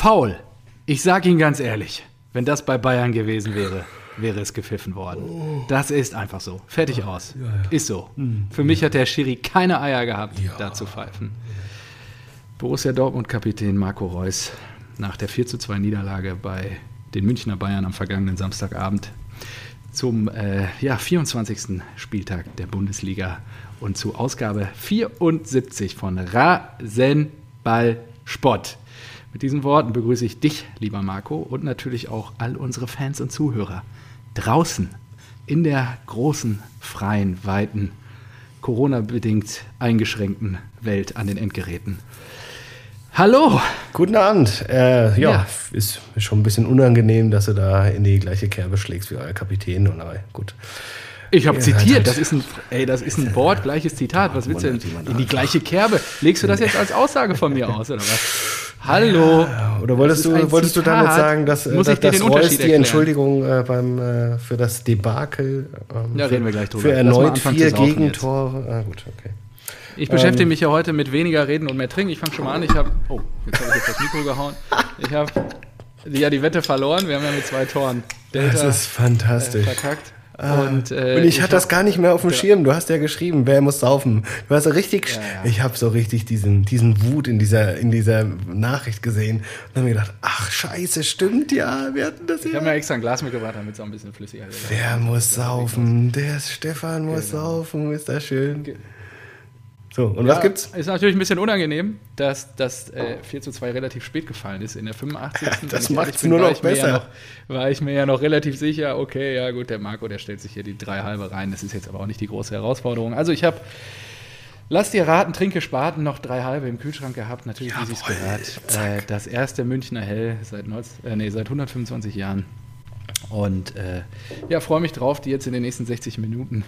Faul. Ich sage Ihnen ganz ehrlich, wenn das bei Bayern gewesen wäre, wäre es gepfiffen worden. Das ist einfach so. Fertig aus. Ist so. Für mich hat der Schiri keine Eier gehabt, da zu pfeifen. Borussia Dortmund-Kapitän Marco Reus nach der 4 zu 2 Niederlage bei den Münchner Bayern am vergangenen Samstagabend zum äh, ja, 24. Spieltag der Bundesliga und zu Ausgabe 74 von Rasenball Spott. Mit diesen Worten begrüße ich dich, lieber Marco, und natürlich auch all unsere Fans und Zuhörer draußen in der großen, freien, weiten, Corona-bedingt eingeschränkten Welt an den Endgeräten. Hallo! Guten Abend. Äh, ja, Ja. ist schon ein bisschen unangenehm, dass du da in die gleiche Kerbe schlägst wie euer Kapitän. Und aber gut. Ich habe zitiert, das ist ein, ey, das ist ein Wort, gleiches Zitat. Was willst du denn? In die gleiche Kerbe. Legst du das jetzt als Aussage von mir aus, oder was? Hallo. Oder wolltest du, wolltest du damit sagen, dass, äh, Muss dass, dass Reus die? Entschuldigung äh, beim, äh, für das Debakel ähm, Da für, reden wir gleich drüber. für erneut vier Gegentore? Ah, gut, okay. Ich beschäftige Ähm. mich ja heute mit weniger Reden und mehr Trinken. Ich fange schon mal an. Ich habe, oh, jetzt habe ich jetzt das Mikro gehauen. Ich habe ja die Wette verloren. Wir haben ja mit zwei Toren Delta Das ist fantastisch. äh, verkackt. Und äh, und ich, hatte das gar nicht mehr auf dem Schirm. Du hast ja geschrieben, wer muss saufen. Du hast so richtig, Ja, ja. ich habe so richtig diesen, diesen Wut in dieser, in dieser Nachricht gesehen und habe mir gedacht, ach scheiße, stimmt ja, wir hatten das Ich ja. habe mir extra ein Glas mitgebracht, damit es auch ein bisschen flüssiger wird. Wer muss saufen? Der Stefan muss Genau. saufen, ist das schön. So, und Ja, was gibt's? Ist natürlich ein bisschen unangenehm, dass das äh, 4 zu 2 relativ spät gefallen ist in der 85. das ehrlich bin, nur noch mir Ja besser. noch, war ich mir ja noch relativ sicher, okay, ja gut, der Marco, der stellt sich hier die drei halbe rein. Das ist jetzt aber auch nicht die große Herausforderung. Also ich habe, lass dir raten, trinke Spaten, noch drei halbe im Kühlschrank gehabt, natürlich, wie sie es gehört. Äh, das erste Münchner Hell seit, 19, äh, nee, seit 125 Jahren. Und äh, ja, freue mich drauf, die jetzt in den nächsten 60 Minuten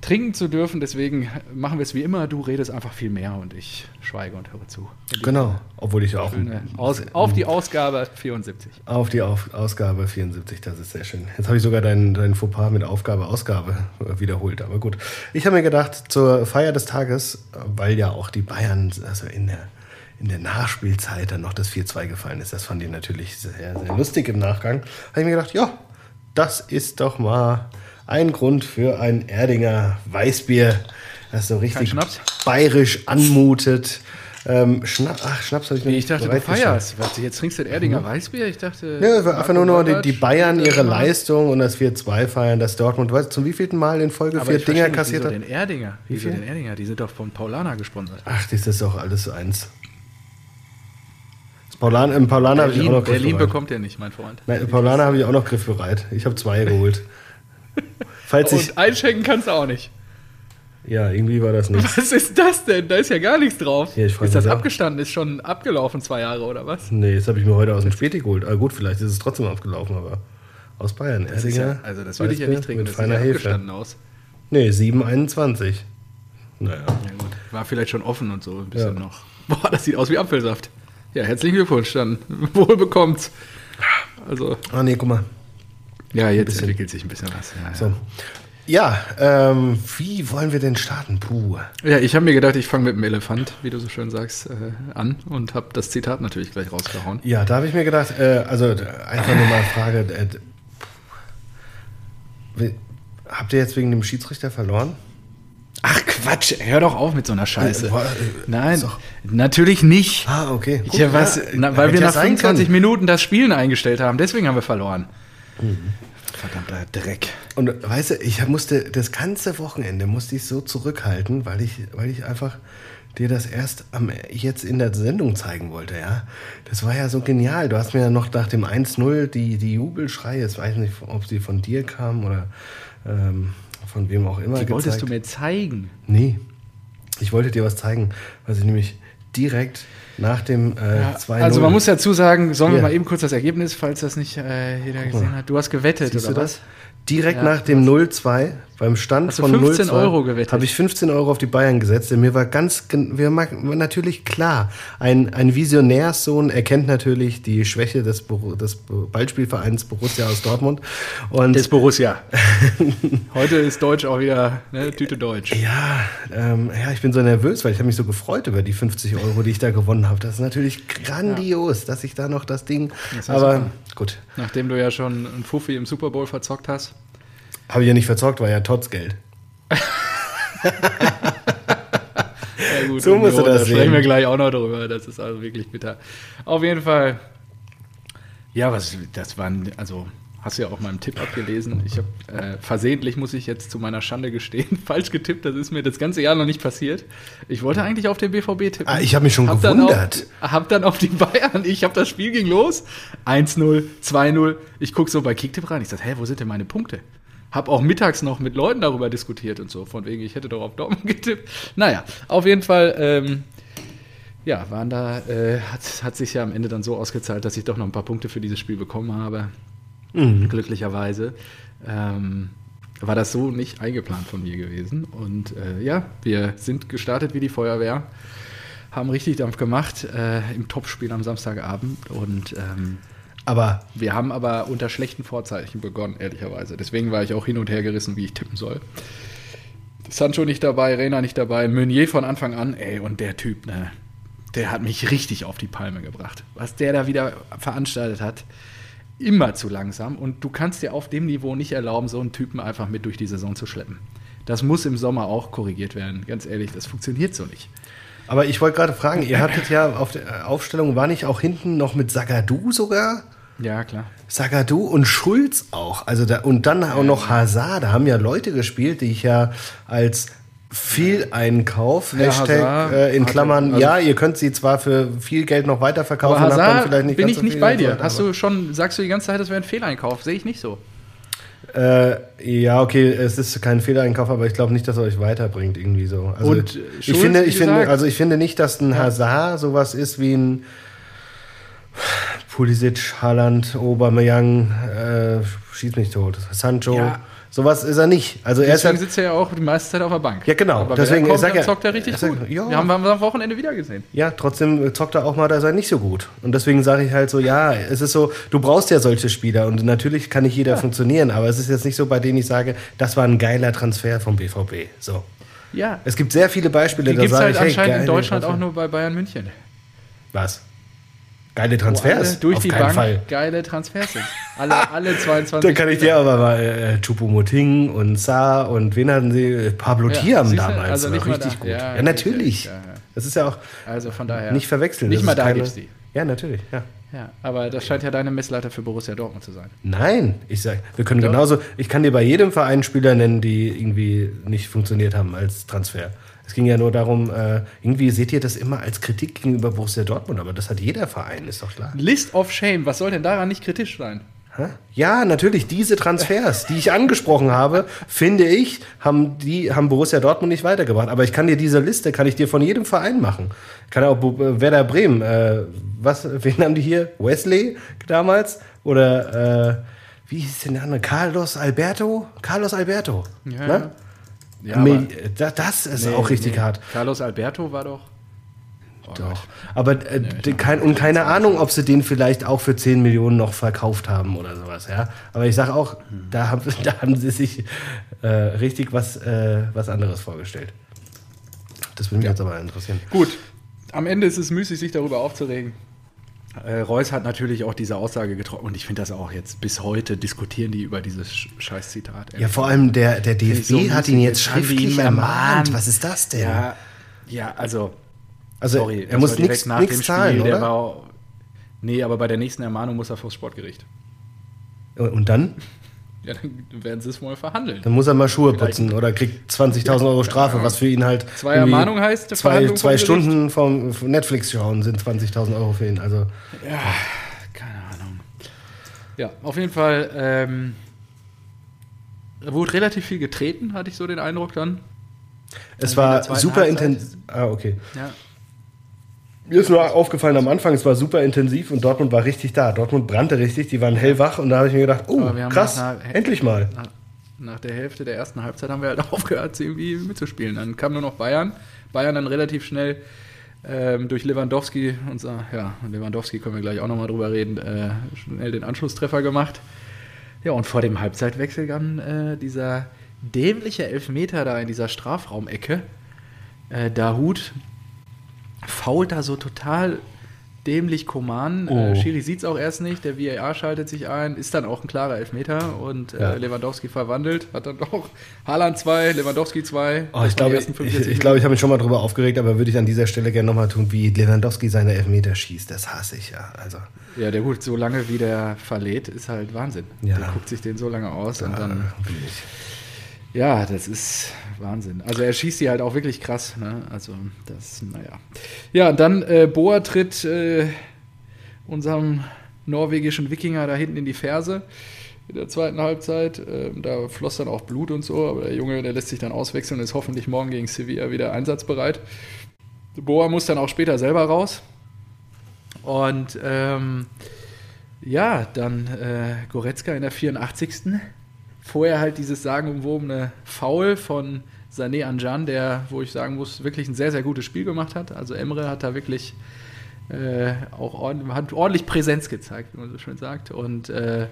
trinken zu dürfen. Deswegen machen wir es wie immer. Du redest einfach viel mehr und ich schweige und höre zu. Genau, obwohl ich auch Aus, auf die Ausgabe 74. auf die auf Ausgabe 74, das ist sehr schön. Jetzt habe ich sogar deinen dein Fauxpas mit Aufgabe, Ausgabe äh, wiederholt, aber gut. Ich habe mir gedacht, zur Feier des Tages, weil ja auch die Bayern also in der, in der Nachspielzeit dann noch das 4-2 gefallen ist, das fand ich natürlich sehr, sehr lustig im Nachgang, habe ich mir gedacht, ja, das ist doch mal ein Grund für ein Erdinger Weißbier, das so richtig bayerisch anmutet. Ähm, Schna Ach, Schnaps habe ich noch Ich nicht dachte, du feierst. Was, jetzt trinkst du das Erdinger Weißbier? Ich dachte. Ja, war einfach nur noch die, die Bayern ihre Leistung und das 4-2 feiern, dass Dortmund, weißt du, zum wievielten Mal in Folge Aber vier ich Dinger nicht, kassiert hat? den Erdinger? Wieso viel? den Erdinger? Die sind doch von Paulaner gesponsert. Ach, das ist doch alles eins. Das Paulan, Im Paulaner habe ich auch Berlin, noch Berlin griffbereit. bekommt er nicht, mein Freund. Nein, im Paulaner habe ich auch noch griffbereit. Ich habe zwei geholt. Falls ich. Und einschenken kannst du auch nicht. Ja, irgendwie war das nicht. Was ist das denn? Da ist ja gar nichts drauf. Ja, ist das auch. abgestanden? Ist schon abgelaufen, zwei Jahre oder was? Nee, das habe ich mir heute aus dem Späti geholt. Ah, gut, vielleicht ist es trotzdem abgelaufen, aber aus Bayern. Das ja, also das würde ich ja nicht trinken. Mit Das sieht feiner ja Hefe. aus. Nee, 7,21. Naja. Ja, gut. War vielleicht schon offen und so ein bisschen Ja. noch. Boah, das sieht aus wie Apfelsaft. Ja, herzlichen Glückwunsch dann. Wohl bekommt's. Also, Ah, nee, guck mal. Ja, jetzt entwickelt sich ein bisschen was. Ja, So. Ja, ähm, wie wollen wir denn starten? Puh. ja. ja ich habe mir gedacht, ich fange mit dem Elefant, wie du so schön sagst, äh, an und habe das Zitat natürlich gleich rausgehauen. Ja, da habe ich mir gedacht, äh, also einfach nur mal eine Frage. Äh, habt ihr jetzt wegen dem Schiedsrichter verloren? Ach Quatsch, hör doch auf mit so einer Scheiße. Äh, äh, Nein, natürlich nicht. Ah, okay. Ich, ja, was, na, weil wir nach 25 Minuten. Minuten das Spielen eingestellt haben, deswegen haben wir verloren. Mhm. Verdammter Dreck. Und weißt du, ich musste das ganze Wochenende musste ich so zurückhalten, weil ich, weil ich einfach dir das erst am, jetzt in der Sendung zeigen wollte, ja. Das war ja so genial. Du hast mir ja noch nach dem 1-0 die, die Jubelschreie, ich weiß nicht, ob sie von dir kamen oder ähm, von wem auch immer. Die wolltest du gezeigt. mir zeigen. Nee. Ich wollte dir was zeigen, was ich nämlich direkt nach dem äh, 2-0. Also man muss dazu sagen, sollen wir mal eben kurz das Ergebnis, falls das nicht äh, jeder gesehen hat. Du hast gewettet, Siehst du oder das? direkt Ja, nach dem 0-2 beim Stand Hast du von 15 0-2 Euro gewettet? habe ich 15 Euro auf die Bayern gesetzt. Denn mir war ganz, mir war natürlich klar, ein, ein Visionärssohn erkennt natürlich die Schwäche des, des Ballspielvereins Borussia aus Dortmund. Und Des Borussia. Heute ist Deutsch auch wieder ne, Tüte Deutsch. ja, ähm, ja, ich bin so nervös, weil ich habe mich so gefreut über die 50 Euro, die ich da gewonnen habe. Das ist natürlich grandios, dass ich da noch das Ding. Das ja aber super. gut, Nachdem du ja schon einen Fuffi im Super Bowl verzockt hast. Habe ich ja nicht verzockt, war ja Tots Geld. Ja, gut, So musst du da das sprechen sehen. wir gleich auch noch drüber. Das ist also wirklich bitter. Auf jeden Fall. Ja, was, das waren, also hast du ja auch meinem Tipp abgelesen. Ich habe äh, versehentlich, muss ich jetzt zu meiner Schande gestehen, falsch getippt. Das ist mir das ganze Jahr noch nicht passiert. Ich wollte eigentlich auf den BVB tippen. Ah, ich habe mich schon Hab gewundert. Dann auf, hab dann auf die Bayern. Ich habe das Spiel ging los. 1-0, 2-0. Ich gucke so bei Kicktipp rein. Ich sage, hä, wo sind denn meine Punkte? Hab auch mittags noch mit Leuten darüber diskutiert und so. Von wegen, ich hätte doch auf Dortmund getippt. Naja, auf jeden Fall, ähm, ja, waren da, äh, hat, hat sich ja am Ende dann so ausgezahlt, dass ich doch noch ein paar Punkte für dieses Spiel bekommen habe. Glücklicherweise. Ähm, war das so nicht eingeplant von mir gewesen. Und äh, ja, wir sind gestartet wie die Feuerwehr, haben richtig Dampf gemacht äh, im Topspiel am Samstagabend und ähm, Aber wir haben aber unter schlechten Vorzeichen begonnen, ehrlicherweise. Deswegen war ich auch hin und her gerissen, wie ich tippen soll. Sancho nicht dabei, Reina nicht dabei, Meunier von Anfang an. Ey, und der Typ, ne, der hat mich richtig auf die Palme gebracht. Was der da wieder veranstaltet hat, immer zu langsam. Und du kannst dir auf dem Niveau nicht erlauben, so einen Typen einfach mit durch die Saison zu schleppen. Das muss im Sommer auch korrigiert werden. Ganz ehrlich, das funktioniert so nicht. Aber ich wollte gerade fragen, ihr hattet ja auf der Aufstellung, war nicht auch hinten noch mit Sagadu sogar? Ja, klar. Sagadu und Schulz auch. Also da, und dann auch noch Hazard. Da haben ja Leute gespielt, die ich ja als Fehleinkauf, Ja, Hashtag Hazard äh, in Klammern, also- ja, ihr könnt sie zwar für viel Geld noch weiterverkaufen, Aber habt dann Hazard bin ich so nicht viel bei dir. Geld, Hast du schon, sagst du die ganze Zeit, das wäre ein Fehleinkauf? Sehe ich nicht so. Äh, ja, okay, es ist kein Fehleinkauf, aber ich glaube nicht, dass er euch weiterbringt irgendwie so. Also Und, äh, ich Schulz, finde, ich finde, also ich finde nicht, dass ein Hazard sowas ist wie ein Pulisic, Haaland, Aubameyang, äh, schieß mich tot, Sancho. Ja. Sowas ist er nicht. Also er ist Deswegen halt, sitzt er ja auch die meiste Zeit auf der Bank. Ja, genau. Aber Deswegen, er kommt, ja- dann zockt er richtig ich sag- gut. ja. Wir haben ihn am Wochenende wieder gesehen. ja, trotzdem zockt er auch mal, da ist er nicht so gut. Und deswegen sage ich halt so, ja, es ist so, du brauchst ja solche Spieler und natürlich kann nicht jeder funktionieren, aber es ist jetzt nicht so, bei denen ich sage, das war ein geiler Transfer vom BVB. So. Ja. Es gibt sehr viele Beispiele, Die da gibt es sage halt ich, hey, anscheinend in geile Deutschland auch Transfer. nur bei Bayern München. Was? Geile Transfers? durch Auf die keinen Bank Fall. geile Transfers sind. Alle, alle 22. Da kann ich dir aber mal äh, Choupo-Moting und Saar und wen hatten sie? Äh, Pablo Ja, Thiam damals. Also nicht richtig da. gut. Ja, Ja, natürlich. ja. Das ist ja auch Also von daher. nicht verwechseln. Nicht Das mal da keine- die. Ja, natürlich. Ja. Ja, aber das scheint ja deine Messleiter für Borussia Dortmund zu sein. Nein, ich sag, wir können Doch. genauso, ich kann dir bei jedem Verein Spieler nennen, die irgendwie nicht funktioniert haben als Transfer. Es ging ja nur darum, äh, irgendwie seht ihr das immer als Kritik gegenüber Borussia Dortmund, aber das hat jeder Verein, ist doch klar. List of Shame, was soll denn daran nicht kritisch sein? Ja, natürlich, diese Transfers, die ich angesprochen habe, finde ich, haben, die, haben Borussia Dortmund nicht weitergebracht. Aber ich kann dir diese Liste, kann ich dir von jedem Verein machen. Kann auch äh, Werder Bremen, äh, was, wen haben die hier? Wesley damals? Oder, äh, wie hieß denn der andere? Carlos Alberto? Carlos Alberto. Ja, ne? Ja, Me- aber- da- das ist Nee, auch richtig nee. hart. Carlos Alberto war doch. Oh Doch. Gott. Aber äh, d- kein, und keine Ahnung, ob sie den vielleicht auch für 10 Millionen noch verkauft haben oder sowas, ja. Aber ich sage auch, da, haben, da haben sie sich äh, richtig was, äh, was anderes vorgestellt. Das würde mich jetzt aber interessieren. Gut, am Ende ist es müßig, sich darüber aufzuregen. Äh, Reus hat natürlich auch diese Aussage getroffen und ich finde das auch jetzt bis heute diskutieren die über dieses Sch- Scheiß-Zitat. Ja, vor allem der, der DFB so hat ihn jetzt schriftlich ermahnt. Was ist das denn? Ja, ja, also, also sorry. er das muss nichts nach dem zahlen, Spiel, der oder? war, Nee, aber bei der nächsten Ermahnung muss er vors Sportgericht. Und dann? Ja, dann werden sie es wohl verhandeln. Dann muss er mal Schuhe putzen oder kriegt 20.000 Euro Strafe, was für ihn halt. Zwei Ermahnung heißt, Zwei, zwei. Stunden vom vom Netflix schauen sind 20.000 Euro für ihn. Also Ja, keine Ahnung. Ja, auf jeden Fall ähm, da wurde relativ viel getreten, hatte ich so den Eindruck dann. es der war super intensiv. Ah, okay. Ja, Mir ist nur aufgefallen am Anfang, es war super intensiv und Dortmund war richtig da. Dortmund brannte richtig, die waren hellwach und da habe ich mir gedacht, oh, krass, einer- endlich mal. nach, nach der Hälfte der ersten Halbzeit haben wir halt aufgehört, irgendwie mitzuspielen. Dann kam nur noch Bayern. Bayern dann relativ schnell ähm, durch Lewandowski, unser, ja, Lewandowski können wir gleich auch nochmal drüber reden, äh, schnell den Anschlusstreffer gemacht. Ja, und vor dem Halbzeitwechsel dann äh, dieser dämliche Elfmeter da in dieser Strafraumecke. Äh, Dahut fault da so total dämlich Koman. Äh, oh. Äh, Schiri sieht es auch erst nicht, der VAR schaltet sich ein, ist dann auch ein klarer Elfmeter und äh, ja. Lewandowski verwandelt, hat dann doch Haaland 2, Lewandowski 2. Oh, ich glaube, ich, ich, glaub, ich habe mich schon mal drüber aufgeregt, aber würde ich an dieser Stelle gerne nochmal tun, wie Lewandowski seine Elfmeter schießt. Das hasse ich ja. Also. Ja, der gut, so lange wie der verlädt, ist halt Wahnsinn. Ja. Der guckt sich den so lange aus ja, und dann. Ja, das ist Wahnsinn. Also er schießt die halt auch wirklich krass. Ne? Also das, naja. Ja, dann äh, Boa tritt äh, unserem norwegischen Wikinger da hinten in die Ferse in der zweiten Halbzeit. Ähm, da floss dann auch Blut und so, aber der Junge, der lässt sich dann auswechseln und ist hoffentlich morgen gegen Sevilla wieder einsatzbereit. Boa muss dann auch später selber raus. Und ähm, ja, dann äh, Goretzka in der 84 vorher halt dieses sagenumwobene Foul von Sané Anjan, der, wo ich sagen muss, wirklich ein sehr, sehr gutes Spiel gemacht hat. Also Emre hat da wirklich äh, auch ordentlich, hat ordentlich Präsenz gezeigt, wie man so schön sagt. Und äh,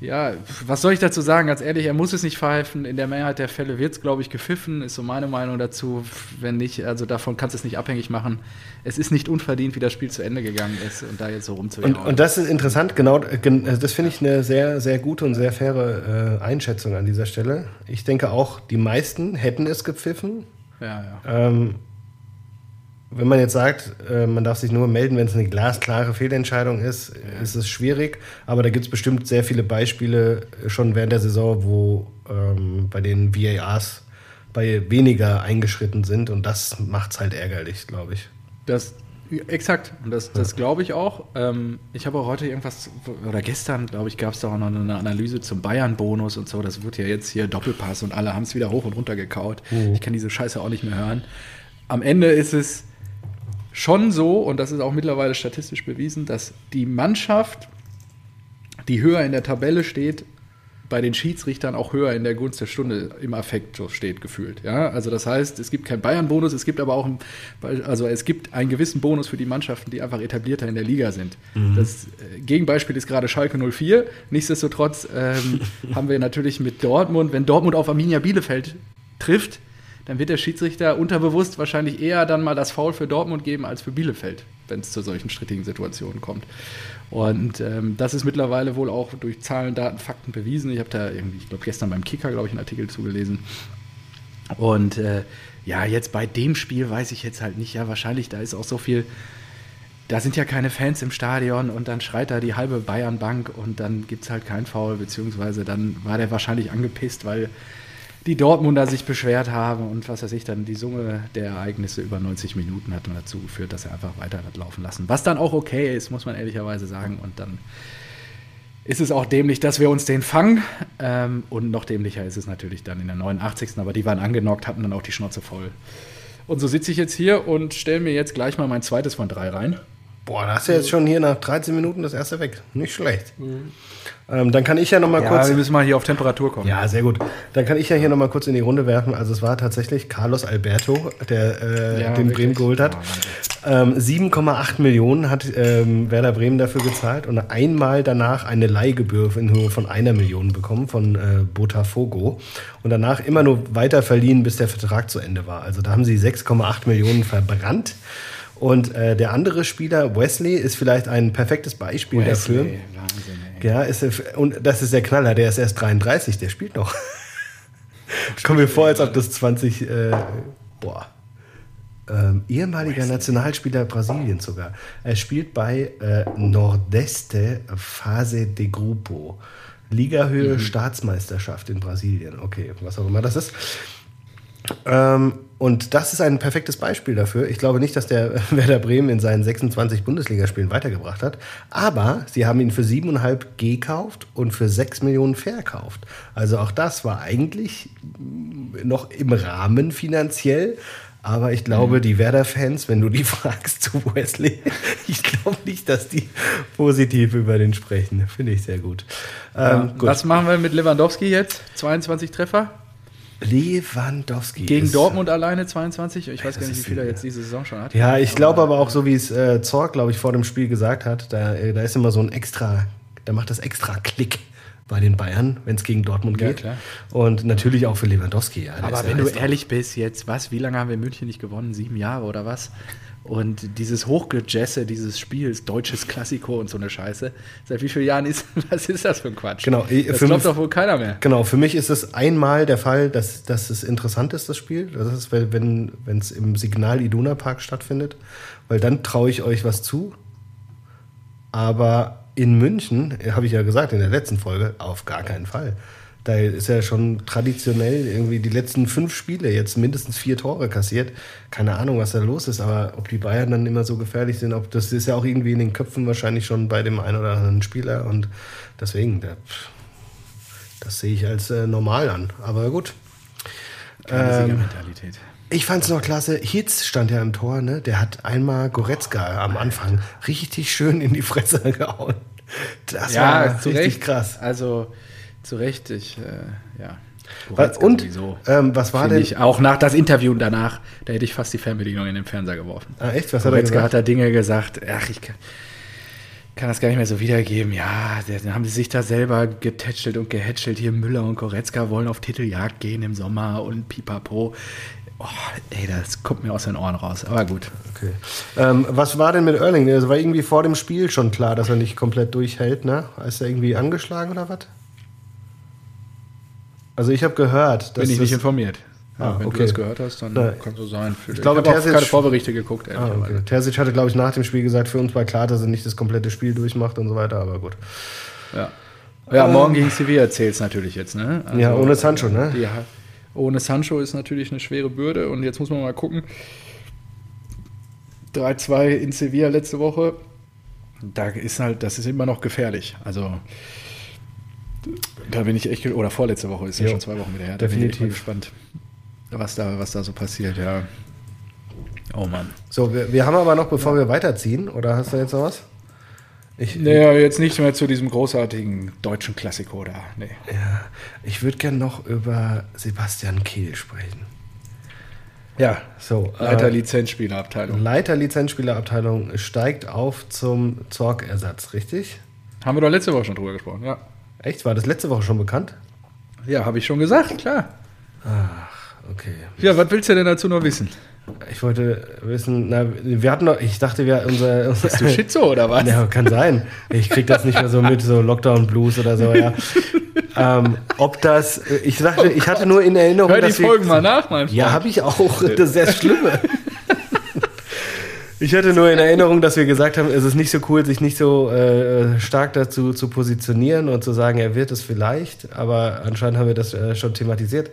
ja, was soll ich dazu sagen? Ganz ehrlich, er muss es nicht pfeifen. In der Mehrheit der Fälle wird es, glaube ich, gepfiffen, ist so meine Meinung dazu. Wenn nicht, also davon kannst du es nicht abhängig machen. Es ist nicht unverdient, wie das Spiel zu Ende gegangen ist und da jetzt so rumzujagen. Und, und das ist interessant, genau, das finde ich eine sehr, sehr gute und sehr faire äh, Einschätzung an dieser Stelle. Ich denke auch, die meisten hätten es gepfiffen. Ja, ja. Ähm, wenn man jetzt sagt, äh, man darf sich nur melden, wenn es eine glasklare Fehlentscheidung ist, ist es schwierig. Aber da gibt es bestimmt sehr viele Beispiele schon während der Saison, wo ähm, bei den VARs bei weniger eingeschritten sind. Und das macht es halt ärgerlich, glaube ich. Das, exakt. Und das, das glaube ich auch. Ähm, ich habe auch heute irgendwas, oder gestern, glaube ich, gab es da auch noch eine Analyse zum Bayern-Bonus und so. Das wird ja jetzt hier Doppelpass und alle haben es wieder hoch und runter gekaut. Mhm. Ich kann diese Scheiße auch nicht mehr hören. Am Ende ist es schon so, und das ist auch mittlerweile statistisch bewiesen, dass die Mannschaft, die höher in der Tabelle steht, bei den Schiedsrichtern auch höher in der Gunst der Stunde im Affekt so steht gefühlt. Ja, also das heißt, es gibt keinen Bayern-Bonus, es gibt aber auch einen, also es gibt einen gewissen Bonus für die Mannschaften, die einfach etablierter in der Liga sind. Mhm. Das äh, Gegenbeispiel ist gerade Schalke 04. Nichtsdestotrotz ähm, haben wir natürlich mit Dortmund, wenn Dortmund auf Arminia Bielefeld trifft, dann wird der Schiedsrichter unterbewusst wahrscheinlich eher dann mal das Foul für Dortmund geben als für Bielefeld, wenn es zu solchen strittigen Situationen kommt. Und ähm, das ist mittlerweile wohl auch durch Zahlen, Daten, Fakten bewiesen. Ich habe da irgendwie, ich glaube, gestern beim Kicker, glaube ich, einen Artikel zugelesen. Und äh, ja, jetzt bei dem Spiel weiß ich jetzt halt nicht, ja, wahrscheinlich, da ist auch so viel da sind ja keine Fans im Stadion und dann schreit da die halbe Bayernbank und dann gibt es halt kein Foul, beziehungsweise dann war der wahrscheinlich angepisst, weil die Dortmunder sich beschwert haben und was weiß ich, dann die Summe der Ereignisse über 90 Minuten hat dazu geführt, dass er einfach weiter hat laufen lassen. Was dann auch okay ist, muss man ehrlicherweise sagen. Und dann ist es auch dämlich, dass wir uns den fangen. Ähm, und noch dämlicher ist es natürlich dann in der 89. Aber die waren angenockt, hatten dann auch die Schnauze voll. Und so sitze ich jetzt hier und stelle mir jetzt gleich mal mein zweites von drei rein. Boah, da hast du jetzt schon hier nach 13 Minuten das erste weg. Nicht schlecht. Mhm. Ähm, dann kann ich ja noch mal ja, kurz. wir müssen mal hier auf Temperatur kommen. Ja, sehr gut. Dann kann ich ja hier noch mal kurz in die Runde werfen. Also es war tatsächlich Carlos Alberto, der äh, ja, den Bremen geholt hat. Ähm, 7,8 Millionen hat ähm, Werder Bremen dafür gezahlt und einmal danach eine Leihgebühr in Höhe von einer Million bekommen von äh, Botafogo und danach immer nur weiter verliehen, bis der Vertrag zu Ende war. Also da haben sie 6,8 Millionen verbrannt. Und äh, der andere Spieler, Wesley, ist vielleicht ein perfektes Beispiel Wesley, dafür. Wahnsinn, ey. Ja, ist, und das ist der Knaller, der ist erst 33, der spielt noch. Kommt mir vor, als ob das 20, äh, boah, ähm, ehemaliger Wesley. Nationalspieler Brasiliens sogar. Er spielt bei äh, Nordeste Fase de Grupo. Ligahöhe mhm. Staatsmeisterschaft in Brasilien. Okay, was auch immer das ist. Ähm, und das ist ein perfektes Beispiel dafür. Ich glaube nicht, dass der Werder Bremen in seinen 26 Bundesligaspielen weitergebracht hat. Aber sie haben ihn für 7,5 gekauft und für 6 Millionen verkauft. Also auch das war eigentlich noch im Rahmen finanziell. Aber ich glaube, die Werder-Fans, wenn du die fragst zu Wesley, ich glaube nicht, dass die positiv über den sprechen. Finde ich sehr gut. Ja, ähm, gut. Was machen wir mit Lewandowski jetzt? 22 Treffer? Lewandowski. Gegen ist, Dortmund alleine 22? Ich weiß gar nicht, wie viel er jetzt diese Saison schon hat. Ja, ich glaube aber auch, so wie es äh, Zorg, glaube ich, vor dem Spiel gesagt hat, da, äh, da ist immer so ein extra, da macht das extra Klick bei den Bayern, wenn es gegen Dortmund geht. Ja, und natürlich auch für Lewandowski. Ja, aber wenn du ehrlich bist, jetzt, was, wie lange haben wir in München nicht gewonnen? Sieben Jahre oder was? Und dieses Hochgejesse dieses Spiels, deutsches Klassiko und so eine Scheiße, seit wie vielen Jahren ist, was ist das für ein Quatsch? Genau, das für glaubt doch wohl keiner mehr. Genau, für mich ist es einmal der Fall, dass, dass es interessant ist, das Spiel. Das ist, wenn es im Signal Iduna Park stattfindet, weil dann traue ich euch was zu. Aber in München, habe ich ja gesagt in der letzten Folge, auf gar keinen Fall. Da ist ja schon traditionell irgendwie die letzten fünf Spiele jetzt mindestens vier Tore kassiert. Keine Ahnung, was da los ist, aber ob die Bayern dann immer so gefährlich sind, ob das ist ja auch irgendwie in den Köpfen wahrscheinlich schon bei dem einen oder anderen Spieler und deswegen, das sehe ich als äh, normal an. Aber gut. Keine ähm, ich fand es noch klasse. Hitz stand ja im Tor, ne? Der hat einmal Goretzka am Anfang richtig schön in die Fresse gehauen. Das ja, war richtig Recht. krass. Also zu Recht, ich, äh, ja. Goretzka und ähm, was war denn? Ich, auch nach das Interview danach, da hätte ich fast die Fernbedienung in den Fernseher geworfen. Ah, echt? Was Goretzka hat er gesagt? hat da Dinge gesagt. Ach, ich kann, kann das gar nicht mehr so wiedergeben. Ja, dann haben sie sich da selber getätschelt und gehätschelt. Hier Müller und Goretzka wollen auf Titeljagd gehen im Sommer und pipapo. Oh, ey, das kommt mir aus den Ohren raus. Aber gut. Okay. Ähm, was war denn mit Erling? Es war irgendwie vor dem Spiel schon klar, dass er nicht komplett durchhält, ne? Ist er irgendwie angeschlagen oder was? Also ich habe gehört, dass. Bin ich nicht informiert. Ja, ah, wenn okay. du das gehört hast, dann Na, kann so sein. Ich, ich glaube, Terzic, keine Vorberichte geguckt. Ah, okay. Terzic hatte, glaube ich, nach dem Spiel gesagt, für uns war klar, dass er nicht das komplette Spiel durchmacht und so weiter, aber gut. Ja, ja ähm, morgen gegen Sevilla zählt es natürlich jetzt, ne? Also, ja, ohne Sancho, ne? Die, ohne Sancho ist natürlich eine schwere Bürde und jetzt muss man mal gucken. 3-2 in Sevilla letzte Woche. Da ist halt, das ist immer noch gefährlich. Also da bin ich echt, oder vorletzte Woche ist ja, ja schon zwei Wochen wieder her. Da definitiv. bin ich gespannt, was da, was da so passiert, ja. Oh Mann. So, wir, wir haben aber noch, bevor ja. wir weiterziehen, oder hast du jetzt noch was? Ich, naja, jetzt nicht mehr zu diesem großartigen deutschen Klassiko da. Nee. Ja, ich würde gerne noch über Sebastian Kehl sprechen. Ja, so. Leiter äh, Lizenzspielerabteilung. Leiter Lizenzspielerabteilung steigt auf zum Zorg-Ersatz, richtig? Haben wir doch letzte Woche schon drüber gesprochen, ja. Echt? War das letzte Woche schon bekannt? Ja, habe ich schon gesagt, klar. Ach, okay. Ja, was willst du denn dazu noch wissen? Ich wollte wissen, na, wir hatten noch, ich dachte, wir unser. unser Bist du Schizo oder was? Ja, kann sein. Ich krieg das nicht mehr so mit, so Lockdown Blues oder so, ja. ähm, ob das, ich dachte, ich hatte nur in Erinnerung. Hör die Folgen wir, mal nach, mein Freund. Ja, habe ich auch. Das ist sehr Schlimme. Ich hatte nur in Erinnerung, dass wir gesagt haben, es ist nicht so cool, sich nicht so äh, stark dazu zu positionieren und zu sagen, er wird es vielleicht, aber anscheinend haben wir das äh, schon thematisiert.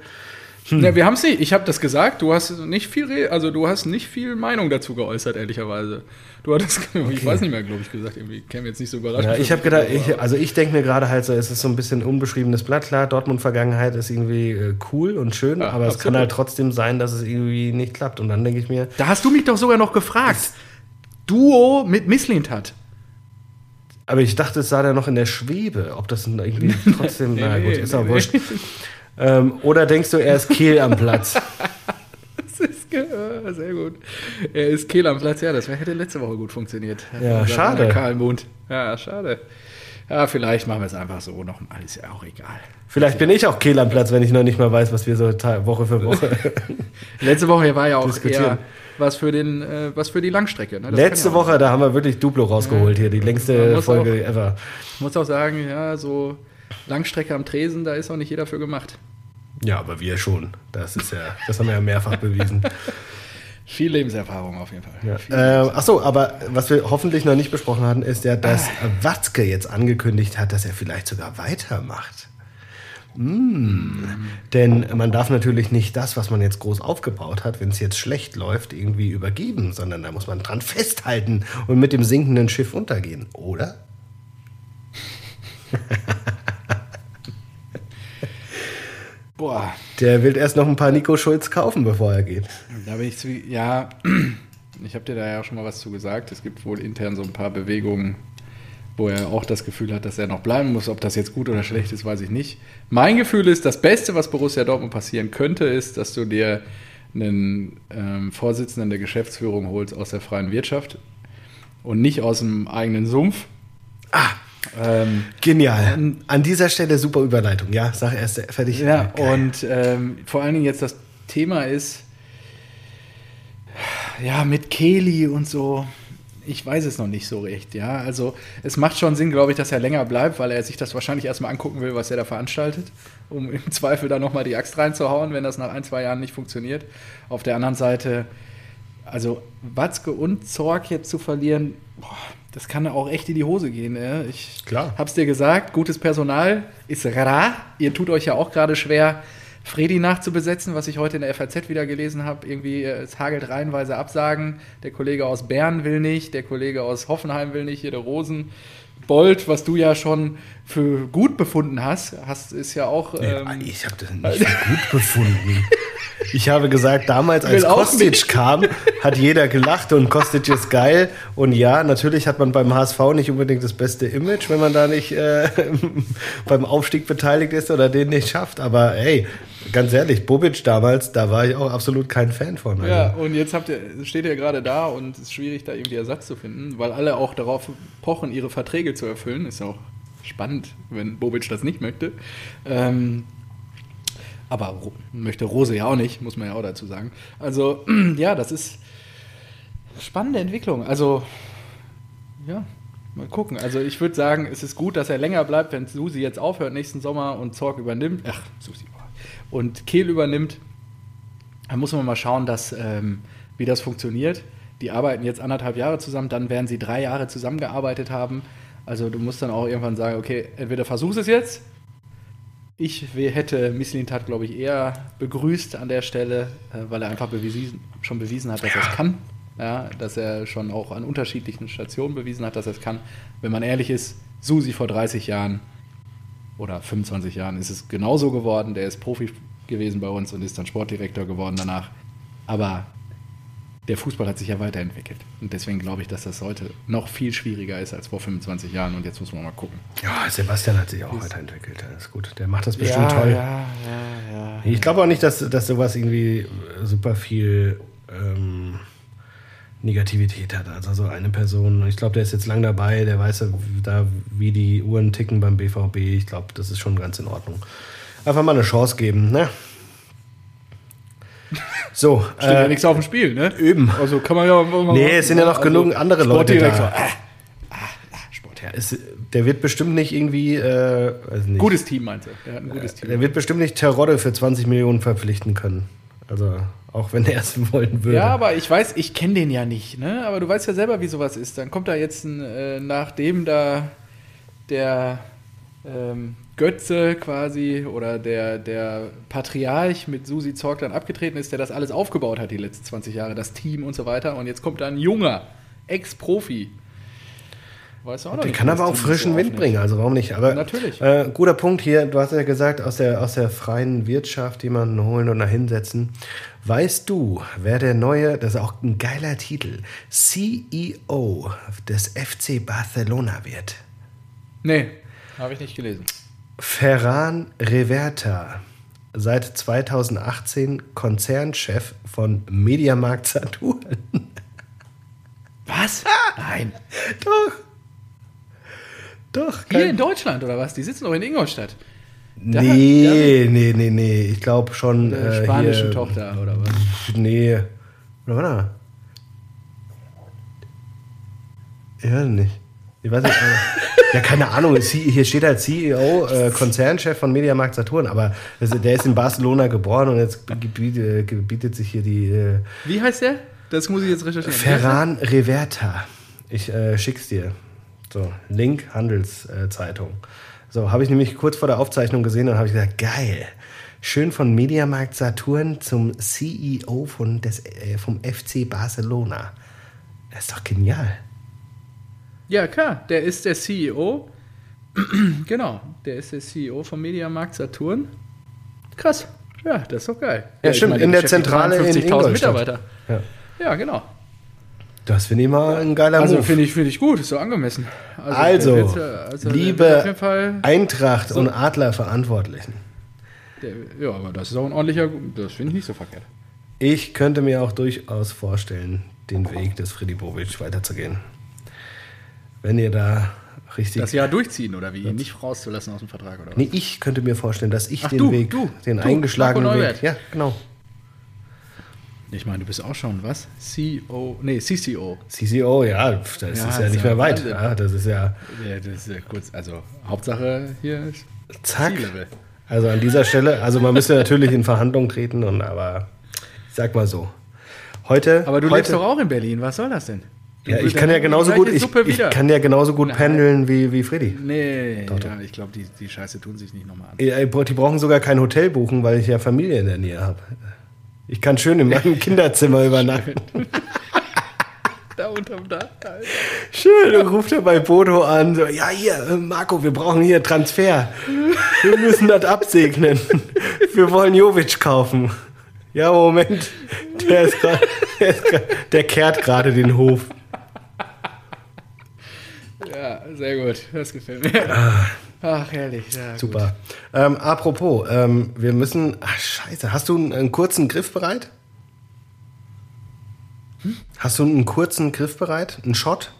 Hm. Ja, wir haben es nicht. Ich habe das gesagt. Du hast nicht viel, also du hast nicht viel Meinung dazu geäußert, ehrlicherweise. Du hattest, okay. ich weiß nicht mehr, glaube ich, gesagt. Irgendwie käme jetzt nicht so überrascht. Ja, ich habe gedacht, ich, also ich denke mir gerade halt so, es ist so ein bisschen unbeschriebenes Blatt. Klar, Dortmund-Vergangenheit ist irgendwie äh, cool und schön, ja, aber absolut. es kann halt trotzdem sein, dass es irgendwie nicht klappt. Und dann denke ich mir. Da hast du mich doch sogar noch gefragt. Duo mit Misslint hat. Aber ich dachte, es sah da noch in der Schwebe, ob das irgendwie trotzdem, na gut, ist auch wurscht. Ähm, oder denkst du, er ist Kehl am Platz? das ist sehr gut. Er ist Kehl am Platz, ja, das hätte letzte Woche gut funktioniert. Ja, schade. Karl Mund. Ja, schade. Ja, vielleicht machen wir es einfach so noch. Alles ja auch egal. Vielleicht bin ich auch Kehl am Platz, wenn ich noch nicht mal weiß, was wir so Woche für Woche. Letzte Woche war ja auch eher was für, den, äh, was für die Langstrecke. Ne? Letzte ja Woche, da haben wir wirklich Duplo rausgeholt ja. hier, die längste Folge auch, ever. Ich muss auch sagen, ja, so Langstrecke am Tresen, da ist auch nicht jeder für gemacht. Ja, aber wir schon. Das ist ja, das haben wir ja mehrfach bewiesen. Viel Lebenserfahrung auf jeden Fall. Ja. Äh, achso, aber was wir hoffentlich noch nicht besprochen hatten, ist ja, dass ah. Watzke jetzt angekündigt hat, dass er vielleicht sogar weitermacht. Mm. Denn man darf natürlich nicht das, was man jetzt groß aufgebaut hat, wenn es jetzt schlecht läuft, irgendwie übergeben, sondern da muss man dran festhalten und mit dem sinkenden Schiff untergehen, oder? Boah, Der will erst noch ein paar Nico Schulz kaufen, bevor er geht. Da bin ich zu, ja, ich habe dir da ja auch schon mal was zu gesagt. Es gibt wohl intern so ein paar Bewegungen, wo er auch das Gefühl hat, dass er noch bleiben muss. Ob das jetzt gut oder schlecht ist, weiß ich nicht. Mein Gefühl ist, das Beste, was Borussia Dortmund passieren könnte, ist, dass du dir einen ähm, Vorsitzenden der Geschäftsführung holst aus der freien Wirtschaft und nicht aus dem eigenen Sumpf. Ah, ähm, Genial. An dieser Stelle super Überleitung. Ja, sag erst fertig. Ja, Geil. und ähm, vor allen Dingen jetzt das Thema ist, ja, mit Kelly und so. Ich weiß es noch nicht so recht, ja. Also es macht schon Sinn, glaube ich, dass er länger bleibt, weil er sich das wahrscheinlich erstmal angucken will, was er da veranstaltet, um im Zweifel da nochmal die Axt reinzuhauen, wenn das nach ein, zwei Jahren nicht funktioniert. Auf der anderen Seite, also Watzke und Zorg jetzt zu verlieren, boah, das kann auch echt in die Hose gehen. Ja. Ich Klar. hab's dir gesagt, gutes Personal ist rar. Ihr tut euch ja auch gerade schwer, Fredi nachzubesetzen, was ich heute in der FAZ wieder gelesen habe. Irgendwie, es hagelt reihenweise Absagen. Der Kollege aus Bern will nicht, der Kollege aus Hoffenheim will nicht, hier der Rosen. Bolt, was du ja schon für gut befunden hast, hast ist ja auch. Ähm, ich habe das nicht für gut befunden. Ich habe gesagt, damals als Kostic kam, hat jeder gelacht und Kostic ist geil. Und ja, natürlich hat man beim HSV nicht unbedingt das beste Image, wenn man da nicht äh, beim Aufstieg beteiligt ist oder den nicht schafft. Aber hey, ganz ehrlich, Bobic damals, da war ich auch absolut kein Fan von. Also. Ja, und jetzt habt ihr, steht ihr gerade da und es ist schwierig, da irgendwie Ersatz zu finden, weil alle auch darauf pochen, ihre Verträge zu erfüllen. Ist ja auch spannend, wenn Bobic das nicht möchte. Ähm, aber möchte Rose ja auch nicht, muss man ja auch dazu sagen. Also, ja, das ist spannende Entwicklung. Also, ja, mal gucken. Also, ich würde sagen, es ist gut, dass er länger bleibt, wenn Susi jetzt aufhört nächsten Sommer und Zorg übernimmt. Ach, Susi. Und Kehl übernimmt. Dann muss man mal schauen, dass, ähm, wie das funktioniert. Die arbeiten jetzt anderthalb Jahre zusammen, dann werden sie drei Jahre zusammengearbeitet haben. Also du musst dann auch irgendwann sagen, okay, entweder versuchst es jetzt ich hätte Mislintat, glaube ich, eher begrüßt an der Stelle, äh, weil er einfach bewiesen, schon bewiesen hat, dass er es kann. Ja, dass er schon auch an unterschiedlichen Stationen bewiesen hat, dass er es kann. Wenn man ehrlich ist, Susi vor 30 Jahren oder 25 Jahren ist es genauso geworden. Der ist Profi gewesen bei uns und ist dann Sportdirektor geworden danach. Aber der Fußball hat sich ja weiterentwickelt. Und deswegen glaube ich, dass das heute noch viel schwieriger ist als vor 25 Jahren. Und jetzt muss man mal gucken. Ja, Sebastian hat sich auch weiterentwickelt. Das ist gut. Der macht das bestimmt ja, toll. Ja, ja, ja. Ich glaube auch nicht, dass, dass sowas irgendwie super viel ähm, Negativität hat. Also so eine Person, ich glaube, der ist jetzt lang dabei, der weiß ja, da, wie die Uhren ticken beim BVB. Ich glaube, das ist schon ganz in Ordnung. Einfach mal eine Chance geben, ne? So, Steht äh, ja nichts auf dem Spiel, ne? Üben. Also kann man ja. Mal nee, es sind ja noch also genug andere Leute da. Ah, ah, ah, Sportherr. Es, der wird bestimmt nicht irgendwie. Äh, nicht. Gutes Team, meinte er. ein gutes Team. Der wird bestimmt nicht Terodde für 20 Millionen verpflichten können. Also, auch wenn er es wollen würde. Ja, aber ich weiß, ich kenne den ja nicht, ne? Aber du weißt ja selber, wie sowas ist. Dann kommt da jetzt ein, äh, nachdem da der ähm, Götze quasi oder der, der Patriarch mit Susi Zorg dann abgetreten ist, der das alles aufgebaut hat die letzten 20 Jahre, das Team und so weiter. Und jetzt kommt da ein junger Ex-Profi. Weißt du auch noch der kann aber auch frischen Wind bringen, also warum nicht? Aber natürlich. Äh, guter Punkt hier, du hast ja gesagt, aus der, aus der freien Wirtschaft jemanden holen und da hinsetzen. Weißt du, wer der neue, das ist auch ein geiler Titel, CEO des FC Barcelona wird? Nee, habe ich nicht gelesen. Ferran Reverta, seit 2018 Konzernchef von Mediamarkt Saturn. Was? Nein. Doch. Doch. Hier in Deutschland oder was? Die sitzen doch in Ingolstadt. Da, nee, da, nee, nee, nee. Ich glaube schon. Eine äh, spanische hier, Tochter oder was? Nee. Oder warte. Ich weiß nicht. Ich weiß nicht. ja, keine Ahnung. Hier steht halt CEO, äh, Konzernchef von Mediamarkt Saturn, aber der ist in Barcelona geboren und jetzt gebietet sich hier die. Äh, Wie heißt der? Das muss ich jetzt recherchieren. Ferran Reverta. Ich äh, schick's dir. So, Link Handelszeitung. so, habe ich nämlich kurz vor der Aufzeichnung gesehen und habe ich gesagt, geil. Schön von Mediamarkt Saturn zum CEO von des, äh, vom FC Barcelona. Das ist doch genial. Ja, klar, der ist der CEO. genau, der ist der CEO vom Mediamarkt Saturn. Krass. Ja, das ist doch geil. Ja, ich stimmt, meine, in der Zentrale in 50.000 Ingolstadt. Mitarbeiter. Ja. Ja, genau. Das finde ich mal ein geiler Also Move. finde ich, finde ich gut, ist so angemessen. Also, der wird, äh, also liebe Eintracht und Adler-Verantwortlichen. der, ja, aber das ist auch ein ordentlicher, das finde ich nicht so verkehrt. Ich könnte mir auch durchaus vorstellen, den Weg des Freddy Bobic weiterzugehen. Wenn ihr da richtig. Das Jahr durchziehen oder wie? Ihn nicht rauszulassen aus dem Vertrag oder was? nee, ich könnte mir vorstellen, dass ich Ach, den du, Weg, du, den du, eingeschlagenen Weg. Ja, genau. Ich meine, du bist auch schon, was? CO, nee, CCO. CCO, ja, das Ja, ist ja nicht mehr weit. Wahnsinn. Ja, das ist ja Ja, das ist ja kurz, also Hauptsache hier ist zack. Also an dieser Stelle, also man müsste natürlich in Verhandlungen treten, und aber ich sag mal so. Heute. Aber du heute, lebst doch auch in Berlin, was soll das denn? Ja, ich kann ja genauso gut, ich, ich kann ja genauso gut Nein. pendeln wie, wie Freddy. Nee, Doch, doch. ja, ich glaube, die, die Scheiße tun sich nicht nochmal an. Die brauchen sogar kein Hotel buchen, weil ich ja Familie in der Nähe habe. Ich kann schön in meinem Kinderzimmer übernachten. Da unterm Dach, Alter. Schön, dann ruft er bei Bodo an. So, ja, hier, äh, Marco, wir brauchen hier Transfer. Wir müssen das absegnen. Wir wollen Jovic kaufen. Ja, Moment. Der, ist grad, der, ist grad, der kehrt gerade den Hof. Ja, sehr gut. Das gefällt mir. Ach, herrlich. Ja. Super. Ähm, apropos, ähm, wir müssen. Ach, scheiße. Hast du einen, einen kurzen Griff bereit? Hast du einen kurzen Griff bereit? Einen Shot?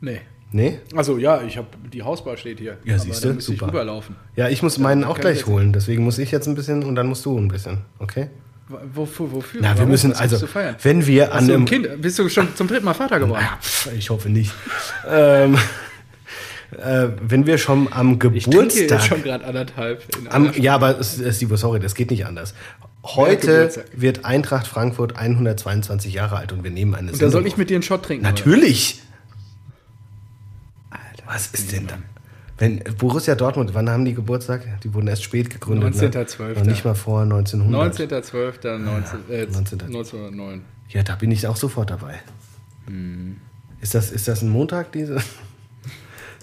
Nee. Nee? Also ja, ich habe die Hausbar steht hier. Ja, siehst du, müsste ich super. rüberlaufen. Ja, ich muss meinen auch gleich holen. Deswegen muss ich jetzt ein bisschen und dann musst du ein bisschen. Okay? Wofür? wofür? Na, wir Warum? müssen Was also, wenn wir an einem ein Kind? Bist du schon zum dritten Mal Vater geworden? Ja, ich hoffe nicht. ähm, äh, wenn wir schon am Ich trinke jetzt Geburtstag. schon gerade anderthalb. In Am, ja, aber Steve, sorry, das geht nicht anders. Heute Geburtstag. wird Eintracht Frankfurt 122 Jahre alt und wir nehmen eine Und da soll ich mit dir einen Shot trinken? Natürlich! Was ist denn da? Wenn Borussia Dortmund, wann haben die Geburtstag? Die wurden erst spät gegründet. 19.12.. Ne? Nicht mal vor 1900. 19.12.1909. Äh, 19. 1909. Ja, da bin ich auch sofort dabei. Hm. Ist, das, ist das ein Montag, diese?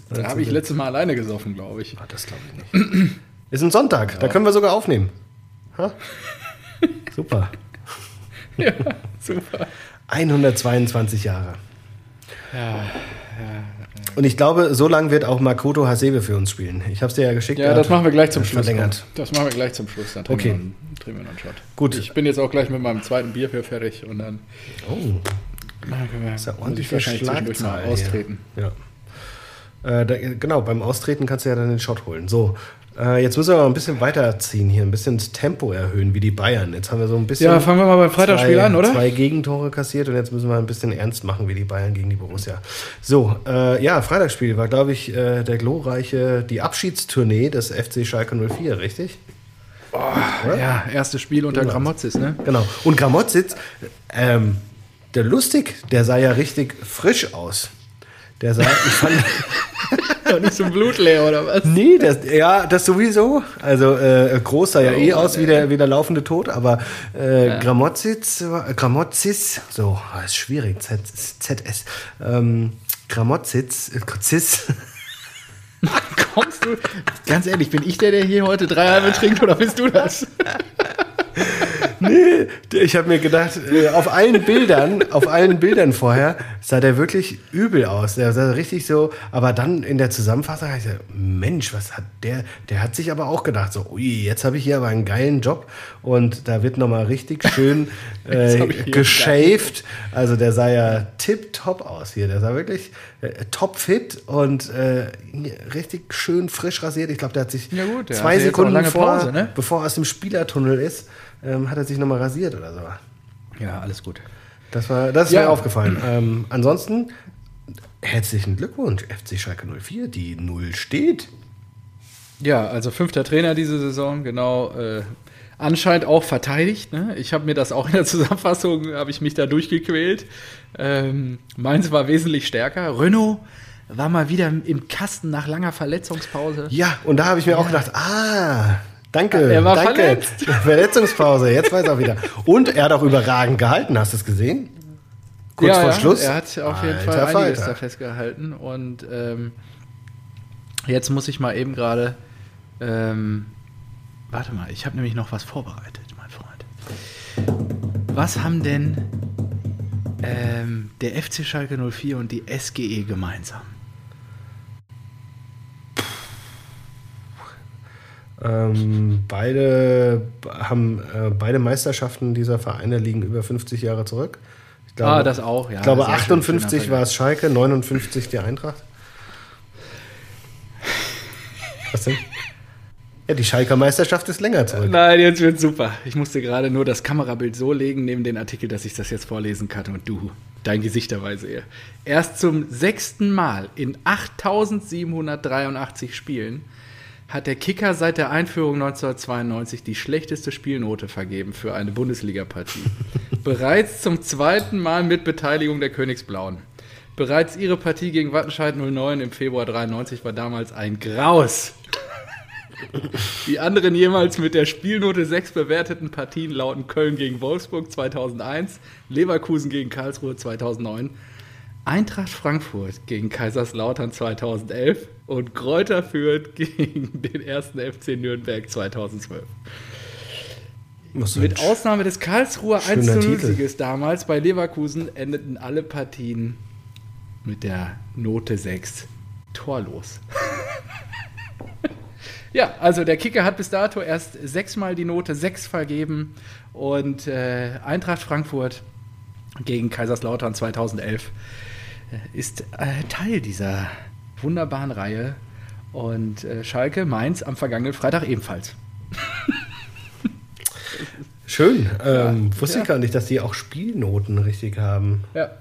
Da habe ich letztes Mal alleine gesoffen, glaube ich. Ah, das glaube ich nicht. Ist ein Sonntag, da können wir sogar aufnehmen. Ha? Super. Ja, super. 122 Jahre. Ja, Und ich glaube, so lange wird auch Makoto Hasebe für uns spielen. Ich habe es dir ja geschickt. ja das machen wir gleich zum Schluss. Verlängert. Das machen wir gleich zum Schluss. Dann Okay. wir, noch, trinken wir noch einen Shot. Gut. Ich bin jetzt auch gleich mit meinem zweiten Bier für fertig und dann Oh, dann können wir, ist ja muss ordentlich ich wahrscheinlich zwischendurch mal austreten. Ja. Äh, da, genau, beim Austreten kannst du ja dann den Shot holen. So, äh, jetzt müssen wir aber ein bisschen weiterziehen hier, ein bisschen das Tempo erhöhen, wie die Bayern. Jetzt haben wir so ein bisschen. Ja, fangen wir mal beim Freitagsspiel zwei, an, oder? Zwei Gegentore kassiert und jetzt müssen wir ein bisschen ernst machen, wie die Bayern gegen die Borussia. So, äh, ja, Freitagsspiel war, glaube ich, äh, der glorreiche, die Abschiedstournee des FC Schalke 04, richtig? Ja, erstes Spiel unter Genau. Gramozis, ne? Genau. Und Gramotzitz, ähm, der lustig, der sah ja richtig frisch aus. Der sah, ich fand, Doch nicht so blutleer oder was? nee, das, ja, das sowieso. Also äh, groß sah ja eh Oh, aus wie der, wie der laufende Tod, aber äh, Ja. Gramotzitz, war- Gramotzis, so, ist schwierig, Z, ZS. Ähm, Gramotzitz, äh, Zis, Kommst du? Ganz ehrlich, bin ich der, der hier heute drei halbe trinkt oder bist du das? Nee, ich habe mir gedacht, äh, auf allen Bildern, auf allen Bildern vorher sah der wirklich übel aus. Der sah richtig so, aber dann in der Zusammenfassung habe ich gesagt, Mensch, was hat der? Der hat sich aber auch gedacht, so, ui, jetzt habe ich hier aber einen geilen Job und da wird nochmal richtig schön äh, geshaved. Also der sah ja tipptopp aus hier. Der sah wirklich äh, topfit und äh, richtig schön frisch rasiert. Ich glaube, der hat sich Ja gut, zwei auch Sekunden vor, Pause, ne? bevor er aus dem Spielertunnel ist, ähm, hat er sich nochmal rasiert oder so. Ja, alles gut. Das, war, das ist Ja. mir aufgefallen. Ähm, ansonsten, herzlichen Glückwunsch, FC Schalke 04. Die Null steht. Ja, also fünfter Trainer diese Saison, genau. Äh, anscheinend auch verteidigt. Ne? Ich habe mir das auch in der Zusammenfassung, habe ich mich da durchgequält. Ähm, Mainz war wesentlich stärker. Renault war mal wieder im Kasten nach langer Verletzungspause. Ja, und da habe ich mir auch gedacht, ah, danke. Er war danke. verletzt. Verletzungspause, jetzt weiß er auch wieder. Und er hat auch überragend gehalten, hast du es gesehen? Kurz ja, vor ja, Schluss. Er hat auf jeden Alter Fall einiges Falter. da festgehalten. Und ähm, jetzt muss ich mal eben gerade ähm, warte mal, ich habe nämlich noch was vorbereitet, mein Freund. Was haben denn ähm, der FC Schalke 04 und die SGE gemeinsam? Ähm, beide haben äh, beide Meisterschaften dieser Vereine liegen über 50 Jahre zurück. Ich glaube, ah, das auch, ja. Ich glaube, 58 war es Schalke, 59 die Eintracht. Was denn? Ja, die Schalker Meisterschaft ist länger zurück. Nein, jetzt wird super. Ich musste gerade nur das Kamerabild so legen neben den Artikel, dass ich das jetzt vorlesen kann und du dein Gesicht dabei sehe. Erst zum sechsten Mal in 8783 Spielen hat der Kicker seit der Einführung 1992 die schlechteste Spielnote vergeben für eine Bundesliga-Partie. Bereits zum zweiten Mal mit Beteiligung der Königsblauen. Bereits ihre Partie gegen Wattenscheid 09 im Februar 93 war damals ein Graus. Die anderen jemals mit der Spielnote 6 bewerteten Partien lauten Köln gegen Wolfsburg 2001, Leverkusen gegen Karlsruhe 2009, Eintracht Frankfurt gegen Kaiserslautern 2011 und Kräuter Fürth gegen den ersten FC Nürnberg 2012. Mit Ausnahme des Karlsruher 1-0-Sieges damals bei Leverkusen endeten alle Partien mit der Note 6 torlos. ja, also der Kicker hat bis dato erst sechsmal die Note 6 vergeben und äh, Eintracht Frankfurt gegen Kaiserslautern 2011 ist äh, Teil dieser wunderbaren Reihe. Und äh, Schalke, Mainz am vergangenen Freitag ebenfalls. Schön. Ähm, ja, wusste ja. ich gar nicht, dass die auch Spielnoten richtig haben. Ja.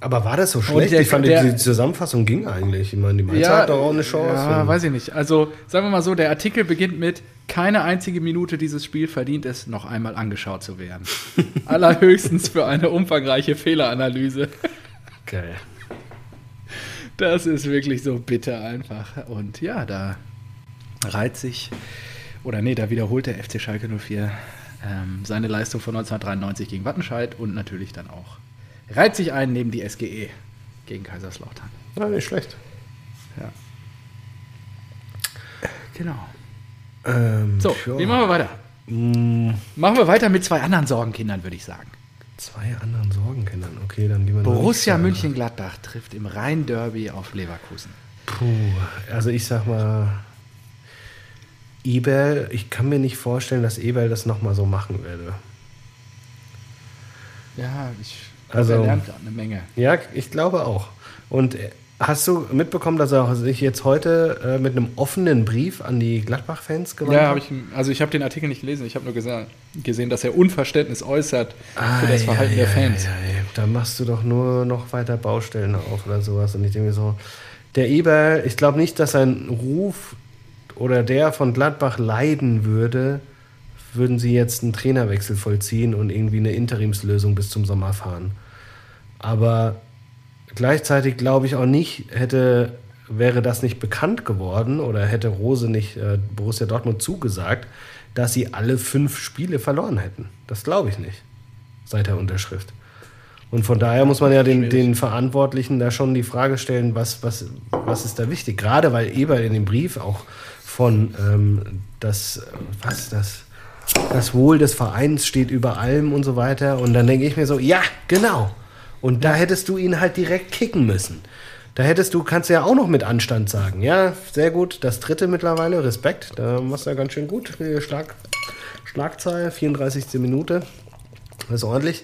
Aber war das so schlecht? Der, ich fand, der, die Zusammenfassung ging eigentlich. Ich meine, die Mainz ja, hat doch auch eine Chance. Ja, weiß ich nicht. Also, sagen wir mal so, der Artikel beginnt mit keine einzige Minute dieses Spiel verdient es, noch einmal angeschaut zu werden. Allerhöchstens für eine umfangreiche Fehleranalyse. Geil. Das ist wirklich so bitter einfach. Und ja, da reiht sich, oder nee, da wiederholt der FC Schalke 04 ähm, seine Leistung von 1993 gegen Wattenscheid und natürlich dann auch reiht sich ein neben die SGE gegen Kaiserslautern. Na, nicht schlecht. Ja. Genau. Ähm, so, ja. wie machen wir weiter? Mm. Machen wir weiter mit zwei anderen Sorgenkindern, würde ich sagen. Zwei anderen Sorgenkindern, okay, dann gehen wir Borussia München-Gladbach trifft im Rhein-Derby auf Leverkusen. Puh, also ich sag mal, Eberl, ich kann mir nicht vorstellen, dass Eberl das nochmal so machen würde. Ja, ich also, er lernt eine Menge. Ja, ich glaube auch. Und Hast du mitbekommen, dass er sich jetzt heute äh, mit einem offenen Brief an die Gladbach-Fans gewandt hat? Ja, ich, also ich habe den Artikel nicht gelesen. Ich habe nur gesehen, gesehen, dass er Unverständnis äußert ah, für das Verhalten ja, der Fans. Ja, ja, da machst du doch nur noch weiter Baustellen auf oder sowas. Und ich denke mir so, der Eber, ich glaube nicht, dass sein Ruf oder der von Gladbach leiden würde, würden sie jetzt einen Trainerwechsel vollziehen und irgendwie eine Interimslösung bis zum Sommer fahren. Aber Gleichzeitig glaube ich auch nicht, hätte, wäre das nicht bekannt geworden oder hätte Rose nicht äh, Borussia Dortmund zugesagt, dass sie alle fünf Spiele verloren hätten. Das glaube ich nicht, seit der Unterschrift. Und von daher muss man ja den, den, Verantwortlichen da schon die Frage stellen, was, was, was ist da wichtig? Gerade weil Eber in dem Brief auch von ähm, das, was das, das Wohl des Vereins steht über allem und so weiter. Und dann denke ich mir so, ja, genau. Und da hättest du ihn halt direkt kicken müssen. Da hättest du, kannst du ja auch noch mit Anstand sagen. Ja, sehr gut. Das dritte mittlerweile, Respekt. Da machst du ja ganz schön gut. Schlag, Schlagzahl, 34. Minute. Das ist ordentlich.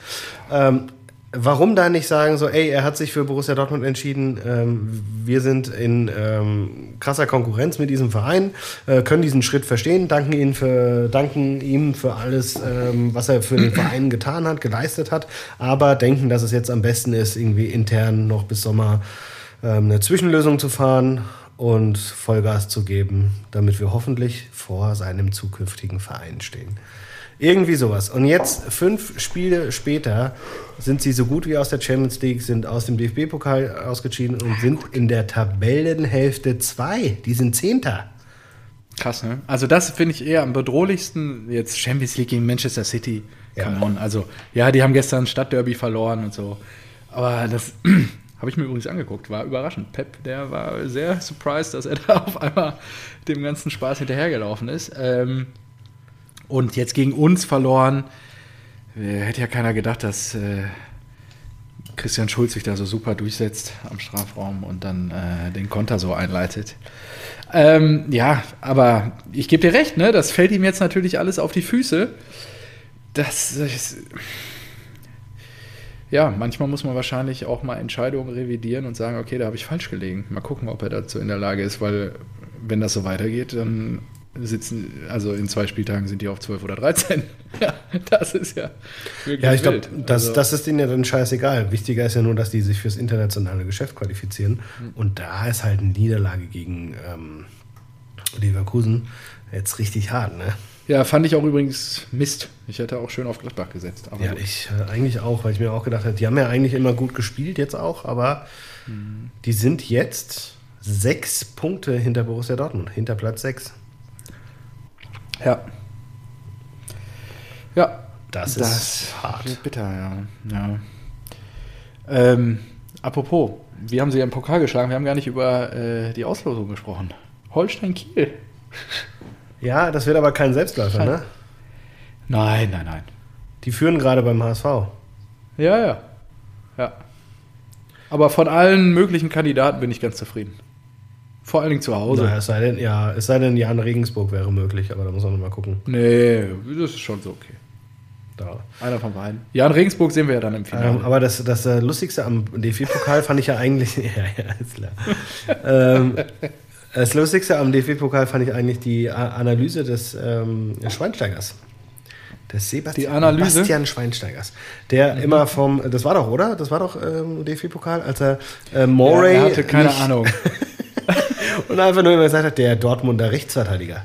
Ähm, warum da nicht sagen, so, ey, er hat sich für Borussia Dortmund entschieden, ähm, wir sind in ähm, krasser Konkurrenz mit diesem Verein, äh, können diesen Schritt verstehen, danken, ihn für, danken ihm für alles, ähm, was er für den Verein getan hat, geleistet hat, aber denken, dass es jetzt am besten ist, irgendwie intern noch bis Sommer ähm, eine Zwischenlösung zu fahren und Vollgas zu geben, damit wir hoffentlich vor seinem zukünftigen Verein stehen. Irgendwie sowas. Und jetzt, fünf Spiele später, sind sie so gut wie aus der Champions League, sind aus dem DFB-Pokal ausgeschieden und sind in der Tabellenhälfte zwei. Die sind Zehnter. Krass, ne? Also das finde ich eher am bedrohlichsten. Jetzt Champions League gegen Manchester City. Come ja. on. Also, ja, die haben gestern Stadtderby verloren und so. Aber das Habe ich mir übrigens angeguckt, war überraschend. Pep, der war sehr surprised, dass er da auf einmal dem ganzen Spaß hinterhergelaufen ist. Ähm, und jetzt gegen uns verloren. Hätte ja keiner gedacht, dass äh, Christian Schulz sich da so super durchsetzt am Strafraum und dann äh, den Konter so einleitet. Ähm, ja, aber ich gebe dir recht, ne? Das fällt ihm jetzt natürlich alles auf die Füße. Das, das ja, manchmal muss man wahrscheinlich auch mal Entscheidungen revidieren und sagen, okay, da habe ich falsch gelegen. Mal gucken, ob er dazu in der Lage ist, weil wenn das so weitergeht, dann sitzen, also in zwei Spieltagen sind die auf 12 oder 13. ja, das ist ja wirklich Ja, ich glaube, das, also, das ist ihnen ja dann scheißegal. Wichtiger ist ja nur, dass die sich fürs internationale Geschäft qualifizieren. Mhm. Und da ist halt eine Niederlage gegen ähm, Leverkusen jetzt richtig hart, ne? Ja, fand ich auch übrigens Mist. Ich hätte auch schön auf Gladbach gesetzt. ja, gut. ich äh, eigentlich auch, weil ich mir auch gedacht habe, die haben ja eigentlich immer gut gespielt jetzt auch, aber mhm. die sind jetzt sechs Punkte hinter Borussia Dortmund, hinter Platz sechs. Ja. Ja. Das, das ist hart. Bitter, ja. ja. Ähm, apropos, wir haben sie ja im Pokal geschlagen, wir haben gar nicht über äh, die Auslosung gesprochen. Holstein Kiel. Ja, das wird aber kein Selbstläufer, ne? Nein, nein, nein. Die führen gerade beim HSV. Ja, ja. Ja. Aber von allen möglichen Kandidaten bin ich ganz zufrieden. Vor allen Dingen zu Hause. Naja, es sei denn, ja, es sei denn, Jan Regensburg wäre möglich, aber da muss man noch mal gucken. Nee, das ist schon so okay. Da. Einer von beiden. Jan Regensburg sehen wir ja dann im Finale. Ähm, aber das, das äh, Lustigste am DFB-Pokal fand ich ja eigentlich. ja, ja, ist klar. ähm, das Lustigste am DFB-Pokal fand ich eigentlich die Analyse des ähm, Schweinsteigers. Des Sebastian, die Analyse? Sebastian Schweinsteigers. Der mhm. immer vom, das war doch, oder? Das war doch ähm, DFB-Pokal, als er äh, Moray. Ja, er hatte keine nicht, Ahnung. und einfach nur immer gesagt hat, der Dortmunder Rechtsverteidiger.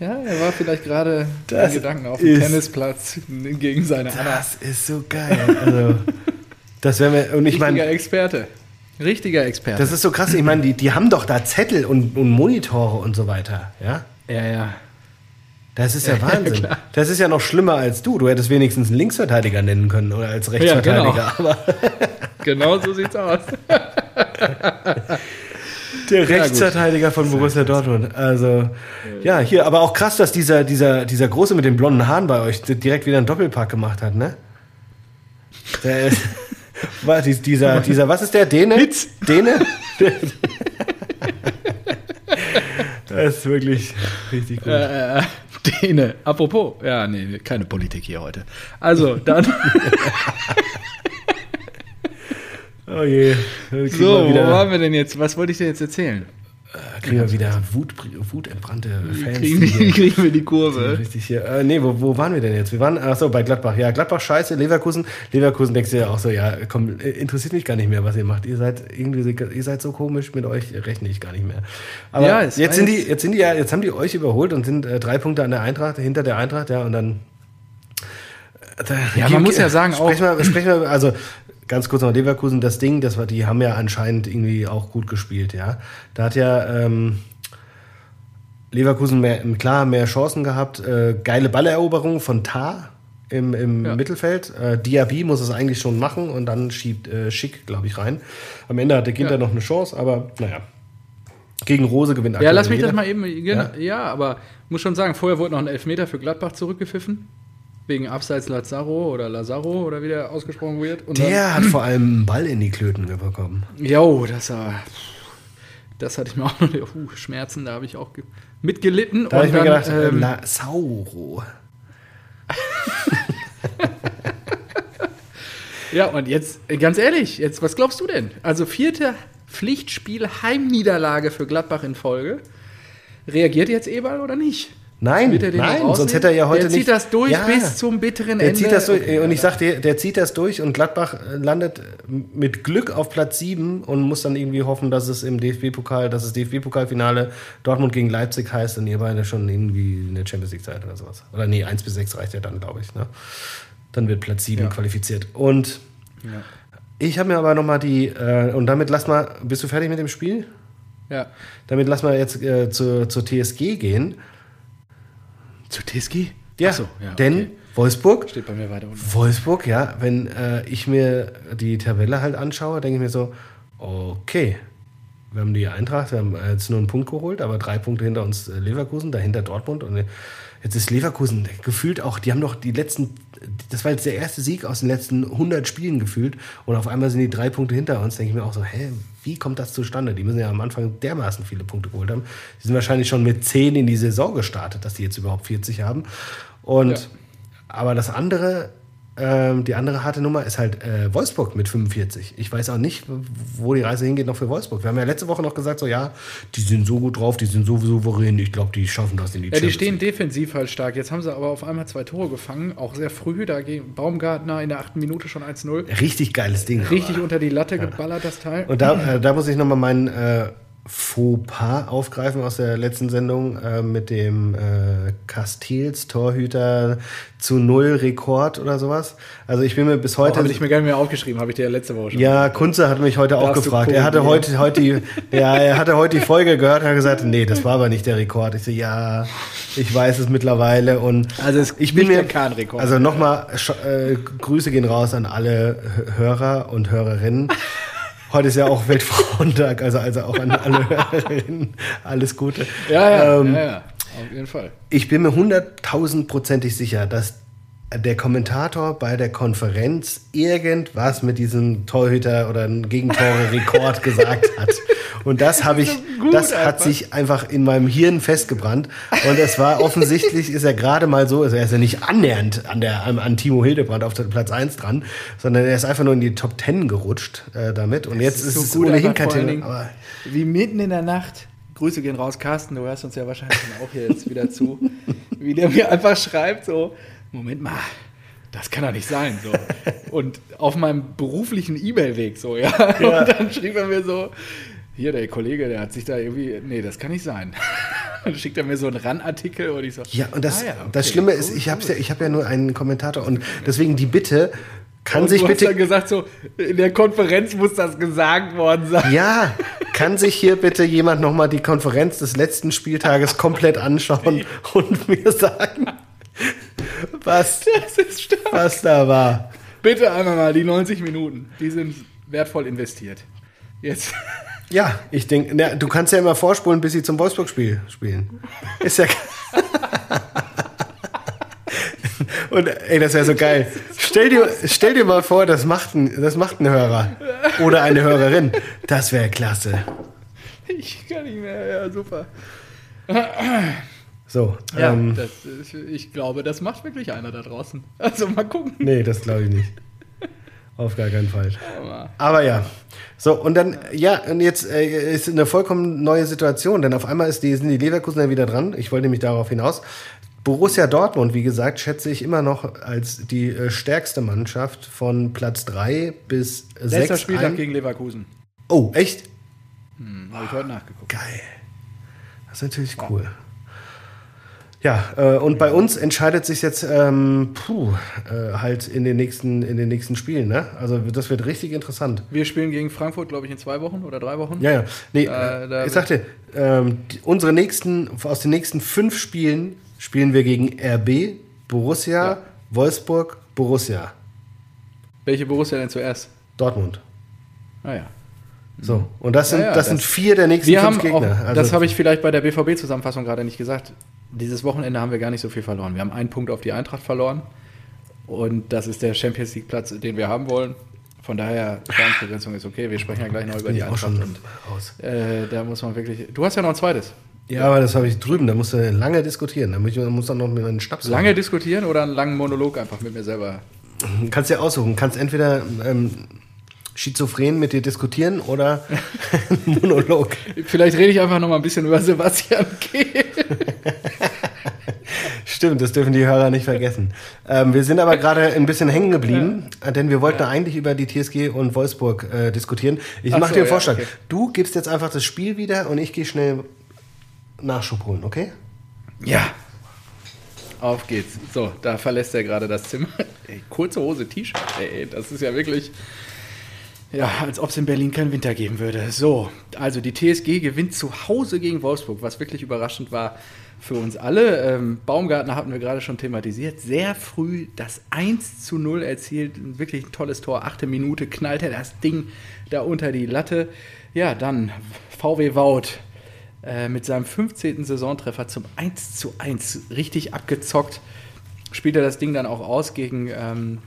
Ja, er war vielleicht gerade in Gedanken auf dem Tennisplatz gegen seine Das Anna. ist so geil. Also, das wäre mir. Und ich meine. Experte. Richtiger Experte. Das ist so krass. Ich meine, die, die haben doch da Zettel und, und Monitore und so weiter. Ja, ja. ja. Das ist ja, ja Wahnsinn. Ja, das ist ja noch schlimmer als du. Du hättest wenigstens einen Linksverteidiger nennen können oder als Rechtsverteidiger. Ja, genau. genau so sieht's aus. Der Rechtsverteidiger von Borussia Dortmund. Also, ja, hier, aber auch krass, dass dieser, dieser, dieser Große mit den blonden Haaren bei euch direkt wieder einen Doppelpack gemacht hat, ne? Der ist. Was, dieser, dieser, was ist der? Däne? Hitz. Däne? das ist wirklich richtig gut. Äh, Däne. Apropos, ja, nee, keine Politik hier heute. Also, dann. oh je. So, wo waren wir denn jetzt? Was wollte ich dir jetzt erzählen? Äh, kriegen wir wieder Wut, wutentbrannte Fans. Kriegen, kriegen wir die Kurve. Richtig hier. Äh, nee, wo, wo waren wir denn jetzt? Wir waren, achso, bei Gladbach. Ja, Gladbach scheiße, Leverkusen. Leverkusen denkst du ja auch so, ja, komm, äh, interessiert mich gar nicht mehr, was ihr macht. Ihr seid irgendwie, ihr seid so komisch, mit euch rechne ich gar nicht mehr. Aber ja, jetzt sind die, jetzt sind die ja, jetzt haben die euch überholt und sind äh, drei Punkte an der Eintracht, hinter der Eintracht, ja, und dann. Äh, ja, man muss ja sagen, sprechen auch. Wir, sprechen wir, also ganz kurz noch Leverkusen, das Ding, das war, die haben ja anscheinend irgendwie auch gut gespielt, ja. Da hat ja ähm, Leverkusen mehr, klar mehr Chancen gehabt, äh, geile Balleroberung von Tar im, im ja. Mittelfeld. Äh, Diaby muss es eigentlich schon machen und dann schiebt äh, Schick, glaube ich, rein. Am Ende hatte Ginter ja. noch eine Chance, aber naja. Gegen Rose gewinnt Ja, lass mich jeder. das mal eben. Ja? ja, aber muss schon sagen, vorher wurde noch ein Elfmeter für Gladbach zurückgepfiffen wegen Abseits Lazaro oder Lazaro oder wie der ausgesprochen wird. Und der dann, hat vor allem einen Ball in die Klöten bekommen. Jo, das war. Das hatte ich mir auch noch. Uh, Schmerzen, da habe ich auch mitgelitten. Da habe ich mir gedacht, äh, ähm, Lazaro. ja, und jetzt, ganz ehrlich, jetzt, was glaubst du denn? Also, vierte Pflichtspiel, Heimniederlage für Gladbach in Folge. Reagiert jetzt Eberl oder nicht? Nein, nein, sonst hätte er ja heute der nicht. zieht das durch ja, bis zum bitteren der Ende. Zieht das durch, und ich sag dir, der zieht das durch und Gladbach landet mit Glück auf Platz 7 und muss dann irgendwie hoffen, dass es im DFB-Pokal, dass es DFB-Pokalfinale Dortmund gegen Leipzig heißt und ihr beide schon irgendwie in der Champions League seid oder sowas. Oder nee, 1 bis 6 reicht ja dann, glaube ich. Ne? Dann wird Platz 7 ja. qualifiziert. Und ja. ich habe mir aber nochmal die, äh, und damit lass mal, bist du fertig mit dem Spiel? Ja. Damit lass mal jetzt äh, zur, zur TSG gehen. Zu TSG? Ja, so, ja denn Wolfsburg. Steht bei mir weiter unten. Wolfsburg, ja, wenn äh, ich mir die Tabelle halt anschaue, denke ich mir so, okay, wir haben die Eintracht, wir haben jetzt nur einen Punkt geholt, aber drei Punkte hinter uns äh, Leverkusen, dahinter Dortmund und jetzt ist Leverkusen gefühlt auch, die haben doch die letzten, das war jetzt der erste Sieg aus den letzten 100 Spielen gefühlt und auf einmal sind die drei Punkte hinter uns, denke ich mir auch so, hä, wie kommt das zustande? Die müssen ja am Anfang dermaßen viele Punkte geholt haben. Die sind wahrscheinlich schon mit 10 in die Saison gestartet, dass die jetzt überhaupt 40 haben und ja. Aber das andere, ähm, die andere harte Nummer ist halt äh, Wolfsburg mit 45. Ich weiß auch nicht, wo die Reise hingeht noch für Wolfsburg. Wir haben ja letzte Woche noch gesagt, so ja, die sind so gut drauf, die sind so souverän. Ich glaube, die schaffen das in die Ja, die stehen defensiv halt stark. Jetzt haben sie aber auf einmal zwei Tore gefangen, auch sehr früh. Da ging Baumgartner in der achten Minute schon 1-0. Richtig geiles Ding. Richtig aber. unter die Latte geballert, das Teil. Und da, äh, da muss ich nochmal meinen äh, Fauxpas aufgreifen aus der letzten Sendung äh, mit dem äh, Castells Torhüter zu Null Rekord oder sowas. Also ich bin mir bis heute. Oh, habe ich mir gar nicht mehr aufgeschrieben, habe ich dir letzte Woche schon. Ja, Kunze hat mich heute auch gefragt. Er hatte ja. heute, heute die, ja, er hatte heute die Folge gehört und hat gesagt, nee, das war aber nicht der Rekord. Ich so, ja, ich weiß es mittlerweile und also es ich bin mir kein Rekord. Also nochmal äh, Grüße gehen raus an alle Hörer und Hörerinnen. Heute ist ja auch Weltfrauentag, also, also auch an alle Hörerinnen alles Gute. Ja, ja, ähm, ja, ja, auf jeden Fall. Ich bin mir hunderttausendprozentig sicher, dass der Kommentator bei der Konferenz irgendwas mit diesem Torhüter oder Gegentore-Rekord gesagt hat. Und das habe ich, das hat einfach. sich einfach in meinem Hirn festgebrannt. Und es war offensichtlich, ist er gerade mal so, also er ist ja nicht annähernd an, der, an Timo Hildebrand auf Platz 1 dran, sondern er ist einfach nur in die Top 10 gerutscht äh, damit. Und das jetzt ist, so es ohnehin kein Thema. Wie mitten in der Nacht Grüße gehen raus, Carsten, du hörst uns ja wahrscheinlich auch hier jetzt wieder zu, wie der mir einfach schreibt, so, Moment mal, das kann doch nicht sein. So. Und auf meinem beruflichen E-Mail-Weg so, ja? ja. Und dann schrieb er mir so, hier, der Kollege, der hat sich da irgendwie, nee, das kann nicht sein. Dann schickt er mir so einen RAN-Artikel und ich so, ja, und das, ah, ja, okay, das Schlimme ist, ich habe ja, hab ja nur einen Kommentator und deswegen die Bitte, kann und sich du bitte. Hast ja gesagt, so in der Konferenz muss das gesagt worden sein. Ja, kann sich hier bitte jemand nochmal die Konferenz des letzten Spieltages komplett anschauen und mir sagen, was, was da war. Bitte einmal mal die 90 Minuten. Die sind wertvoll investiert. Jetzt. Ja, ich denke, du kannst ja immer vorspulen, bis sie zum Wolfsburg-Spiel spielen. Ist ja. Und ey, das wäre so geil. Stell dir, stell dir mal vor, das macht, ein, das macht ein Hörer oder eine Hörerin. Das wäre klasse. Ich kann nicht mehr, ja, super. So, ja, ähm, das, ich glaube, das macht wirklich einer da draußen. Also mal gucken. Nee, das glaube ich nicht. Auf gar keinen Fall. Aber ja. So, und dann, ja, und jetzt äh, ist eine vollkommen neue Situation, denn auf einmal ist die, sind die Leverkusener wieder dran. Ich wollte nämlich darauf hinaus. Borussia Dortmund, wie gesagt, schätze ich immer noch als die äh, stärkste Mannschaft von Platz 3 bis 6. Letzter Spieltag ein. gegen Leverkusen. Oh, echt? Hm, Habe ich heute nachgeguckt. Geil. Das ist natürlich cool. Ja, äh, und bei uns entscheidet sich jetzt ähm, puh, äh, halt in den nächsten in den nächsten Spielen. Ne? Also das wird richtig interessant. Wir spielen gegen Frankfurt, glaube ich, in zwei Wochen oder drei Wochen. Ja, ja. Nee, äh, ich sagte, ähm, die, unsere nächsten aus den nächsten fünf Spielen spielen wir gegen RB, Borussia, ja. Wolfsburg, Borussia. Welche Borussia denn zuerst? Dortmund. Ah ja. So, und das sind, ja, ja, das, das, sind vier der nächsten fünf Gegner. Auch, also, das habe ich vielleicht bei der BVB-Zusammenfassung gerade nicht gesagt dieses Wochenende haben wir gar nicht so viel verloren. Wir haben einen Punkt auf die Eintracht verloren. Und das ist der Champions League Platz, den wir haben wollen. Von daher, Schadensbegrenzung ist okay. Wir sprechen ja gleich noch über die Eintracht. Und, äh, da muss man wirklich. Du hast ja noch ein zweites. Ja, aber das habe ich drüben. Da musst du lange diskutieren. Da muss ich muss dann noch mit meinen Schnaps. Lange machen. diskutieren oder einen langen Monolog einfach mit mir selber? Kannst dir aussuchen. Kannst entweder ähm, schizophren mit dir diskutieren oder Monolog. Vielleicht rede ich einfach noch mal ein bisschen über Sebastian Kehl. Stimmt, das dürfen die Hörer nicht vergessen. Ähm, wir sind aber gerade ein bisschen hängen geblieben, ja. denn wir wollten ja. eigentlich über die TSG und Wolfsburg äh, diskutieren. Ich mache so, dir einen Vorschlag. Ja, okay. Du gibst jetzt einfach das Spiel wieder und ich gehe schnell Nachschub holen, okay? Ja. Auf geht's. So, da verlässt er gerade das Zimmer. Ey, kurze Hose, T-Shirt. Ey, das ist ja wirklich. Ja, als ob es in Berlin keinen Winter geben würde. So, also die TSG gewinnt zu Hause gegen Wolfsburg, was wirklich überraschend war für uns alle. Ähm, Baumgartner hatten wir gerade schon thematisiert. Sehr früh das 1 zu 0 erzielt. Wirklich ein tolles Tor. Achte Minute knallt er das Ding da unter die Latte. Ja, dann VW Wout äh, mit seinem 15. Saisontreffer zum 1 zu 1 richtig abgezockt. Spielt er das Ding dann auch aus gegen, ähm,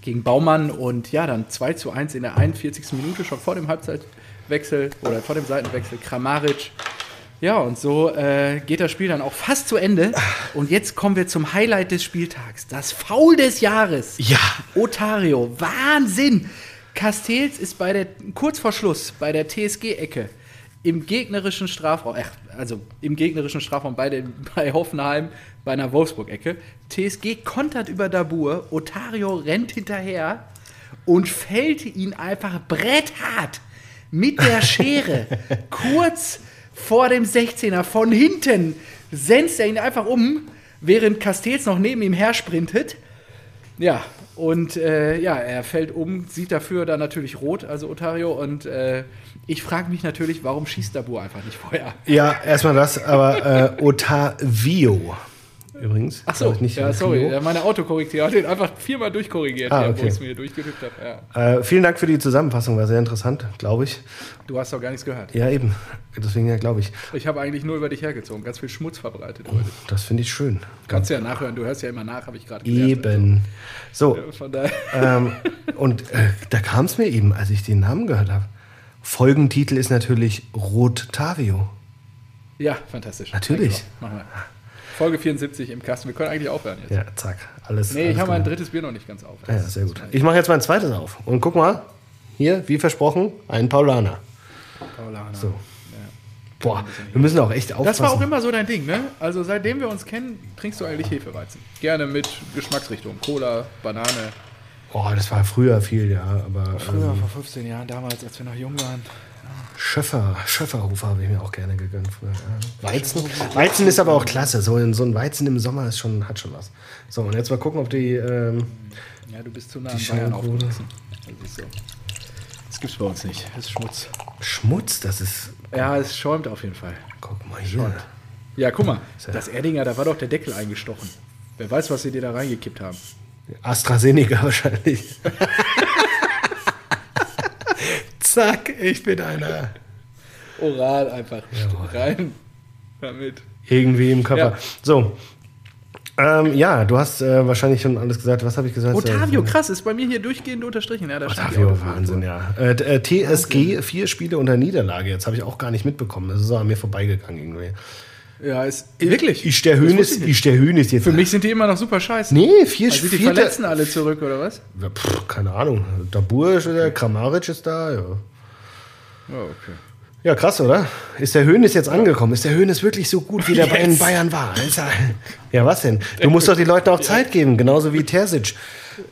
gegen Baumann und ja, dann 2 zu 1 in der 41. Minute, schon vor dem Halbzeitwechsel oder vor dem Seitenwechsel. Kramaric. Ja, und so äh, geht das Spiel dann auch fast zu Ende. Und jetzt kommen wir zum Highlight des Spieltags. Das Foul des Jahres. Ja. Otario. Wahnsinn. Castells ist bei der, kurz vor Schluss bei der TSG-Ecke im gegnerischen Strafraum, also im gegnerischen Strafraum bei, den, bei Hoffenheim bei einer Wolfsburg-Ecke. TSG kontert über Dabur, Otario rennt hinterher und fällt ihn einfach bretthart mit der Schere kurz vor dem 16er von hinten senzt er ihn einfach um, während Castells noch neben ihm her sprintet. Ja, und äh, ja, er fällt um, sieht dafür dann natürlich rot, also Otario. Und äh, ich frage mich natürlich, warum schießt Dabur einfach nicht vorher? Ja, erstmal das, aber äh, Otavio übrigens. Ach so, nicht ja, sorry, ja, meine Autokorrektur hat den einfach viermal durchkorrigiert, Ah, okay. wo ich es mir durchgetippt habe. Ja. Äh, vielen Dank für die Zusammenfassung, war sehr interessant, glaube ich. Du hast doch gar nichts gehört. Ja, eben. Deswegen ja, glaube ich. Ich habe eigentlich nur über dich hergezogen, ganz viel Schmutz verbreitet über dich. Das finde ich schön. Kannst du ja nachhören, du hörst ja immer nach, habe ich gerade gelernt. Eben. So, Also, Von daher. ähm, und äh, da kam es mir eben, als ich den Namen gehört habe. Folgentitel ist natürlich Rotavio. Ja, fantastisch. Natürlich. Machen wir. Folge 74 im Kasten. Wir können eigentlich aufhören jetzt. Ja, zack. Alles. Nee, alles ich habe mein drittes Bier noch nicht ganz auf. Ja, sehr gut. Ich mache jetzt mein zweites auf. Und guck mal, hier, wie versprochen, ein Paulaner. Paulaner. So. Ja. Boah, wir müssen auch echt aufpassen. Das war auch immer so dein Ding, ne? Also seitdem wir uns kennen, trinkst du eigentlich Hefeweizen. Gerne mit Geschmacksrichtung. Cola, Banane. Boah, das war früher viel, ja. Aber Früher, ähm, vor 15 Jahren, damals, als wir noch jung waren. Schöffer, Schöfferhofer habe ich mir auch gerne gegönnt. Weizen, Weizen ist aber auch klasse. So ein, so ein Weizen im Sommer ist schon, hat schon was. So, und jetzt mal gucken, ob die. Ähm, Ja, du bist zu nah an Bayern aufgewachsen. Das so. Das gibt's bei uns nicht. Das ist Schmutz. Schmutz, das ist. Ja, es schäumt auf jeden Fall. Guck mal hier. Ja, guck mal. Das Erdinger, da war doch der Deckel eingestochen. Wer weiß, was sie dir da reingekippt haben. AstraZeneca wahrscheinlich. Zack, ich bin einer. Oral einfach. Jawohl. Rein damit. Irgendwie im Körper. Ja. So. Ähm, ja, du hast äh, wahrscheinlich schon alles gesagt. Was habe ich gesagt? Otavio, Äh, krass, ist bei mir hier durchgehend unterstrichen. Ja, Otavio. Wahnsinn, ja. Äh, äh, TSG, vier Spiele unter Niederlage. Jetzt habe ich auch gar nicht mitbekommen. Das ist auch an mir vorbeigegangen irgendwie. Ja, ist wirklich. Ist der Hönes, ist der Hönes jetzt. Für mich sind die immer noch super scheiße. Nee, vier Also die Verletzten alle zurück, oder was? Ja, pff, keine Ahnung. Dabur ist da, Kramaric ist da, ja. Oh, okay. Ja, krass, oder? Ist der Hönes jetzt angekommen? Ist der Hönes wirklich so gut, wie der bei den Jetzt. Bayern war? Ist er- Ja, was denn? Du musst doch die Leuten auch Zeit geben, genauso wie Terzic.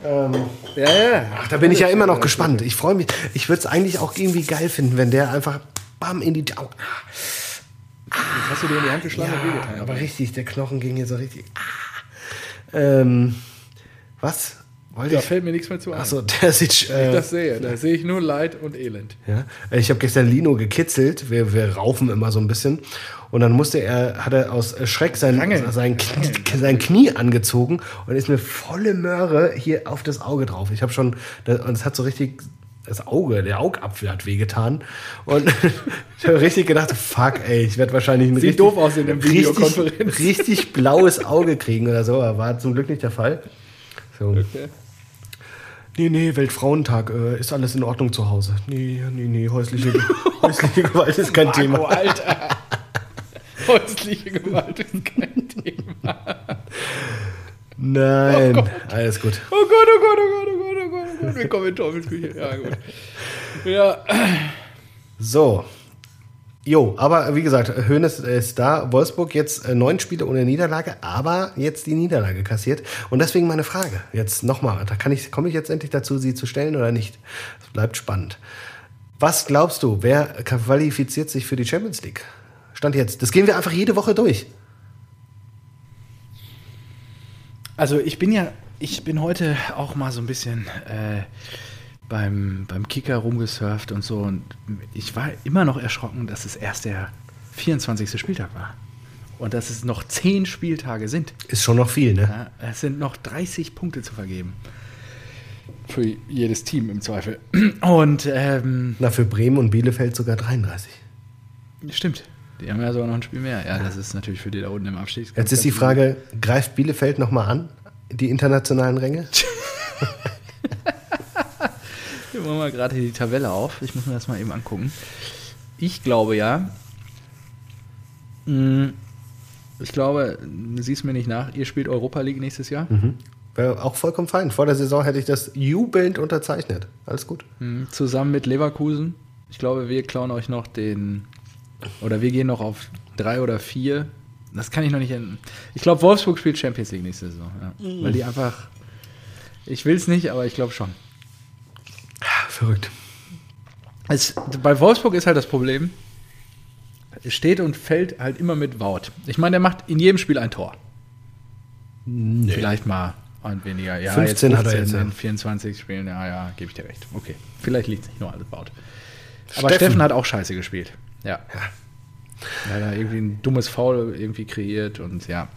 Ja, ja. Ach, da bin ich ja immer noch gespannt. Ich freue mich. Ich würde es eigentlich auch irgendwie geil finden, wenn der einfach bam in die Au. Jetzt hast du dir in die Hand geschlagen und Ja, wehgetan. aber richtig, der Knochen ging hier so richtig. Ah. Ähm, was? Wollte Da ich? fällt mir nichts mehr zu ein. Achso, Terzic. Wenn Äh, ich das sehe, da sehe ich nur Leid und Elend. Ja, ich habe gestern Lino gekitzelt. Wir, wir raufen immer so ein bisschen. Und dann musste er, hat er aus Schreck sein, sein, Knie, sein Knie angezogen und ist mir volle Möhre hier auf das Auge drauf. Ich habe schon, das- und es hat so richtig, das Auge, der Augapfel hat wehgetan. Und ich habe richtig gedacht, fuck, ey, ich werde wahrscheinlich ein Sieht richtig, doof aus in Videokonferenz. Richtig, richtig blaues Auge kriegen oder so. Aber war zum Glück nicht der Fall. So. Nee, nee, Weltfrauentag, äh, ist alles in Ordnung zu Hause. Nee, nee, nee, häusliche, häusliche Gewalt ist kein Marco, Thema. Alter. Häusliche Gewalt ist kein Thema. Nein, Oh alles gut. Oh Gott, oh Gott, oh Gott, oh Gott, oh Gott, oh Gott. Wir kommen in Teufelsküche. Ja, gut. Ja, So. Jo, aber wie gesagt, Hoeneß ist da. Wolfsburg jetzt äh, neun Spiele ohne Niederlage, aber jetzt die Niederlage kassiert. Und deswegen meine Frage. Jetzt nochmal, da kann ich, komme ich jetzt endlich dazu, sie zu stellen oder nicht? Es bleibt spannend. Was glaubst du, wer qualifiziert sich für die Champions League? Stand jetzt. Das gehen wir einfach jede Woche durch. Also ich bin ja, ich bin heute auch mal so ein bisschen äh, beim, beim Kicker rumgesurft und so. Und ich war immer noch erschrocken, dass es erst der 24. Spieltag war. Und dass es noch 10 Spieltage sind. Ist schon noch viel, ne? Ja, es sind noch 30 Punkte zu vergeben. Für jedes Team im Zweifel. Und ähm, Na, für Bremen und Bielefeld sogar 33. stimmt. Die haben ja sogar noch ein Spiel mehr. Ja, das ist natürlich für die da unten im Abstieg. Jetzt ist die Frage, greift Bielefeld nochmal an, die internationalen Ränge? Wir machen mal gerade die Tabelle auf. Ich muss mir das mal eben angucken. Ich glaube ja. mh, Ich glaube, du siehst mir nicht nach, ihr spielt Europa League nächstes Jahr. Wäre auch vollkommen fein. Vor der Saison hätte ich das jubelnd unterzeichnet. Alles gut. Mhm, Zusammen mit Leverkusen. Ich glaube, wir klauen euch noch den. Oder wir gehen noch auf drei oder vier. Das kann ich noch nicht. enden. Ich glaube, Wolfsburg spielt Champions League nächste Saison. Ja. Weil die einfach. Ich will es nicht, aber ich glaube schon. Verrückt. Es, bei Wolfsburg ist halt das Problem, es steht und fällt halt immer mit Wout. Ich meine, der macht in jedem Spiel ein Tor. Vielleicht mal ein weniger. Ja, 15 hat er jetzt, in 24 Spielen. Ja, ja, gebe ich dir recht. Okay. Vielleicht liegt es nicht nur alles Wout. Aber Steffen. Steffen. hat auch scheiße gespielt. Ja. Er hat da irgendwie ein dummes Foul irgendwie kreiert und ja.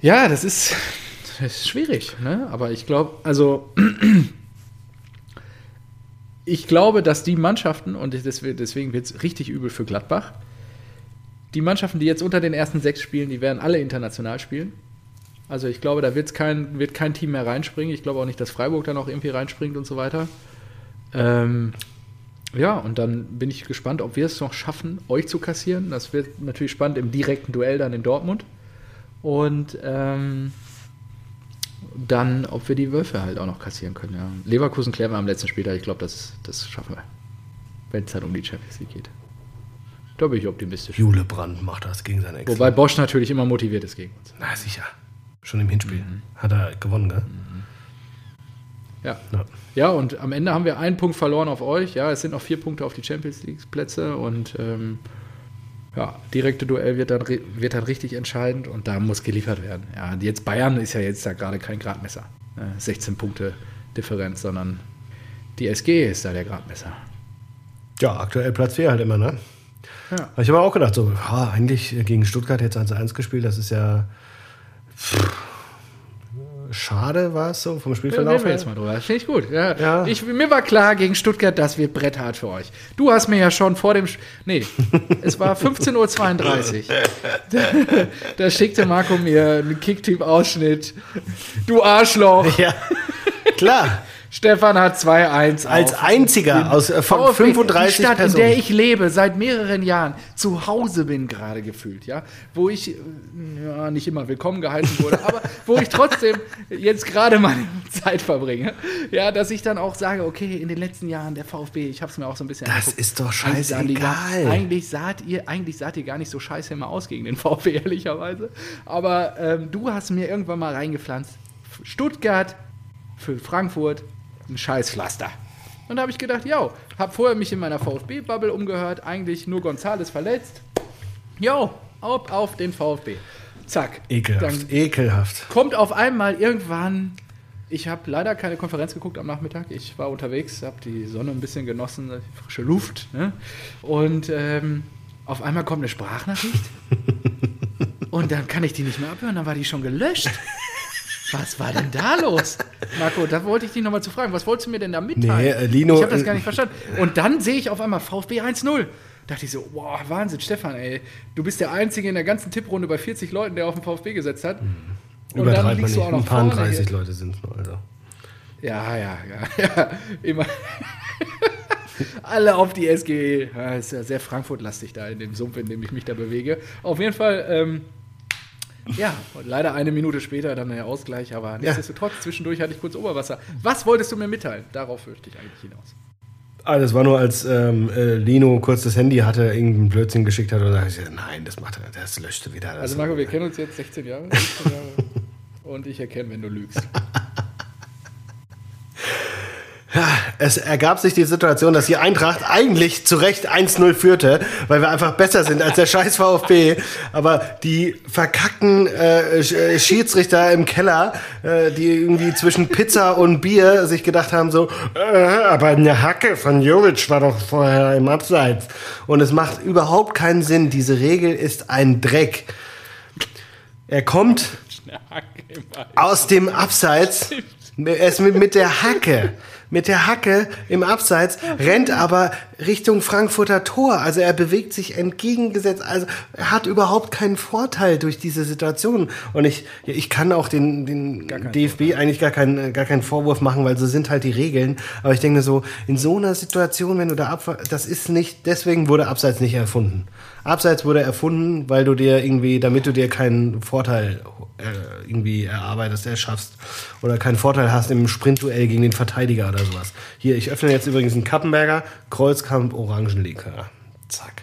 Ja, das ist, das ist schwierig, ne? Aber ich glaube, also ich glaube, dass die Mannschaften, und deswegen wird es richtig übel für Gladbach, die Mannschaften, die jetzt unter den ersten sechs spielen, die werden alle international spielen. Also ich glaube, da wird's kein, wird kein Team mehr reinspringen. Ich glaube auch nicht, dass Freiburg dann auch irgendwie reinspringt und so weiter. Ähm, ja, und dann bin ich gespannt, ob wir es noch schaffen, euch zu kassieren. Das wird natürlich spannend im direkten Duell dann in Dortmund. Und ähm, dann, ob wir die Wölfe halt auch noch kassieren können. Ja. Leverkusen klären wir am letzten Spieltag. Ich glaube, das, das schaffen wir. Wenn es halt um die Champions League geht. Da bin ich optimistisch. Jule Brandt macht das gegen seine Ex. Wobei Bosch natürlich immer motiviert ist gegen uns. Na, sicher. Schon im Hinspiel. Hat er gewonnen, gell? Ja. Ja. Ja, und am Ende haben wir einen Punkt verloren auf euch. Ja, es sind noch vier Punkte auf die Champions League-Plätze und ähm, ja, direkte Duell wird dann, wird dann richtig entscheidend und da muss geliefert werden. Ja, und jetzt Bayern ist ja jetzt da gerade kein Gradmesser. Äh, 16 Punkte Differenz, sondern die SG ist da der Gradmesser. Ja, aktuell Platz 4 halt immer, ne? Ja. Ich habe auch gedacht, so, ja, eigentlich gegen Stuttgart jetzt 1-1 gespielt, das ist ja. pff, Schade war es so vom Spielverlauf her. jetzt mal drüber. Finde ich gut. Ja, Ja. Ich, mir war klar gegen Stuttgart, das wird bretthart für euch. Du hast mir ja schon vor dem. Sch- Nee, es war 15.32 Uhr. Da, da schickte Marco mir einen Kickteam-Ausschnitt. Du Arschloch. Ja, klar. Stefan hat 2-1. Als auf einziger aus, äh, von VfB, 35 die Stadt, Personen. in der ich lebe, seit mehreren Jahren zu Hause bin gerade gefühlt, ja, wo ich äh, ja, nicht immer willkommen geheißen wurde, aber wo ich trotzdem jetzt gerade meine Zeit verbringe, ja, dass ich dann auch sage, okay, in den letzten Jahren der VfB, ich habe es mir auch so ein bisschen Das angeguckt. ist doch Eigentlich gar- scheißegal. Eigentlich saht ihr, eigentlich saht ihr gar nicht so scheiße immer aus gegen den VfB, ehrlicherweise. Aber ähm, du hast mir irgendwann mal reingepflanzt. Stuttgart für Frankfurt ein Scheißpflaster. Und da habe ich gedacht, ja, habe vorher mich in meiner VfB-Bubble umgehört, eigentlich nur Gonzales verletzt. Jo, auf, auf den VfB. Zack. Ekelhaft, Dann ekelhaft. kommt auf einmal irgendwann. Ich habe leider keine Konferenz geguckt am Nachmittag. Ich war unterwegs, habe die Sonne ein bisschen genossen, die frische Luft. Ne? Und ähm, auf einmal kommt eine Sprachnachricht. und dann kann ich die nicht mehr abhören. Dann war die schon gelöscht. Was war denn da los? Marco, da wollte ich dich nochmal zu fragen. Was wolltest du mir denn da mitteilen? Nee, äh, Lino, ich habe das äh, gar nicht verstanden. Und dann sehe ich auf einmal VfB 1-0. Dachte ich so, wow, Wahnsinn, Stefan, ey. Du bist der Einzige in der ganzen Tipprunde bei 40 Leuten, der auf den VfB gesetzt hat. Und dann liegst nicht. du auch noch Ein paar vorne. 30 Leute sind es nur, also. Ja, ja, ja, ja. Immer. Alle auf die SG. Ja, ist ja sehr Frankfurt-lastig da in dem Sumpf, in dem ich mich da bewege. Auf jeden Fall, ähm, ja, und leider eine Minute später dann der Ausgleich, aber nichtsdestotrotz, zwischendurch hatte ich kurz Oberwasser. Was wolltest du mir mitteilen? Darauf möchte ich eigentlich hinaus. Ah, das war nur, als ähm, äh, Lino kurz das Handy hatte, irgendeinen Blödsinn geschickt hat und da habe ich gesagt, nein, das macht er, das löschte wieder. Das Also Marco, wir kennen uns jetzt 16 Jahre. 16 Jahre und ich erkenne, wenn du lügst. Es ergab sich die Situation, dass die Eintracht eigentlich zu Recht 1-0 führte, weil wir einfach besser sind als der scheiß VfB. Aber die verkackten äh, äh, Schiedsrichter im Keller, äh, die irgendwie zwischen Pizza und Bier sich gedacht haben, so, äh, aber eine Hacke von Jovic war doch vorher im Abseits. Und es macht überhaupt keinen Sinn. Diese Regel ist ein Dreck. Er kommt aus dem Abseits, er ist mit, mit der Hacke, mit der Hacke im Abseits, rennt aber Richtung Frankfurter Tor. Also er bewegt sich entgegengesetzt. Also er hat überhaupt keinen Vorteil durch diese Situation. Und ich, ich kann auch den, den DFB Vorteil. eigentlich gar keinen, gar keinen Vorwurf machen, weil so sind halt die Regeln. Aber ich denke so, in so einer Situation, wenn du da ab, das ist nicht, deswegen wurde Abseits nicht erfunden. Abseits wurde erfunden, weil du dir irgendwie, damit du dir keinen Vorteil äh, irgendwie erarbeitest, erschaffst oder keinen Vorteil hast im Sprintduell gegen den Verteidiger oder sowas. Hier, ich öffne jetzt übrigens einen Kappenberger Kreuzkamp Orangenlikör. Zack.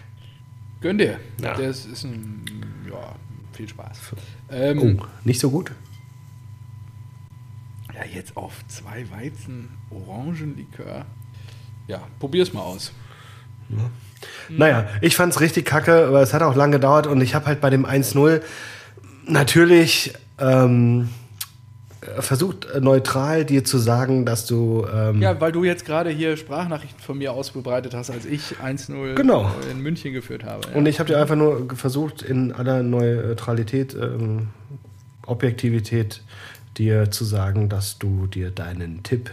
Gönn dir. Ja. Das ist ein, ja, viel Spaß. Ähm, oh, nicht so gut? Ja, jetzt auf zwei Weizen Orangenlikör. Ja, probier's mal aus. Ja. Naja, ich fand es richtig kacke, aber es hat auch lange gedauert und ich habe halt bei dem 1-0 natürlich ähm, versucht, neutral dir zu sagen, dass du. Ähm ja, weil du jetzt gerade hier Sprachnachrichten von mir ausgebreitet hast, als ich 1-0 genau. in München geführt habe. Ja. Und ich habe dir einfach nur versucht, in aller Neutralität, ähm, Objektivität dir zu sagen, dass du dir deinen Tipp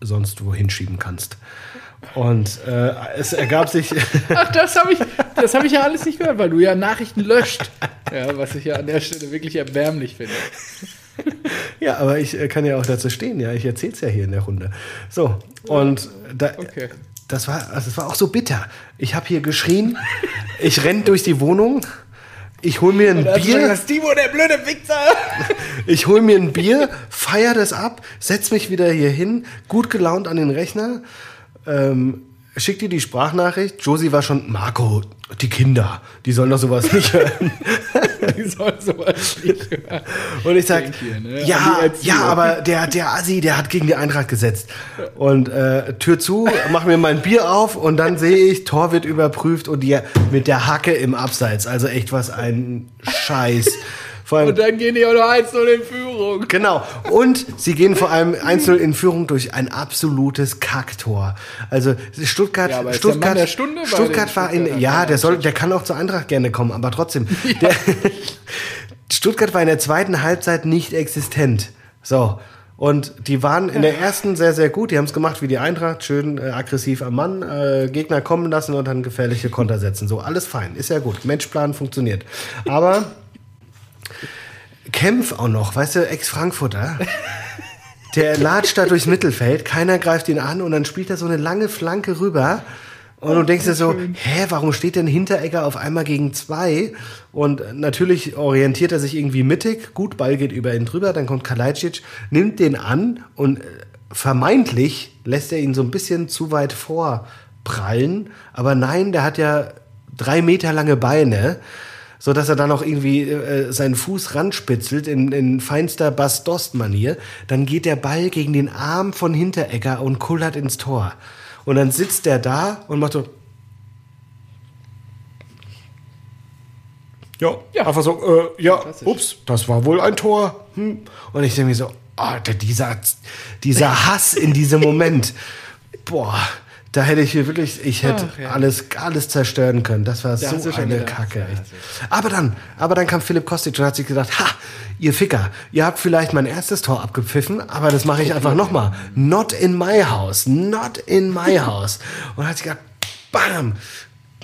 sonst wohin schieben kannst. Und äh, es ergab sich. Ach, das habe ich, hab ich ja alles nicht gehört, weil du ja Nachrichten löscht. Ja, was ich ja an der Stelle wirklich erbärmlich finde. Ja, aber ich äh, kann ja auch dazu stehen, ja. Ich erzähle es ja hier in der Runde. So, und da, okay. das, war, also das war auch so bitter. Ich habe hier geschrien, ich renne durch die Wohnung. Ich hol mir ein Bier. Das Timo, der blöde Wichser. Ich hol mir ein Bier, feier das ab, setz mich wieder hier hin, gut gelaunt an den Rechner ähm, schickt dir die Sprachnachricht. Josie war schon, Marco, die Kinder, die sollen doch sowas nicht hören. die sollen sowas nicht hören. Und ich sag, hier, ne? ja, ja, aber der, der Assi, der hat gegen die Eintracht gesetzt. Und äh, Tür zu, mach mir mein Bier auf und dann sehe ich, Tor wird überprüft und die mit der Hacke im Abseits. Also echt was ein Scheiß. Allem, und dann gehen die auch noch 1-0 in Führung. Genau. Und sie gehen vor allem 1-0 in Führung durch ein absolutes Kacktor. Also Stuttgart, ja, Stuttgart, der Stunde Stuttgart war in, ja, der soll, der kann auch zur Eintracht gerne kommen, aber trotzdem. Ja. Der, Stuttgart war in der zweiten Halbzeit nicht existent. So. Und die waren in der ersten sehr, sehr gut. Die haben es gemacht wie die Eintracht, schön äh, aggressiv am Mann, äh, Gegner kommen lassen und dann gefährliche Konter setzen. So, alles fein, ist ja gut. Matchplan funktioniert. Aber Kempf auch noch, weißt du, Ex-Frankfurter. Der latscht da durchs Mittelfeld, keiner greift ihn an und dann spielt er so eine lange Flanke rüber. Und du denkst dir so, hä, warum steht denn Hinteregger auf einmal gegen zwei? Und natürlich orientiert er sich irgendwie mittig. Gut, Ball geht über ihn drüber, dann kommt Kalajdzic, nimmt den an und äh, vermeintlich lässt er ihn so ein bisschen zu weit vorprallen. Aber nein, der hat ja drei Meter lange Beine so dass er dann auch irgendwie äh, seinen Fuß ranspitzelt in, in feinster Bass-Dost-Manier. Dann geht der Ball gegen den Arm von Hinteregger und kullert ins Tor. Und dann sitzt der da und macht so. Ja, ja. einfach so, äh, ja, ups, das war wohl ein Tor. Hm. Und ich denke mir so, oh, dieser, dieser Hass in diesem Moment. Boah, da hätte ich hier wirklich, ich hätte Ach, ja. alles, alles zerstören können. Das war da so eine Kacke. Ja, aber dann, aber dann kam Philipp Kostic und hat sich gedacht, ha, ihr Ficker, ihr habt vielleicht mein erstes Tor abgepfiffen, aber das mache ich einfach nochmal. Not in my house, not in my house. Und hat sich gedacht, bam,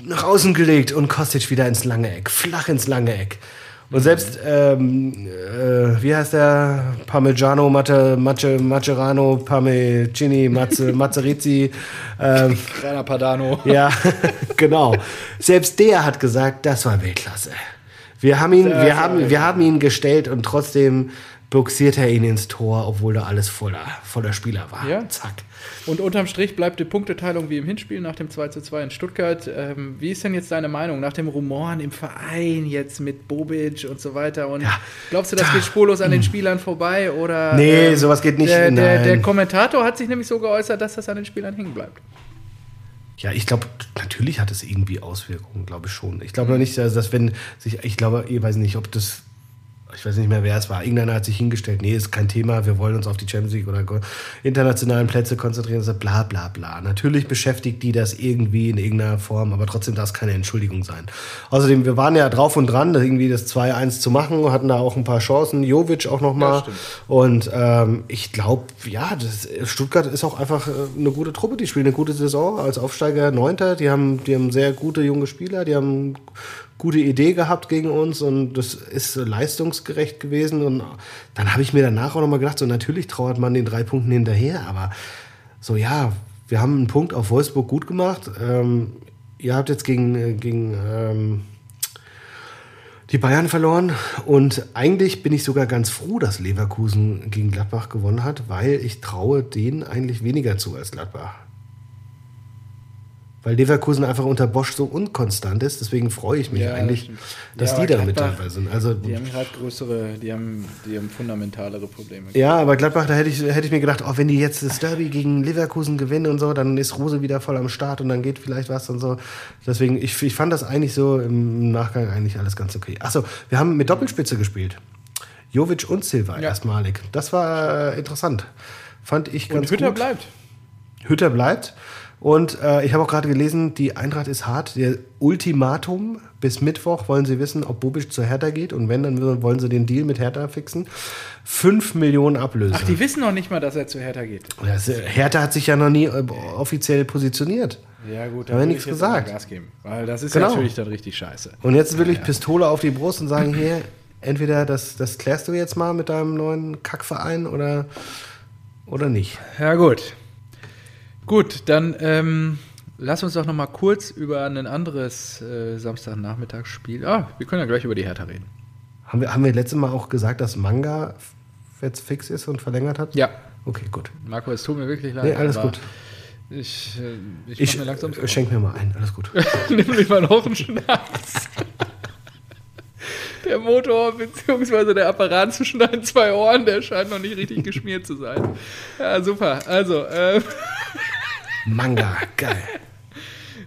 nach außen gelegt und Kostic wieder ins lange Eck, flach ins lange Eck. Und selbst, ähm, äh, wie heißt der? Parmigiano, Matte, Mace, Macerano, Parmigiani, Mazze, Mazzerizzi. Ähm, Rainer Padano. Ja, genau. Selbst der hat gesagt, das war Weltklasse. Wir haben ihn, wir haben, wir haben ihn gestellt und trotzdem boxiert er ihn ins Tor, obwohl da alles voller, voller Spieler war. Ja. Zack. Und unterm Strich bleibt die Punkteteilung wie im Hinspiel nach dem 2 zu 2 in Stuttgart. Ähm, wie ist denn jetzt deine Meinung nach dem Rumoren im Verein jetzt mit Bobic und so weiter? Und Ja, glaubst du, das da- geht spurlos an den Spielern vorbei? Oder, Nee, sowas geht nicht, Der, der, der Kommentator hat sich nämlich so geäußert, dass das an den Spielern hängen bleibt. Ja, ich glaube, natürlich hat es irgendwie Auswirkungen, glaube ich schon. Ich glaube nicht, dass, dass wenn sich, ich glaube, ich weiß nicht, ob das, ich weiß nicht mehr, wer es war. Irgendeiner hat sich hingestellt, nee, ist kein Thema, wir wollen uns auf die Champions League oder internationalen Plätze konzentrieren, so bla bla bla. Natürlich beschäftigt die das irgendwie in irgendeiner Form, aber trotzdem darf es keine Entschuldigung sein. Außerdem, wir waren ja drauf und dran, das irgendwie das 2-1 zu machen, hatten da auch ein paar Chancen, Jovic auch nochmal. stimmt. und ähm, ich glaube, ja, das, Stuttgart ist auch einfach äh, eine gute Truppe, die spielen eine gute Saison als Aufsteiger Neunter, die haben, die haben sehr gute junge Spieler, die haben gute Idee gehabt gegen uns und das ist leistungsgerecht gewesen. Und dann habe ich mir danach auch nochmal gedacht, so natürlich trauert man den drei Punkten hinterher, aber so ja, wir haben einen Punkt auf Wolfsburg gut gemacht. Ähm, ihr habt jetzt gegen, äh, gegen ähm, die Bayern verloren und eigentlich bin ich sogar ganz froh, dass Leverkusen gegen Gladbach gewonnen hat, weil ich traue denen eigentlich weniger zu als Gladbach. Weil Leverkusen einfach unter Bosch so unkonstant ist, deswegen freue ich mich Ja, eigentlich, dass Ja, die da mit dabei sind. Also, Die haben halt größere, die haben, die haben fundamentalere Probleme. ja, aber Gladbach, da hätte ich, hätte ich mir gedacht, oh, wenn die jetzt das Derby gegen Leverkusen gewinnen und so, dann ist Rose wieder voll am Start und dann geht vielleicht was und so. Deswegen, ich, ich fand das eigentlich so im Nachgang eigentlich alles ganz okay. Achso, wir haben mit Doppelspitze gespielt. Jovic und Silva Ja. erstmalig. Das war äh, interessant. Fand ich ganz Und Hütter gut. bleibt. Hütter bleibt. Und äh, ich habe auch gerade gelesen, die Eintracht ist hart. Der Ultimatum bis Mittwoch wollen sie wissen, ob Bobic zu Hertha geht. Und wenn, dann wollen sie den Deal mit Hertha fixen. Fünf Millionen Ablöse. Ach, die wissen noch nicht mal, dass er zu Hertha geht. Das, Hertha hat sich ja noch nie äh, offiziell positioniert. Ja, gut, Haben wir nichts ich gesagt. Gas geben. Weil das ist Genau. natürlich dann richtig scheiße. Und jetzt wirklich Pistole auf die Brust und sagen, hier, entweder das, das klärst du jetzt mal mit deinem neuen Kackverein oder, oder nicht. Ja, gut. Gut, dann ähm, lass uns doch noch mal kurz über ein anderes äh, Samstagnachmittagsspiel. Ah, wir können ja gleich über die Hertha reden. Haben wir, haben wir letztes Mal auch gesagt, dass Manga jetzt fix ist und verlängert hat? Ja, Okay, gut. Marco, es tut mir wirklich leid. Nee, alles gut. Ich, äh, ich, Ich mir langsam äh, schenk mir mal ein, alles gut. Nimm lieber noch einen Schnaps. Der Motor bzw. der Apparat zwischen deinen zwei Ohren, der scheint noch nicht richtig geschmiert zu sein. Ja, super. Also, ähm, Manga, geil.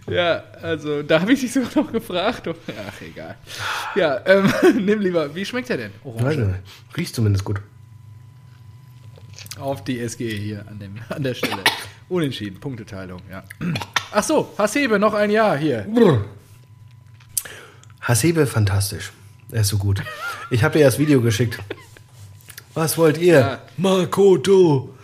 ja, also da habe ich dich sogar noch gefragt. Ach, egal. Ja, ähm, nimm lieber. Wie schmeckt der denn? Nicht. Riecht zumindest gut. Auf die SGE hier an, dem, an der Stelle. Unentschieden, Punkteteilung, ja. Ach so, Hasebe, noch ein Jahr hier. Hasebe, fantastisch. Er ist so gut. Ich habe dir das Video geschickt. Was wollt ihr? Ja. Makoto.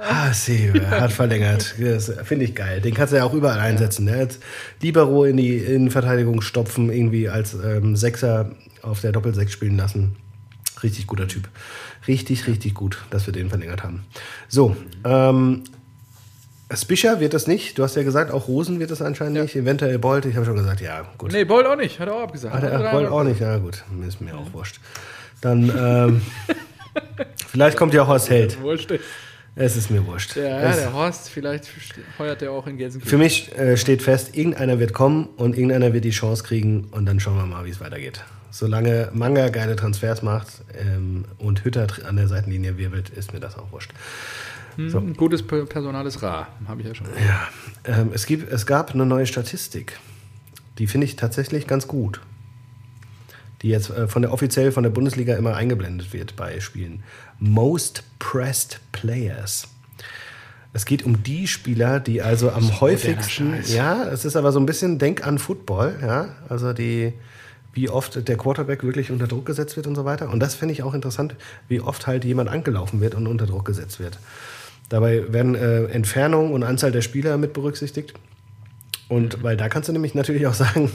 Hasebe hat verlängert. Das finde ich geil. Den kannst du ja auch überall einsetzen. Ne? Als Libero in die Innenverteidigung stopfen, irgendwie als ähm, Sechser auf der Doppelsechs spielen lassen. Richtig guter Typ. Richtig, richtig gut, dass wir den verlängert haben. So, ähm, Spischer wird das nicht. Du hast ja gesagt, auch Rosen wird das anscheinend nicht. Eventuell Bolt. Ich habe schon gesagt, ja, gut. Nee, Bolt auch nicht, hat er auch abgesagt. Ah, Hat er Bolt auch nicht. Ja, gut. Ist mir auch wurscht. Dann, ähm, vielleicht kommt ja auch aus Held. Es ist mir wurscht. Ja, es, der Horst, vielleicht heuert der auch in für Gelsenkirchen. mich äh, steht fest, irgendeiner wird kommen und irgendeiner wird die Chance kriegen und dann schauen wir mal, wie es weitergeht. Solange Manga geile Transfers macht ähm, und Hütter an der Seitenlinie wirbelt, ist mir das auch wurscht. Hm, Ein gutes Per- Personal ist rar, habe ich ja schon. Ja, ähm, es, gibt, es gab eine neue Statistik. Die finde ich tatsächlich ganz gut. Die jetzt äh, von der offiziell von der Bundesliga immer eingeblendet wird bei Spielen. Most Pressed Players. Es geht um die Spieler, die also am häufigsten. Ja, es ist aber so ein bisschen Denk an Football, ja. Also die, wie oft der Quarterback wirklich unter Druck gesetzt wird und so weiter. Und das finde ich auch interessant, wie oft halt jemand angelaufen wird und unter Druck gesetzt wird. Dabei werden äh, Entfernung und Anzahl der Spieler mit berücksichtigt. Und weil da kannst du nämlich natürlich auch sagen,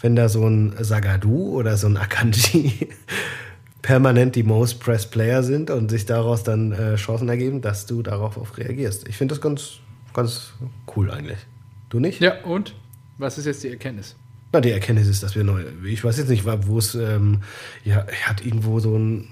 wenn da so ein Sagadu oder so ein Akanji permanent die Most Pressed Player sind und sich daraus dann äh, Chancen ergeben, dass du darauf reagierst. Ich finde das ganz, ganz cool eigentlich. Du nicht? Ja, und? Was ist jetzt die Erkenntnis? Na, die Erkenntnis ist, dass wir neu. Ich weiß jetzt nicht, wo es. Ähm, ja, hat irgendwo so ein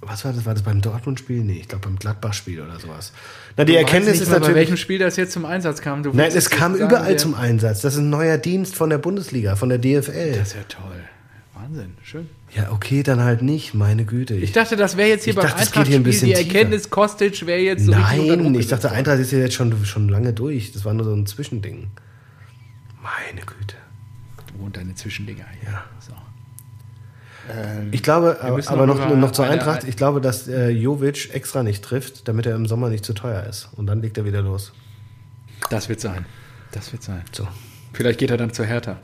was war das? War das beim Dortmund-Spiel? Nee, ich glaube beim Gladbach-Spiel oder sowas. Na, die Du Erkenntnis nicht ist natürlich. Bei welchem Spiel das jetzt zum Einsatz kam? Du Nein, es kam sagen, überall wer- zum Einsatz. Das ist ein neuer Dienst von der Bundesliga, von der DFL. Das ist ja toll. Wahnsinn, schön. Ja, okay, dann halt nicht, meine Güte. Ich dachte, das wäre jetzt hier Ich beim geht hier ein bisschen die Erkenntnis, Kostic wäre jetzt so Nein, ich dachte. Eintracht ist ja jetzt schon, schon lange durch. Das war nur so ein Zwischending. Meine Güte. Und deine Zwischendinger hier. Ja. So. Ähm, Ich glaube, aber, noch noch, zur Eintracht, ich glaube, dass äh, Jovic extra nicht trifft, damit er im Sommer nicht zu teuer ist. Und dann legt er wieder los. das wird sein. Das wird sein. So. Vielleicht geht er dann zu Hertha.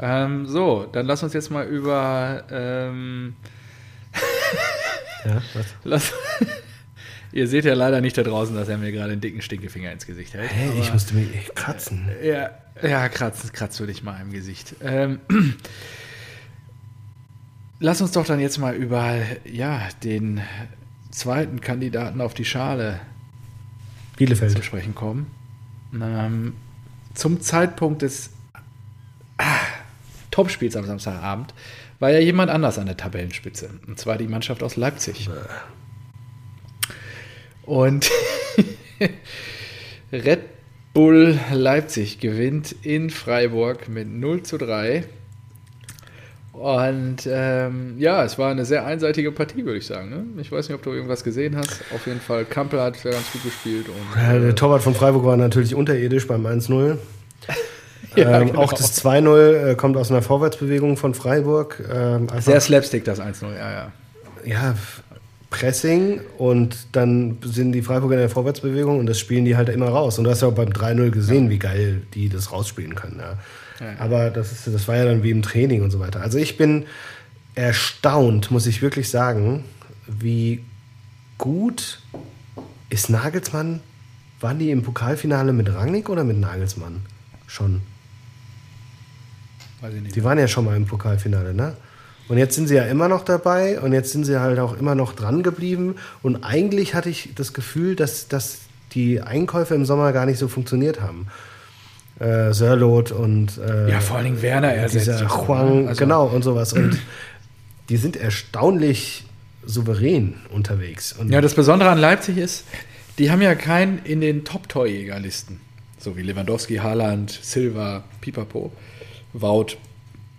Ähm, so, dann lass uns jetzt mal über. Ähm, Ja, was? lass, ihr seht ja leider nicht da draußen, dass er mir gerade einen dicken Stinkefinger ins Gesicht hält. Hey, ich aber- musste mich kratzen. Ja, ja kratz, kratz würde ich mal im Gesicht. Ähm, lass uns doch dann jetzt mal über ja, den zweiten Kandidaten auf die Schale zu Bielefeld. sprechen kommen. Ähm, zum Zeitpunkt des ah, Topspiels am Samstagabend war ja jemand anders an der Tabellenspitze. Und zwar die Mannschaft aus Leipzig. Und Red Bull Leipzig gewinnt in Freiburg mit 0 zu 3. Und ähm, ja, es war eine sehr einseitige Partie, würde ich sagen. Ne? Ich weiß nicht, ob du irgendwas gesehen hast. Auf jeden Fall, Kampel hat sehr ganz gut gespielt. Und, Ja, äh, der Torwart von Freiburg war natürlich unterirdisch beim 1-0. Ja, ähm, genau. Auch das 2-0 äh, kommt aus einer Vorwärtsbewegung von Freiburg. Ähm, Sehr Slapstick, das 1-0, ja, ja. ja, Pressing und dann sind die Freiburger in der Vorwärtsbewegung und das spielen die halt immer raus. Und du hast ja auch beim 3-0 gesehen, wie geil die das rausspielen können. Ja. Ja. Aber das, ist, das war ja dann wie im Training und so weiter. Also ich bin erstaunt, muss ich wirklich sagen, wie gut ist Nagelsmann. Waren die im Pokalfinale mit Rangnick oder mit Nagelsmann? Schon. Weiß ich nicht. Die waren ja schon mal im Pokalfinale, ne? Und jetzt sind sie ja immer noch dabei und jetzt sind sie halt auch immer noch dran geblieben. Und eigentlich hatte ich das Gefühl, dass, dass die Einkäufe im Sommer gar nicht so funktioniert haben. Äh, Sörlot und äh, Ja, vor allen Dingen Werner ersetzt. dieser Huang? Also- genau, und sowas. Und die sind erstaunlich souverän unterwegs. Und Ja, das Besondere an Leipzig ist, die haben ja keinen in den Top-Torjägerlisten. So wie Lewandowski, Haaland, Silva, Pipapo, Wout.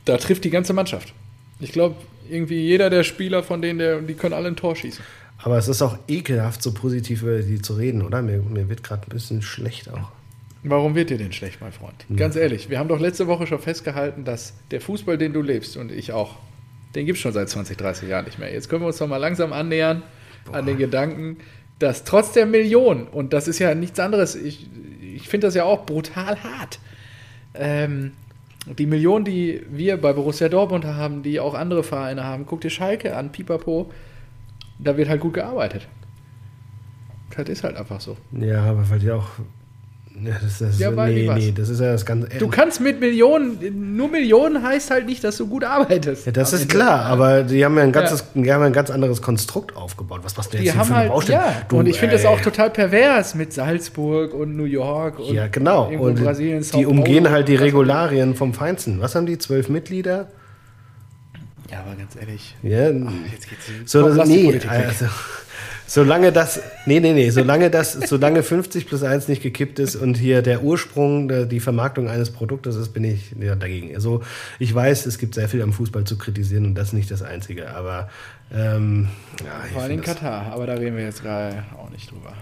Da trifft die ganze Mannschaft. Ich glaube, irgendwie jeder der Spieler von denen, der, die können alle ein Tor schießen. aber es ist auch ekelhaft, so positiv über die zu reden, oder? Mir, mir wird gerade ein bisschen schlecht auch. Warum wird dir denn schlecht, mein Freund? Ganz ehrlich, wir haben doch letzte Woche schon festgehalten, dass der Fußball, den du lebst und ich auch, den gibt es schon seit 20, 30 Jahren nicht mehr. Jetzt können wir uns doch mal langsam annähern an den Gedanken, dass trotz der Millionen, und das ist ja nichts anderes, ich, ich finde das ja auch brutal hart, ähm, die Millionen, die wir bei Borussia Dortmund haben, die auch andere Vereine haben, guck dir Schalke an, Pipapo, da wird halt gut gearbeitet. Das ist halt einfach so. Ja, aber weil die auch. Ja, das, das, Ja, weil nee, nee, das ist ja das ganze. Du kannst mit Millionen, nur Millionen heißt halt nicht, dass du gut arbeitest. ja, das ist Ende. klar, aber die haben ja ein ganzes, die haben ja ein ganz anderes Konstrukt aufgebaut. Was machst du jetzt Die hier haben für eine halt, Baustelle? ja, Du, und ich finde das auch total pervers mit Salzburg und New York und Ja, genau. Und Brasilien, die umgehen Paulo halt die Regularien vom Feinsten. Was haben die? Zwölf Mitglieder? Ja, aber ganz ehrlich, Ja, jetzt geht's so, Komm, das, nee, also, solange das, nee, nee, nee, solange das, solange 50 plus 1 nicht gekippt ist und hier der Ursprung, die Vermarktung eines Produktes ist, bin ich ja, dagegen. Also, ich weiß, es gibt sehr viel am Fußball zu kritisieren und das ist nicht das Einzige, aber, ähm, ja, ich Vor allem Katar, aber da reden wir jetzt gerade auch nicht drüber.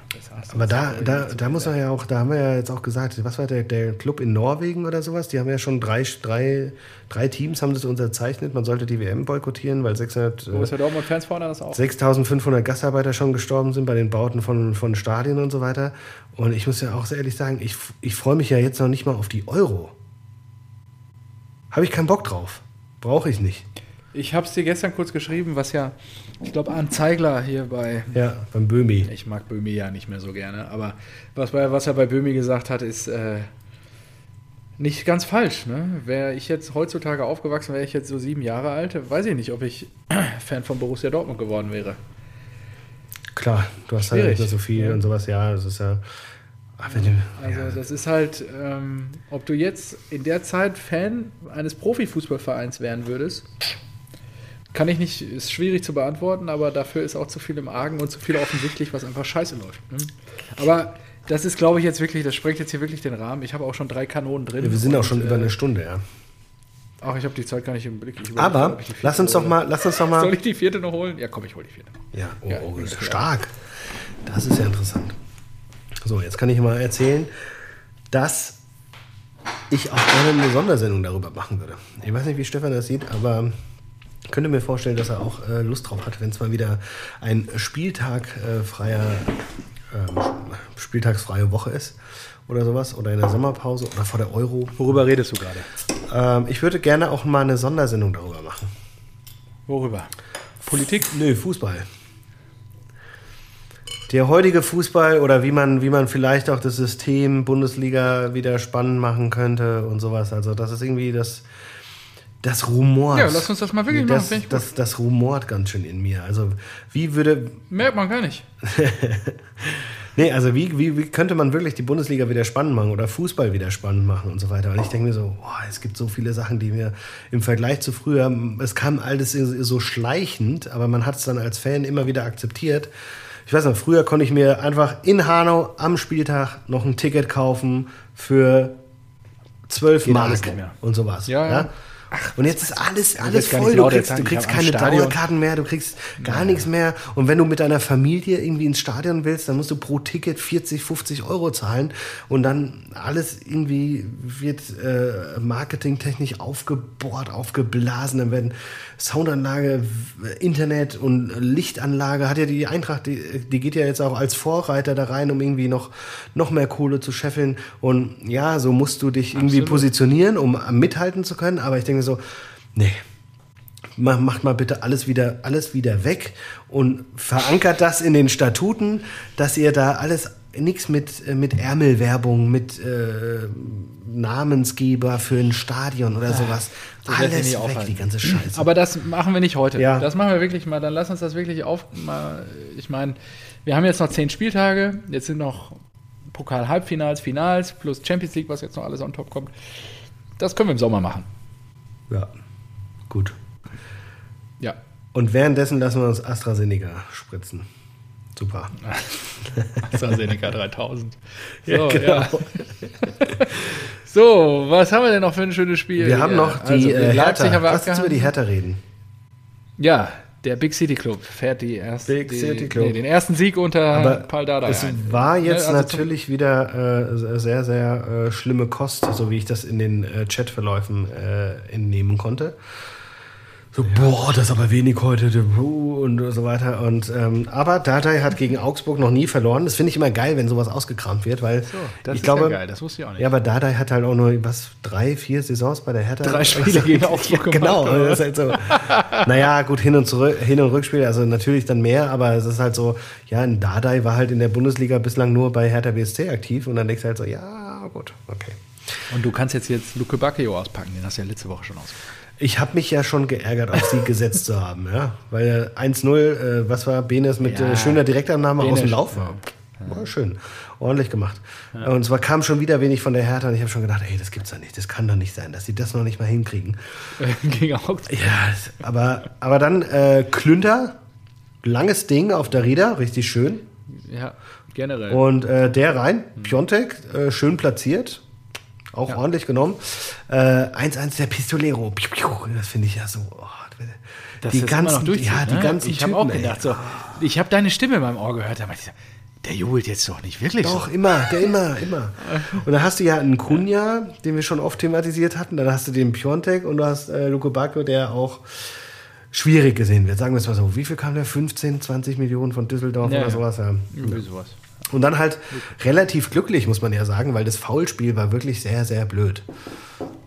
Aber da, da, da muss man ja auch, da haben wir ja jetzt auch gesagt, was war der, der Club in Norwegen oder sowas? Die haben ja schon drei, drei, drei Teams haben das unterzeichnet. Man sollte die WM boykottieren, weil 600, äh, Borussia Dortmund-Fans fordern das auch. 6500 Gastarbeiter schon gestorben sind bei den Bauten von, von Stadien und so weiter. Und ich muss ja auch sehr ehrlich sagen, ich, ich freue mich ja jetzt noch nicht mal auf die Euro. Habe ich keinen Bock drauf. Brauche ich nicht. Ich habe es dir gestern kurz geschrieben, was ja, ich glaube, Arndt Zeigler hier bei Ja, beim Böhmi. Ich mag Böhmi ja nicht mehr so gerne, aber was, bei, was er bei Böhmi gesagt hat, ist äh, nicht ganz falsch. Ne? Wäre ich jetzt heutzutage aufgewachsen, wäre ich jetzt so sieben Jahre alt, weiß ich nicht, ob ich Fan von Borussia Dortmund geworden wäre. Klar, du hast halt Schwierig. nicht mehr so viel Ja. und sowas. Ja, das ist ja. Ach, wenn du, Also ja. das ist halt, ähm, ob du jetzt in der Zeit Fan eines Profifußballvereins werden würdest, Kann ich nicht, ist schwierig zu beantworten, aber dafür ist auch zu viel im Argen und zu viel offensichtlich, was einfach scheiße läuft. Ne? Aber das ist, glaube ich, jetzt wirklich, das sprengt jetzt hier wirklich den Rahmen. Ich habe auch schon drei Kanonen drin. Ja, wir sind auch schon äh, über eine Stunde, ja. Ach, ich habe die Zeit gar nicht im Blick. Überlege Aber lass uns doch mal, lass uns doch mal. Soll ich die vierte noch holen? Ja, komm, ich hole die vierte. Ja, oh, Ja, oh, ist stark. Das ist ja interessant. So, jetzt kann ich mal erzählen, dass ich auch gerne eine Sondersendung darüber machen würde. Ich weiß nicht, wie Stefan das sieht, aber ich könnte mir vorstellen, dass er auch äh, Lust drauf hat, wenn es mal wieder ein Spieltag äh, freier, ähm, spieltagsfreie Woche ist oder sowas oder in der Sommerpause oder vor der Euro. Worüber redest du gerade? Ähm, ich würde gerne auch mal eine Sondersendung darüber machen. Worüber? Politik? Nö, Fußball. Der heutige Fußball oder wie man, wie man vielleicht auch das System Bundesliga wieder spannend machen könnte und sowas. Also das ist irgendwie das, das rumort. Ja, lass uns das mal wirklich machen, das, gut. das, das rumort ganz schön in mir. Also wie würde, Merkt man gar nicht. nee, also wie, wie, wie könnte man wirklich die Bundesliga wieder spannend machen oder Fußball wieder spannend machen und so weiter. Und ich denke mir so, boah, es gibt so viele Sachen, die mir im Vergleich zu früher, es kam alles so schleichend, aber man hat es dann als Fan immer wieder akzeptiert. Ich weiß noch, früher konnte ich mir einfach in Hanau am Spieltag noch ein Ticket kaufen für 12 Geht Mark nicht mehr. und sowas. Ja, ja. Und jetzt ist alles, alles voll. Du kriegst, du kriegst keine Dauerkarten mehr, du kriegst gar nichts mehr. Und wenn du mit deiner Familie irgendwie ins Stadion willst, dann musst du pro Ticket 40, 50 Euro zahlen. Und dann alles irgendwie wird äh, marketingtechnisch aufgebohrt, aufgeblasen. Dann werden Soundanlage, Internet und Lichtanlage, hat ja die Eintracht, die, die geht ja jetzt auch als Vorreiter da rein, um irgendwie noch, noch mehr Kohle zu scheffeln. Und ja, so musst du dich irgendwie Absolut. positionieren, um mithalten zu können. Aber ich denke so, nee, Ma- macht mal bitte alles wieder, alles wieder weg und verankert das in den Statuten, dass ihr da alles nichts mit, äh, mit Ärmelwerbung, mit äh, Namensgeber für ein Stadion oder sowas. das alles weg, aufhalten. die ganze Scheiße. Aber das machen wir nicht heute. Ja. Das machen wir wirklich mal. Dann lass uns das wirklich auf. Mal, ich meine, wir haben jetzt noch zehn Spieltage. Jetzt sind noch Pokal-Halbfinals, Finals plus Champions League, was jetzt noch alles on top kommt. Das können wir im Sommer machen. Ja, gut. Ja. Und währenddessen lassen wir uns AstraZeneca spritzen. Super. AstraZeneca 3000. So, Ja, genau. ja. so, was haben wir denn noch für ein schönes Spiel? Wir haben noch die Also, äh, Hertha. Lass uns über die. Hertha reden. Ja, der Big City Club fährt die erste, Big die, City Club. Nee, den ersten Sieg unter Aber Paul Dardai. Es ein. war jetzt Ne, also zum- natürlich wieder äh, sehr, sehr äh, schlimme Kost, so wie ich das in den äh, Chatverläufen äh, entnehmen konnte. So, boah, das ist aber wenig heute und so weiter. Und, ähm, aber Dardai hat gegen Augsburg noch nie verloren. Das finde ich immer geil, wenn sowas ausgekramt wird, weil So, das ich ist glaube, ja geil, das wusste ich auch nicht. ja, aber Dardai hat halt auch nur was drei, vier Saisons bei der Hertha. Drei Spiele gegen Augsburg Genau, gemacht, oder das ist halt so. naja, gut, Hin- und zurück, Hin- und Rückspiel, also natürlich dann mehr, aber es ist halt so, ja, ein Dardai war halt in der Bundesliga bislang nur bei Hertha BSC aktiv und dann denkst du halt so, ja, gut, okay. Und du kannst jetzt jetzt Luke Bacchio auspacken, den hast du ja letzte Woche schon ausgepackt. Ich habe mich ja schon geärgert, auf sie gesetzt zu haben, ja, weil 1-0, äh, was war Benes mit Ja. äh, schöner Direktannahme aus dem Benes, Lauf war. War schön, ordentlich gemacht. Und zwar kam schon wieder wenig von der Hertha und ich habe schon gedacht, ey, das gibt's doch nicht, das kann doch nicht sein, dass sie das noch nicht mal hinkriegen. gegen Augsburg. Ja, aber, aber dann äh, Klünter, langes Ding auf der Rieder, richtig schön. Ja, generell. Und äh, der rein, Piontek, äh, schön platziert, auch Ja. ordentlich genommen. Äh, 1-1 der Pistolero, das finde ich ja so. Oh, die das immer ganzen, ja, die ne? ganzen Ich habe auch gedacht, so, ich habe deine Stimme in meinem Ohr gehört, aber ich der jubelt jetzt doch nicht wirklich Doch, so. immer, der immer, immer. Und dann hast du ja einen Kunja, den wir schon oft thematisiert hatten. Dann hast du den Piontek und du hast äh, Luko Bacco, der auch schwierig gesehen wird. Sagen wir es mal so. Wie viel kam der? 15, 20 Millionen von Düsseldorf Ja, oder ja. sowas? Ja. Irgendwie sowas. Und dann halt relativ glücklich, muss man ja sagen, weil das Foulspiel war wirklich sehr, sehr blöd.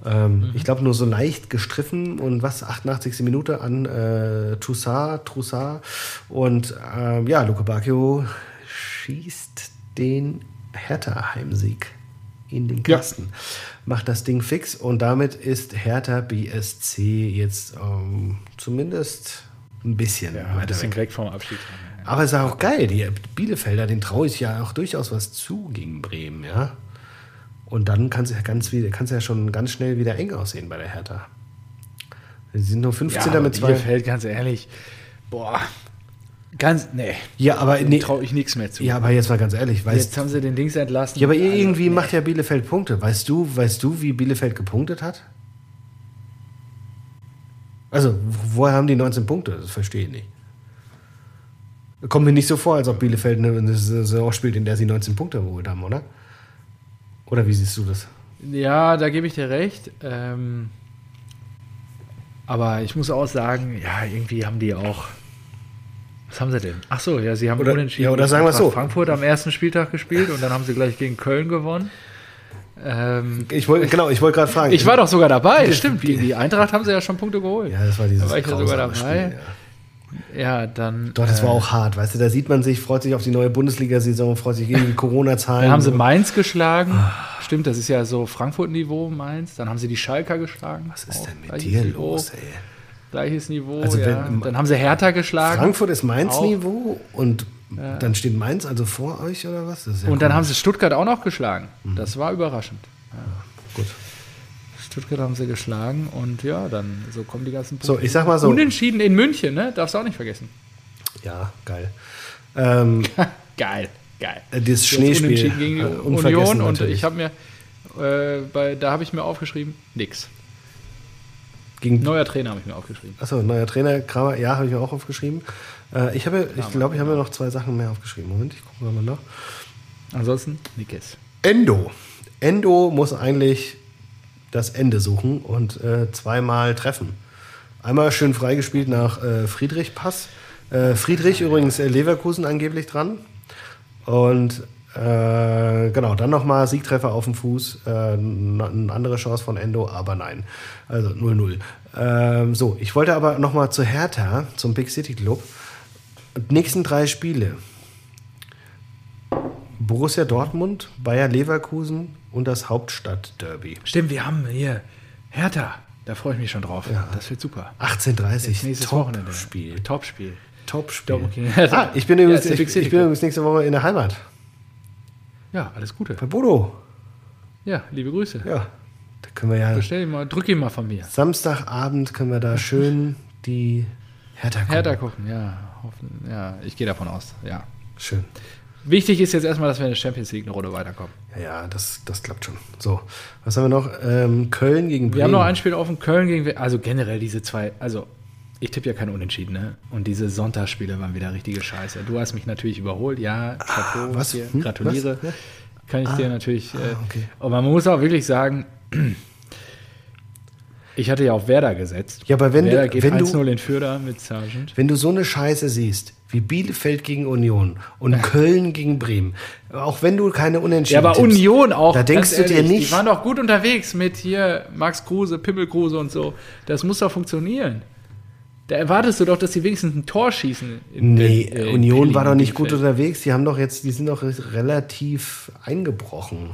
Ähm, Ich glaube, nur so leicht gestriffen und was, 88. Minute an äh, Toussaint, Troussard. Und ähm, ja, Luke Bacchio schießt den Hertha-Heimsieg in den Ja. Kasten. Macht das Ding fix und damit ist Hertha BSC jetzt ähm, zumindest ein bisschen Ja, ein weiter bisschen weg. weg vom Abstieg. Aber es ist auch geil, die Bielefelder, den traue ich ja auch durchaus was zu gegen Bremen, ja. Und dann kann es ja ganz wieder, kann es ja schon ganz schnell wieder eng aussehen bei der Hertha. Sie sind nur 15. Ja, mit zwei. Bielefeld, ganz ehrlich. Boah. Ganz, nee. Ja, aber Nee. traue ich nichts mehr zu. ja, aber jetzt mal ganz ehrlich, weißt Jetzt haben sie den Dings entlassen. Ja, aber irgendwie nee. macht ja Bielefeld Punkte. Weißt du, weißt du, wie Bielefeld gepunktet hat? Also, woher haben die 19 Punkte? Das verstehe ich nicht. Kommt mir nicht so vor, als ob Bielefeld eine, Saison spielt, in der sie 19 Punkte geholt haben, oder? Oder wie siehst du das? Ja, da gebe ich dir recht. Ähm, aber ich muss auch sagen, ja, irgendwie haben die auch. Was haben sie denn? Ach so, ja, sie haben Oder- unentschieden ja, oder sagen Eintracht so. Frankfurt am ersten Spieltag gespielt und dann haben sie gleich gegen Köln gewonnen. Ähm, Ich wollte, genau, ich wollte gerade fragen. ich war doch sogar dabei, Das- stimmt. Gegen die Eintracht haben sie ja schon Punkte geholt. Ja, das war dieses Da war ich ja sogar dabei. Spiel, ja. Ja, dann. Doch, das äh, war auch hart, weißt du, da sieht man sich, freut sich auf die neue Bundesliga-Saison, freut sich gegen die Corona-Zahlen. Dann haben sie Mainz geschlagen. Stimmt, das ist ja so Frankfurt-Niveau, Mainz. Dann haben sie die Schalker geschlagen. Was ist denn mit dir Niveau, los, ey? Gleiches Niveau, Also ja. wenn- Dann haben sie Hertha geschlagen. Frankfurt ist. Mainz-Niveau und dann steht Mainz also vor euch oder was? Ja Und dann komisch. haben sie Stuttgart auch noch geschlagen. Mhm. Das war überraschend. Gut. Stuttgart haben sie geschlagen und ja, dann so kommen die ganzen So, ich sag mal so. Unentschieden in München, ne? Darfst du auch nicht vergessen. Ja, geil. Ähm, Geil, geil. das Jetzt Schneespiel. Unentschieden gegen äh, Union und ich habe mir, äh, bei, da habe ich mir aufgeschrieben, nix. Gegen, Neuer Trainer habe ich mir aufgeschrieben. achso, neuer Trainer, Kramer, ja, habe ich mir auch aufgeschrieben. Äh, ich habe, ich glaube, ich habe mir noch zwei Sachen mehr aufgeschrieben. Moment, ich gucke mal nach. Ansonsten nix. Endo. Endo muss eigentlich das Ende suchen und äh, zweimal treffen. Einmal schön freigespielt nach äh, Friedrich Pass. Äh, Friedrich übrigens äh, Leverkusen angeblich dran. Und äh, genau, dann nochmal Siegtreffer auf dem Fuß. Äh, eine andere Chance von Endo, aber nein. Also 0-0. Ähm, so, ich wollte aber nochmal zu Hertha, zum Big City Club. Und nächsten drei Spiele. Borussia Dortmund, Bayer Leverkusen und das Hauptstadtderby. Stimmt, wir haben hier Hertha. Da freue ich mich schon drauf. Das wird super. 18.30 Nächstes Wochenende. Top-Spiel. Topspiel. Top-Spiel. Top- Ah, ich bin, Ja, übrigens, Big ich, ich bin übrigens nächste Woche in der Heimat. Ja, alles Gute. Bei Bodo. Ja, liebe Grüße. Ja, da können wir ja. Bestell ihn mal, drück ihn mal von mir. Samstagabend können wir da schön die Hertha gucken. Hertha gucken, ja. Hoffen, ja, ich gehe davon aus. Ja. Schön. Wichtig ist jetzt erstmal, dass wir in der Champions League eine Runde weiterkommen. Ja, das, das klappt schon. So, was haben wir noch? Ähm, Köln gegen Bremen. Wir haben noch ein Spiel offen, Köln gegen, also generell diese zwei, also ich tippe ja kein Unentschieden, ne? Und diese Sonntagsspiele waren wieder richtige Scheiße. Du hast mich natürlich überholt, ja, Chapeau, was? hier, Hm? gratuliere. Was? Ja. Kann ich dir natürlich, äh, okay. aber man muss auch wirklich sagen, ich hatte ja auf Werder gesetzt. Ja, aber wenn du- Werder geht wenn du- 1-0 in Fürder mit Sargent. Wenn du so eine Scheiße siehst, wie Bielefeld gegen Union und Köln gegen Bremen, auch wenn du keine Ja, Unentschieden aber tippst, Union auch. Da denkst du dir ehrlich, nicht. Die waren doch gut unterwegs mit hier Max Kruse, Pimmel Kruse und so. Das muss doch funktionieren. Da erwartest du doch, dass sie wenigstens ein Tor schießen. in Nee, Berlin- äh, in Union Berlin war doch nicht gut unterwegs. Die haben doch jetzt, die sind doch relativ eingebrochen.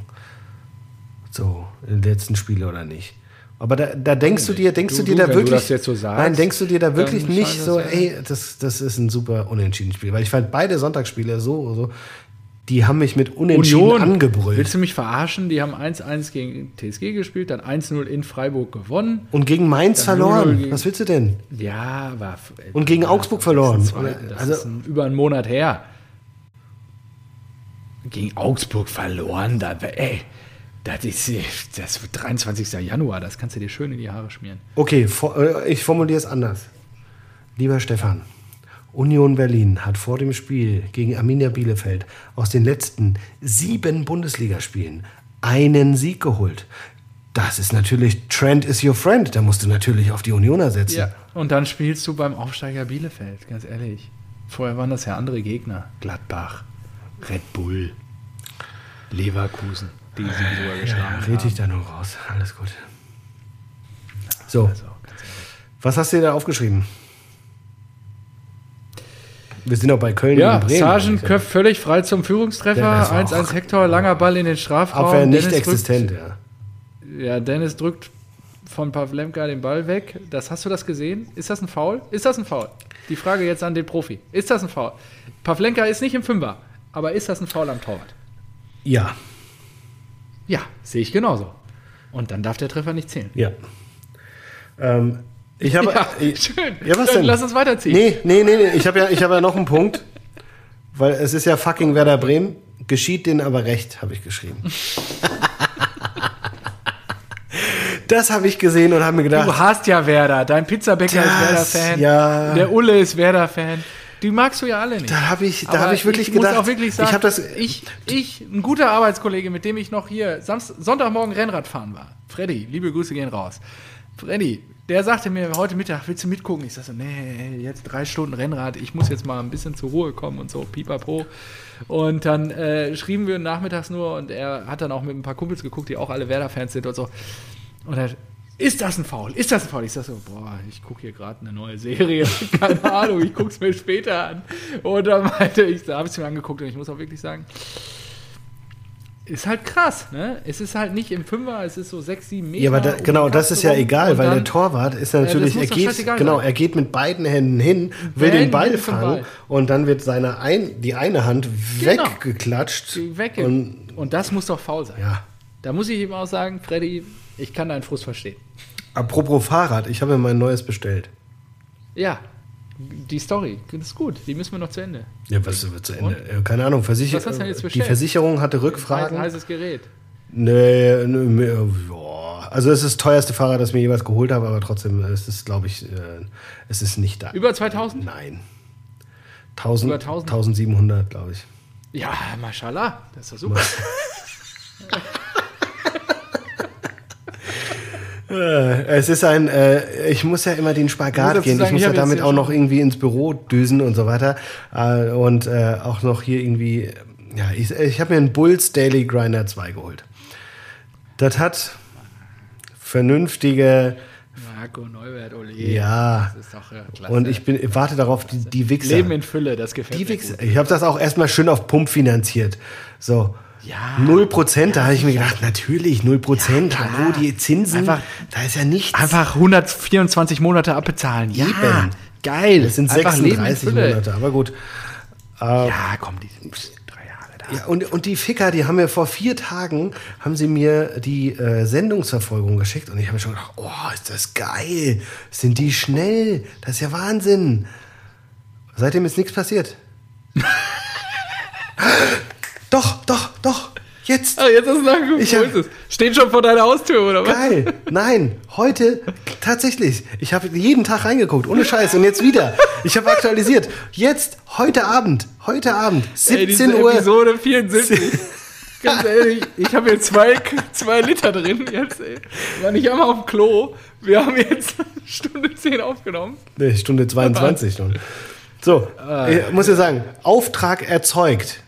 So, in den letzten Spiele oder nicht? Aber da, da denkst du dir, denkst du, Du- dir du, da wirklich. das so sagst, nein, denkst du dir da wirklich nicht so, das ey, das, das ist ein super Unentschieden-Spiel. Weil ich fand beide Sonntagsspiele so, so, die haben mich mit Unentschieden Union, angebrüllt. willst du mich verarschen? Die haben 1-1 gegen TSG gespielt, dann 1-0 in Freiburg gewonnen. Und gegen Mainz Dann 0-0 verloren. gegen- Was willst du denn? Ja, war. Und gegen ja, Augsburg das verloren. ist zwei- Das Also- ist ein, über einen Monat her. Gegen Augsburg verloren, da, ey, das ist das ist 23. Januar, das kannst du dir schön in die Haare schmieren. Okay, äh, ich formuliere es anders. Lieber Stefan, Union Berlin hat vor dem Spiel gegen Arminia Bielefeld aus den letzten sieben Bundesligaspielen einen Sieg geholt. Das ist natürlich Trend is your friend. Da musst du natürlich auf die Unioner setzen. Ja, und dann spielst du beim Aufsteiger Bielefeld, ganz ehrlich. Vorher waren das ja andere Gegner. Gladbach, Red Bull, Leverkusen, die sie sogar geschlagen Red haben. dich da nur raus. Alles gut. So, Also, was hast du dir da aufgeschrieben? Wir sind auch bei Köln Ja, gegen Bremen. Sargent köpft völlig frei zum Führungstreffer. Ja, das war 1-1 auch- Hector, langer Ball in den Strafraum. Abwehr nicht Dennis existent, ja. Drückt, ja, Dennis drückt von Pavlenka den Ball weg. Das hast du das gesehen? Ist das ein Foul? Ist das ein Foul? Die Frage jetzt an den Profi. Ist das ein Foul? Pavlenka ist nicht im Fünfer, aber ist das ein Foul am Torwart? Ja, Ja, sehe ich genauso. Und dann darf der Treffer nicht zählen. Ja. Ähm, Ich habe. Ja, ich, schön. Ja, was Dann denn? lass uns weiterziehen. Nee, nee, nee, nee. Ich habe ja, ich habe ja noch einen Punkt. Weil es ist ja fucking Werder Bremen. Geschieht denen aber recht, habe ich geschrieben. das habe ich gesehen und habe mir gedacht. Du hast ja Werder. Dein Pizzabäcker ist Werder-Fan. ja. Der Ulle ist Werder-Fan. Die magst du ja alle nicht. Da habe ich, da habe ich wirklich ich gedacht. muss auch wirklich sagen, ich habe das. ich, ich, ein guter Arbeitskollege, mit dem ich noch hier Samst Sonntagmorgen Rennrad fahren war. Freddy, liebe Grüße gehen raus. Freddy, der sagte mir heute Mittag, willst du mitgucken? Ich sag so, nee, jetzt drei Stunden Rennrad, ich muss jetzt mal ein bisschen zur Ruhe kommen und so, pipapo. Und dann äh, schrieben wir nachmittags nur und er hat dann auch mit ein paar Kumpels geguckt, die auch alle Werder-Fans sind und so. Und er, ist das ein Foul? Ist das ein Foul? Ich sag so, boah, ich gucke hier gerade eine neue Serie. Keine Ahnung, ich gucke es mir später an. Und dann meinte ich, da habe ich es mir angeguckt und ich muss auch wirklich sagen, ist halt krass, ne? Es ist halt nicht im Fünfer, es ist so sechs, sieben Meter. Ja, aber da, genau, das ist ja egal, weil dann- der Torwart ist ja natürlich, er geht, genau, sein. er geht mit beiden Händen hin, will Bang, den Ball fangen Ball. und dann wird seine ein, die eine Hand Genau. weggeklatscht. Weg. Und, Und, das muss doch faul sein. ja. Da muss ich ihm auch sagen, Freddy, ich kann deinen Frust verstehen. Apropos Fahrrad, ich habe mir mein neues bestellt. Ja, die Story, das ist gut, die müssen wir noch zu Ende. Ja, was wird zu Ende? Äh, Keine Ahnung, Versicher Was hast du denn jetzt die bestellt? Versicherung hatte Ein Rückfragen. heißes Gerät. Nee, nee, nee, ja. Also es ist das teuerste Fahrrad, das ich mir jeweils geholt habe, aber trotzdem es ist glaube ich, äh, es ist nicht da. Über 2000? Nein. 1000, Über 1000? 1700, glaube ich. Ja, mashallah, das ist doch super. Äh, Es ist ein, äh, ich muss ja immer den Spagat gehen. sagen, ich muss ja damit auch noch irgendwie ins Büro düsen und so weiter. Äh, und äh, auch noch hier irgendwie, ja, ich, ich habe mir einen Bulls Daily Grinder 2 geholt. Das hat vernünftige, Marco Neuwert, Ole. ja. Das ist doch ja, klasse. Und ich bin, warte darauf, die, die Wichser. Leben in Fülle, das gefällt die mir. Wichser. gut. Ich habe das auch erstmal schön auf Pump finanziert. So. Ja. 0%, da habe ich mir gedacht, natürlich, 0%, klar. hallo, die Zinsen, Einfach- da ist ja nichts. Einfach 124 Monate abbezahlen. Ja, Eben. geil. Das sind Einfach Leben in 36 Fülle. Monate, aber gut. Ja, komm, die sind drei Jahre da. Ja, und, und die Ficker, die haben mir vor vier Tagen, haben sie mir die äh, Sendungsverfolgung geschickt und ich habe mir schon gedacht, oh, ist das geil. Sind die schnell? Das ist ja Wahnsinn. Seitdem ist nichts passiert. doch, doch, doch. Jetzt. Ah, jetzt hast du nachgeguckt. Ich hab- ist es? Steht schon vor deiner Haustür, oder was? Geil. Nein, heute tatsächlich. Ich habe jeden Tag reingeguckt, ohne Scheiß. Und jetzt wieder. Ich habe aktualisiert. Jetzt, heute Abend, heute Abend, Ey, 17 diese Uhr. Episode 74. Ganz ehrlich, ich habe hier zwei, zwei Liter drin jetzt. Ey. War nicht einmal auf dem Klo. Wir haben jetzt Stunde 10 aufgenommen. Nee, Stunde 22 schon. So, ich muss ja sagen, Auftrag erzeugt.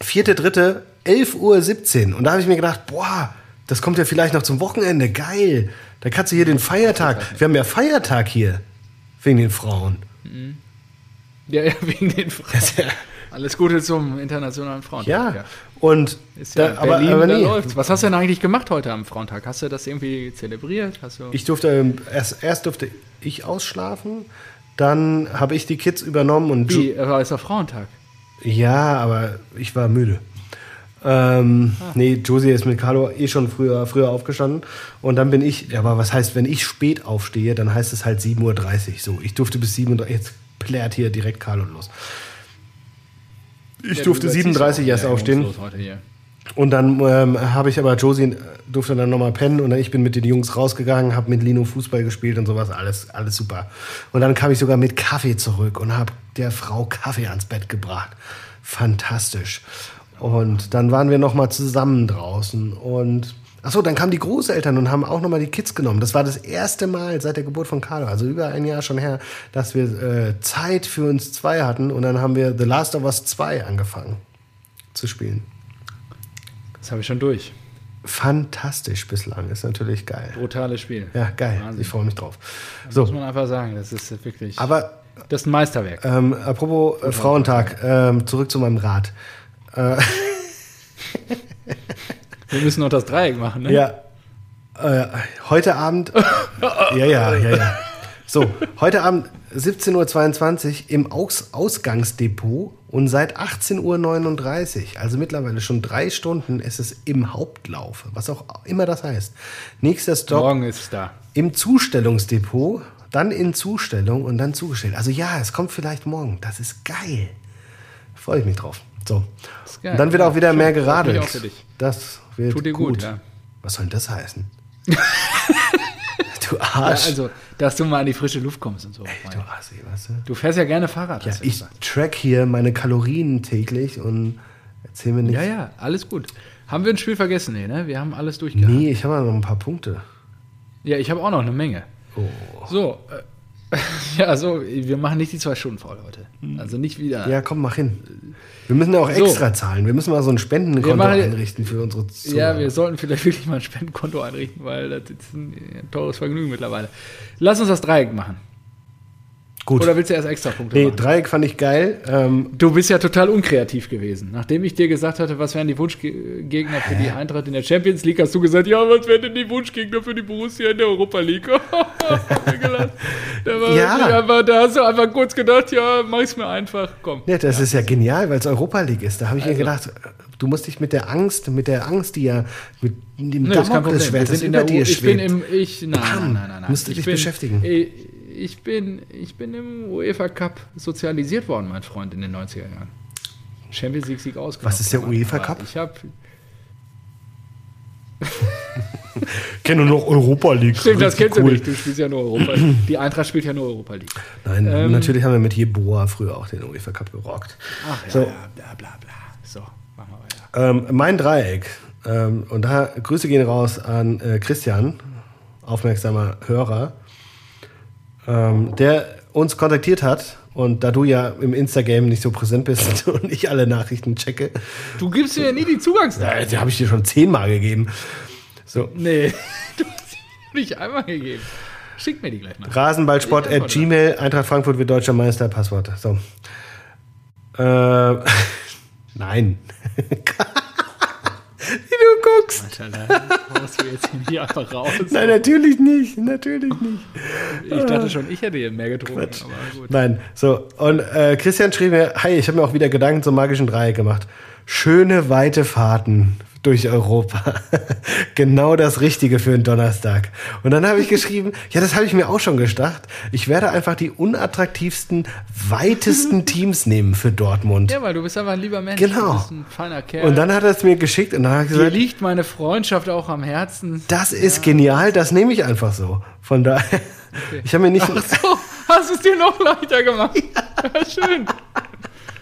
Vierte, dritte, 11.17 Uhr. Und da habe ich mir gedacht, boah, das kommt ja vielleicht noch zum Wochenende. Geil. Da kannst du hier den Feiertag. Wir haben ja Feiertag hier. Wegen den Frauen. Ja, ja wegen den Frauen. Ja, Alles Gute zum Internationalen Frauentag. ja. Und Ist ja da, aber, Berlin, aber nee. läuft's. Was hast du denn eigentlich gemacht heute am Frauentag? Hast du das irgendwie zelebriert? Hast du Ich durfte, ähm, erst, erst durfte ich ausschlafen, dann habe ich die Kids übernommen und Wie? War es doch Frauentag? Ja, aber ich war müde. Ähm, Nee, Josie ist mit Carlo eh schon früher, früher aufgestanden. Und dann bin ich, ja, aber was heißt, wenn ich spät aufstehe, dann heißt es halt 7.30 Uhr. So, ich durfte bis 7.30 Uhr, jetzt plärt hier direkt Carlo los. Ich Ja, durfte du überziehst 7.30 Uhr erst aufstehen. emotionslos Heute hier. Und dann ähm, habe ich aber Josie äh, durfte dann nochmal pennen und dann ich bin mit den Jungs rausgegangen, habe mit Lino Fußball gespielt und sowas, alles, alles super. Und dann kam ich sogar mit Kaffee zurück und habe der Frau Kaffee ans Bett gebracht. Fantastisch. Und dann waren wir nochmal zusammen draußen und Achso, dann kamen die Großeltern und haben auch nochmal die Kids genommen. Das war das erste Mal seit der Geburt von Carlo, also über ein Jahr schon her, dass wir äh, Zeit für uns zwei hatten und dann haben wir The Last of Us 2 angefangen zu spielen. Das habe ich schon durch. fantastisch bislang. Ist natürlich geil. Brutales Spiel. Ja, geil. Wahnsinn. Ich freue mich drauf. Muss So, man einfach sagen. Das ist wirklich. aber das ist ein Meisterwerk. ähm, apropos äh, Frauentag, ähm, zurück zu meinem Rat. Äh, Wir müssen noch das Dreieck machen, ne? ja, äh, heute Abend. ja, ja, ja, ja. So, heute Abend 17.22 Uhr im Aus Ausgangsdepot und seit 18.39 Uhr, also mittlerweile schon drei Stunden, ist es im Hauptlauf, was auch immer das heißt. Nächster Stop Morgen ist es da. im Zustellungsdepot, dann in Zustellung und dann zugestellt. Also ja, es kommt vielleicht morgen. Das ist geil. Freue ich mich drauf. So. geil. Und dann wird auch wieder Schön. mehr geradelt. Das wird Tut dir gut, ja. Was soll denn das heißen? du Ja, Arsch. also, dass du mal in die frische Luft kommst und so. du Assi, weißt du? Du fährst ja gerne Fahrrad. Ja, ich gesagt. track hier meine Kalorien täglich und erzähl mir nicht. ja, ja, alles gut. Haben wir ein Spiel vergessen? Nee, ne? Wir haben alles durchgehabt. Nee, ich habe noch ein paar Punkte. Ja, ich habe auch noch eine Menge. Oh. So, äh, ja, so, wir machen nicht die zwei Stunden voll heute. Also nicht wieder. Ja, komm, mach hin. Wir müssen ja auch So. extra zahlen. Wir müssen mal so ein Spendenkonto machen- einrichten für unsere Ja, Zuhörer. wir sollten vielleicht wirklich mal ein Spendenkonto einrichten, weil das ist ein teures Vergnügen mittlerweile. Lass uns das Dreieck machen. Gut. Oder willst du erst extra Punkte nee, machen? Dreieck fand ich geil. Ähm, Du bist ja total unkreativ gewesen. Nachdem ich dir gesagt hatte, was wären die Wunschgegner für die Eintracht in der Champions League, hast du gesagt, ja, was wären denn die Wunschgegner für die Borussia in der Europa League? Mir da, war Ja. einfach, da hast du einfach kurz gedacht, ja, mach ich's mir einfach, komm. ja, das ist ja genial, weil es Europa League ist. Da habe ich mir Also. gedacht, du musst dich mit der Angst, mit der Angst, die ja mit dem Nee, Damoklesschwert, das in über dir ich bin schwebt. im, ich, nein, Bam. nein, nein, nein, nein. Musst du ich dich bin, beschäftigen. Ich, ich bin, ich bin im UEFA Cup sozialisiert worden, mein Freund, in den 90er Jahren. Champions League Sieg ausgenommen. Was ist der UEFA Cup? Ich habe kenne nur noch Europa League. Stimmt, das kennst du nicht. Du spielst ja nur Europa League. Die Eintracht spielt ja nur Europa League. Nein, Ähm, natürlich haben wir mit Jeboa früher auch den UEFA Cup gerockt. Ach ja, So. ja, bla bla bla. So, machen wir weiter. Ähm, mein Dreieck. Ähm, und da Grüße gehen raus an äh, Christian, aufmerksamer Hörer, ähm, der uns kontaktiert hat. Und da du ja im Instagram nicht so präsent bist und ich alle Nachrichten checke, Du gibst mir ja nie die Zugangsdaten. äh, die habe ich dir schon zehnmal gegeben. So, Nee, du hast sie nicht einmal gegeben. Schick mir die gleich mal. Rasenballsport at. Gmail, Eintracht Frankfurt wird deutscher Meister, Passwort. So. Äh, nein. Wie du guckst. Alter, haust du jetzt hier einfach raus. Nein, natürlich nicht. Natürlich nicht. Ich dachte schon, ich hätte hier mehr getrunken. Nein, so. Und äh, Christian schrieb mir, hi, ich habe mir auch wieder Gedanken zum magischen Dreieck gemacht. Schöne weite Fahrten durch Europa. genau das Richtige für einen Donnerstag. Und dann habe ich geschrieben, ja, das habe ich mir auch schon gedacht. Ich werde einfach die unattraktivsten, weitesten Teams nehmen für Dortmund. Ja, weil du bist einfach ein lieber Mensch. Genau. Du bist ein feiner Kerl. Und dann hat er es mir geschickt und dann habe ich Dir gesagt, liegt meine Freundschaft auch am Herzen. das ist genial, das nehme ich einfach so. Von daher, ich habe mir nicht... Ach so, hast es dir noch leichter gemacht. Ja, schön.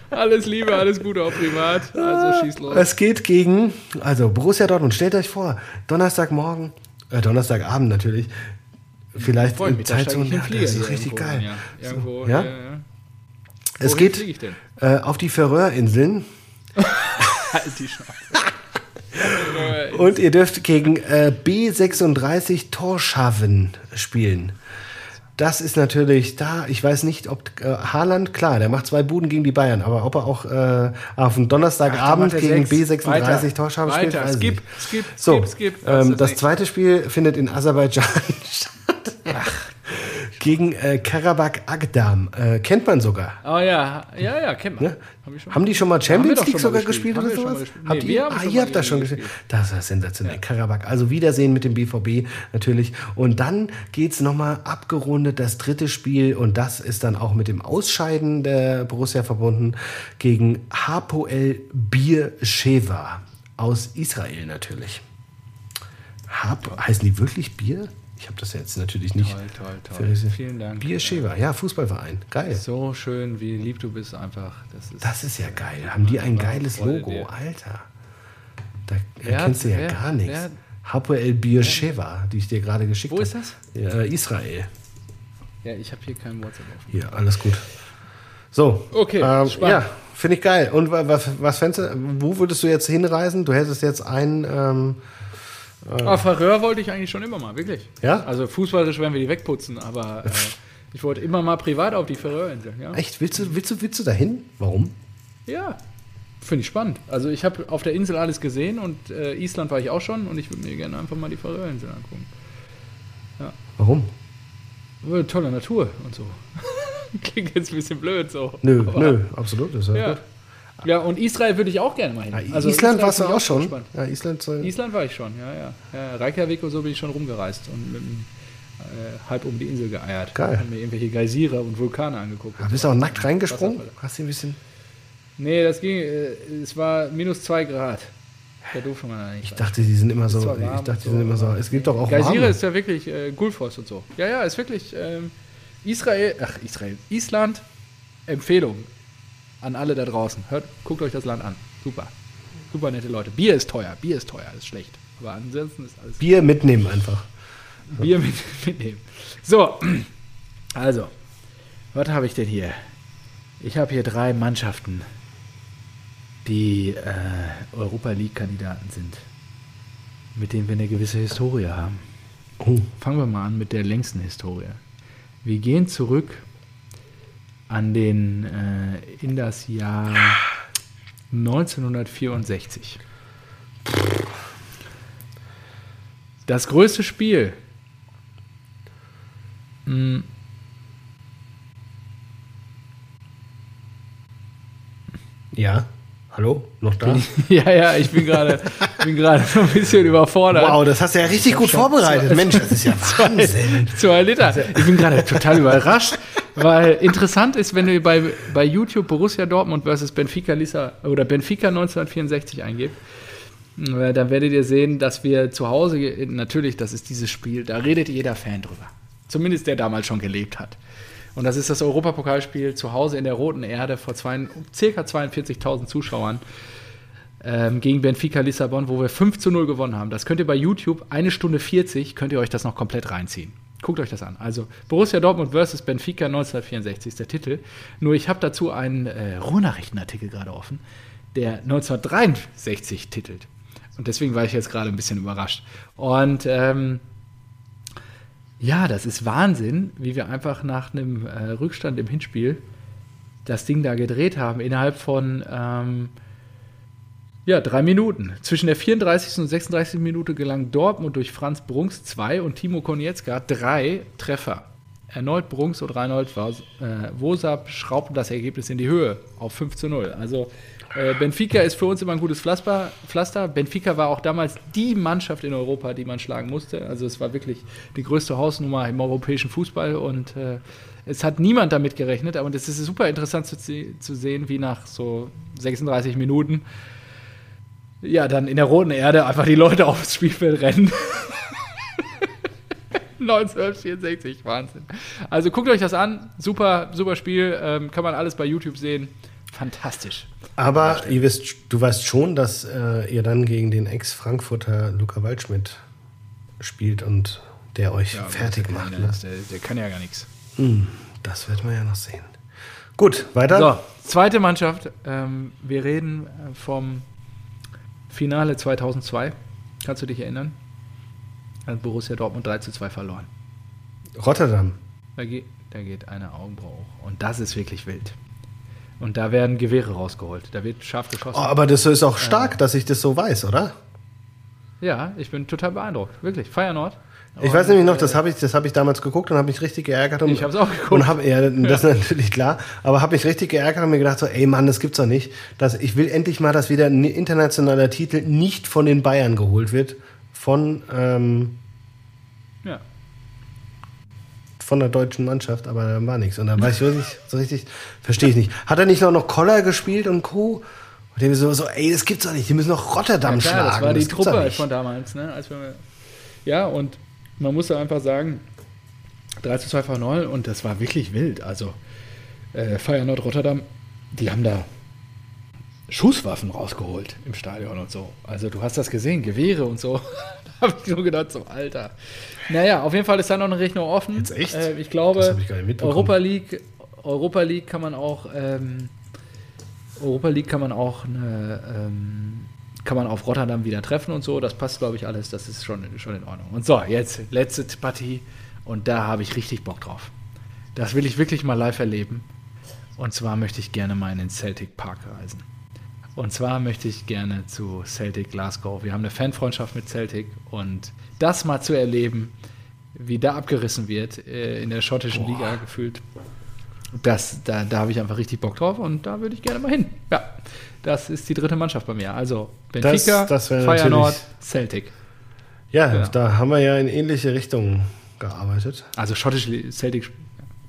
Alles Liebe, alles Gute auch privat. Also schieß los. Es geht gegen, also Borussia Dortmund, stellt euch vor, Donnerstagmorgen, äh, Donnerstagabend natürlich, vielleicht Freut in Zeitzone, ja, das ist richtig geil. Ja. Irgendwo, So, ja? ja, ja. Es geht äh, auf die Färöerinseln Halt die Schnauze. und ihr dürft gegen äh, B36 Torschaven spielen. Das ist natürlich da, ich weiß nicht, ob äh, Haaland, klar, der macht zwei Buden gegen die Bayern, aber ob er auch äh, auf dem Donnerstagabend Ach, gegen sechs. B36 Weiter. Torschaven spielt, weiß Skip, nicht. skip, So, skip, skip. Ähm, das zweite Spiel findet in Aserbaidschan statt. Gegen äh, Karabakh Agdam. Äh, kennt man sogar. Oh ja, ja, ja, kennt man. Ne? Hab schon Haben die schon mal Champions League sogar gespielt, gespielt. oder Haben sowas? Habt Nee, ihr? haben Ah, ihr habt das schon gespielt. Das ist sensationell. Karabakh. Also Wiedersehen mit dem BVB natürlich. Und dann geht's nochmal abgerundet, das dritte Spiel. Und das ist dann auch mit dem Ausscheiden der Borussia verbunden gegen Hapoel Bir Sheva aus Israel natürlich. Hap heißen die wirklich Bier? Ich habe das jetzt natürlich nicht. Toll, toll, toll. verrissen. Vielen Dank. Bier Sheva, ja, Fußballverein. Geil. So schön, wie lieb du bist einfach. Das ist, Das ist ja geil. Haben die ein geiles Logo, dir. Alter. Da erkennst du ja wer- gar nichts. wer- Hapoel Beersheva, die ich dir gerade geschickt Wo habe. ist das? Ja, äh, Israel. Ja, ich habe hier kein WhatsApp offen. Hier, alles gut. So. Okay, ähm, spannend. Ja, finde ich geil. Und wa- was, was fändest du, wo würdest du jetzt hinreisen? Du hättest jetzt einen, ähm, Aber Färöer wollte ich eigentlich schon immer mal, wirklich. Ja? Also fußballisch werden wir die wegputzen, aber äh, ich wollte immer mal privat auf die Färöerinseln, ja. echt, willst du, willst du, willst du dahin? Warum? Ja, finde ich spannend. Also ich habe auf der Insel alles gesehen und äh, Island war ich auch schon und ich würde mir gerne einfach mal die Färöerinseln angucken. Warum? Äh, Tolle Natur und so. Klingt jetzt ein bisschen blöd so. Nö, aber, nö, absolut. Ist ja, ja. Ja, und Israel würde ich auch gerne mal hin. Ja, also Island warst du auch schon? Ja, Island, soll Island war ich schon, ja, ja. ja Reykjavik und so bin ich schon rumgereist und mit dem äh, halb um die Insel geeiert. Geil. Haben mir irgendwelche Geysire und Vulkane angeguckt. Aber bist du auch nackt reingesprungen? Hast du ein bisschen. Nee, das ging. Äh, es war minus zwei Grad. Da durfte man nicht. Ich dachte, die sind immer so. Ich dachte, die sind immer so. Es gibt doch auch. Geysire warme. ist ja wirklich äh, Gulfos und so. Ja, ja, ist wirklich. Ähm, Israel, ach, Israel, Island, Empfehlung an alle da draußen. Hört, guckt euch das Land an. Super. Super nette Leute. Bier ist teuer, Bier ist teuer, ist schlecht. Aber ansonsten ist alles. Bier mitnehmen einfach. Bier mit, mitnehmen. So, also, was habe ich denn hier? Ich habe hier drei Mannschaften, die äh, Europa League-Kandidaten sind, mit denen wir eine gewisse Historie haben. Oh. Fangen wir mal an mit der längsten Historie. Wir gehen zurück an den äh, in das Jahr 1964. Das größte Spiel hm. Ja. Hallo? Noch da? ja, ja, ich bin gerade bin gerade so ein bisschen überfordert. Wow, das hast du ja richtig gut vorbereitet. Mensch, das ist ja Wahnsinn. Zwei, zwei Liter. Ich bin gerade total überrascht, weil interessant ist, wenn du bei, bei YouTube Borussia Dortmund versus Benfica Lisa oder Benfica 1964 eingibst, äh, dann werdet ihr sehen, dass wir zu Hause, natürlich, das ist dieses Spiel, da redet jeder Fan drüber. Zumindest der damals schon gelebt hat. Und das ist das Europapokalspiel zu Hause in der Roten Erde vor zwei, circa 42.000 Zuschauern ähm, gegen Benfica Lissabon, wo wir 5 zu 0 gewonnen haben. Das könnt ihr bei YouTube, eine Stunde 40, könnt ihr euch das noch komplett reinziehen. Guckt euch das an. Also Borussia Dortmund versus Benfica 1964 ist der Titel. Nur ich habe dazu einen äh, Ruhrnachrichtenartikel gerade offen, der 1963 titelt. Und deswegen war ich jetzt gerade ein bisschen überrascht. Und ähm, ja, das ist Wahnsinn, wie wir einfach nach einem äh, Rückstand im Hinspiel das Ding da gedreht haben, innerhalb von ähm, ja, drei Minuten. Zwischen der 34. und 36. Minute gelang Dortmund durch Franz Brunks zwei und Timo Konietzka drei Treffer. Erneut Brunks und Reinhold äh, Wosab schraubten das Ergebnis in die Höhe auf 5 zu 0. Also äh, Benfica ist für uns immer ein gutes Pflaster. Benfica war auch damals die Mannschaft in Europa, die man schlagen musste. Also es war wirklich die größte Hausnummer im europäischen Fußball und äh, es hat niemand damit gerechnet. Aber es ist super interessant zu, zu sehen, wie nach so 36 Minuten ja dann in der roten Erde einfach die Leute aufs Spielfeld rennen. 1964, Wahnsinn. Also guckt euch das an, super, super Spiel, ähm, kann man alles bei YouTube sehen. Fantastisch. Aber ihr wisst, du weißt schon, dass äh, ihr dann gegen den Ex-Frankfurter Luca Waldschmidt spielt und der euch ja, fertig macht. Ne? Der, der, kann ja gar nichts. Hm, das wird man ja noch sehen. Gut, weiter. So, zweite Mannschaft. Ähm, wir reden äh, vom Finale 2002. Kannst du dich erinnern? Hat Borussia Dortmund 3 zu 2 verloren. Rotterdam. Da geht, da geht eine Augenbraue hoch. Und das ist wirklich wild. Und da werden Gewehre rausgeholt. Da wird scharf geschossen. Oh, aber das ist auch stark, äh, dass ich das so weiß, oder? Ja, ich bin total beeindruckt. Wirklich. Feyenoord. Ich weiß nämlich noch, das habe ich, hab ich damals geguckt und habe mich richtig geärgert. Und, ich habe es auch geguckt. Und hab, ja, das ist natürlich klar. Aber habe mich richtig geärgert und mir gedacht so, ey Mann, das gibt's doch nicht. Dass, ich will endlich mal, dass wieder ein internationaler Titel nicht von den Bayern geholt wird. Von, ähm, ja von der deutschen Mannschaft, aber da war nichts. Und dann weiß ich nicht so richtig, verstehe ich nicht. Hat er nicht noch, noch Koller gespielt und Co.? Und der so, so, ey, das gibt's doch nicht, die müssen noch Rotterdam ja, klar, schlagen. Das war die das Truppe von damals, ne? Als wir, ja, und man muss ja einfach sagen, 3 zu 2 von 0 und das war wirklich wild. Also, äh, Feyenoord Rotterdam, die haben da Schusswaffen rausgeholt im Stadion und so. Also du hast das gesehen, Gewehre und so. da habe ich nur gedacht, so Alter. Naja, auf jeden Fall ist da noch eine Rechnung offen. Jetzt echt? Äh, ich glaube, ich Europa League, Europa League kann man auch, ähm, Europa League kann man auch eine, ähm, kann man auf Rotterdam wieder treffen und so. Das passt, glaube ich, alles. Das ist schon, schon in Ordnung. Und so, jetzt letzte Partie und da habe ich richtig Bock drauf. Das will ich wirklich mal live erleben. Und zwar möchte ich gerne mal in den Celtic Park reisen. Und zwar möchte ich gerne zu Celtic Glasgow. Wir haben eine Fanfreundschaft mit Celtic und das mal zu erleben, wie da abgerissen wird äh, in der schottischen Boah. Liga gefühlt. das, da, da habe ich einfach richtig Bock drauf und da würde ich gerne mal hin. Ja, das ist die dritte Mannschaft bei mir. Also Benfica, Das- das Feyenoord, Celtic. Ja, Ja. da haben wir ja in ähnliche Richtungen gearbeitet. Also schottische Li- Celtic,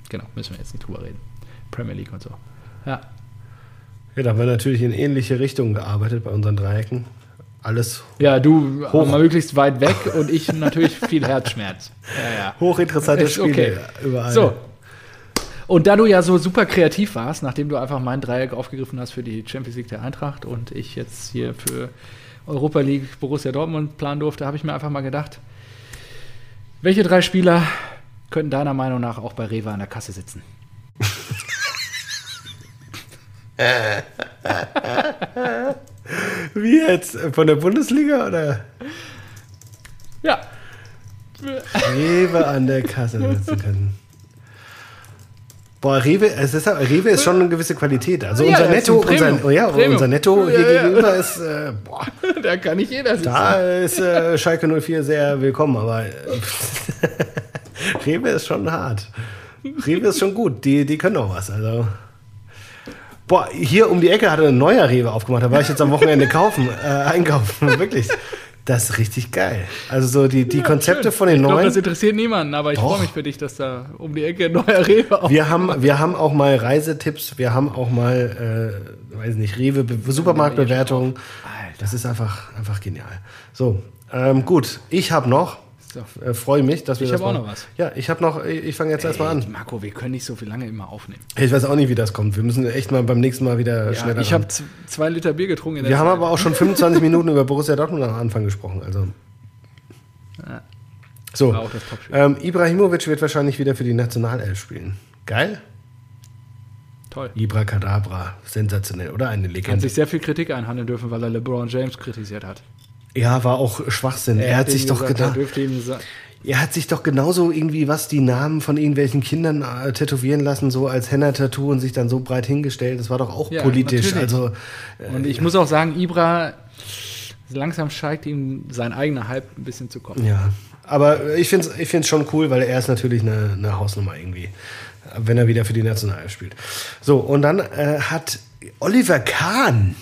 genau, müssen wir jetzt nicht drüber reden. Premier League und so. Ja, Ja, da haben wir natürlich in ähnliche Richtungen gearbeitet bei unseren Dreiecken. Alles ja du Hoch. mal möglichst weit weg und ich natürlich viel Herzschmerz. Ja, ja. hochinteressante Spiele okay. überall. So. Und da du ja so super kreativ warst, nachdem du einfach mein Dreieck aufgegriffen hast für die Champions League der Eintracht und ich jetzt hier für Europa League Borussia Dortmund planen durfte, habe ich mir einfach mal gedacht, welche drei Spieler könnten deiner Meinung nach auch bei Rewe an der Kasse sitzen? Wie jetzt? Von der Bundesliga oder? Ja. Rewe an der Kasse sitzen können. Boah, Rewe, es ist, Rewe ist schon eine gewisse Qualität. Also Ja, unser Netto, unser, oh ja, unser Netto hier ja. gegenüber ist, äh, boah, da kann nicht jeder sitzen. da ist äh, Schalke 04 sehr willkommen, aber äh, Rewe ist schon hart. Rewe ist schon gut, die, die können auch was. Also. Boah, hier um die Ecke hatte ein neuer Rewe aufgemacht, da war ich jetzt am Wochenende kaufen, äh, einkaufen, wirklich. Das ist richtig geil. Also so die, die Konzepte Schön. von den ich neuen. das interessiert niemanden, aber ich freue mich für dich, dass da um die Ecke ein neuer Rewe auf. Wir haben, wir haben auch mal Reisetipps, wir haben auch mal, äh, weiß nicht, Rewe, Be- Supermarktbewertungen. Das ist einfach, einfach genial. So, ähm, gut, ich habe noch, So. äh, freue mich, dass wir Ich das hab auch mal- noch was. Ja, ich habe noch, ich, ich fange jetzt erstmal an. Marco, wir können nicht so viel lange immer aufnehmen. Ich weiß auch nicht, wie das kommt. Wir müssen echt mal beim nächsten Mal wieder Ja, schneller ich habe zwei Liter Bier getrunken in der Wir haben Zeit. aber auch schon 25 Minuten über Borussia Dortmund am Anfang gesprochen. Also. Ja. So, auch ähm, Ibrahimovic wird wahrscheinlich wieder für die Nationalelf spielen. Geil? Toll. Ibra Kadabra, sensationell, oder? Eine Hat Legende. sich sehr viel Kritik einhandeln dürfen, weil er LeBron James kritisiert hat. Ja, war auch Schwachsinn. Er, hat ihm sich doch gesagt, gedacht, Er dürfte ihm sa- er hat sich doch genauso irgendwie was die Namen von irgendwelchen Kindern äh, tätowieren lassen, so als Henna-Tattoo und sich dann so breit hingestellt. Das war doch auch Ja, politisch. natürlich. Also Und ich muss auch sagen, Ibra, langsam steigt ihm sein eigener Hype ein bisschen zu kommen. ja, aber ich finde es ich find's schon cool, weil er ist natürlich eine, eine Hausnummer irgendwie, wenn er wieder für die Nationalelf spielt. So, und dann äh, hat Oliver Kahn.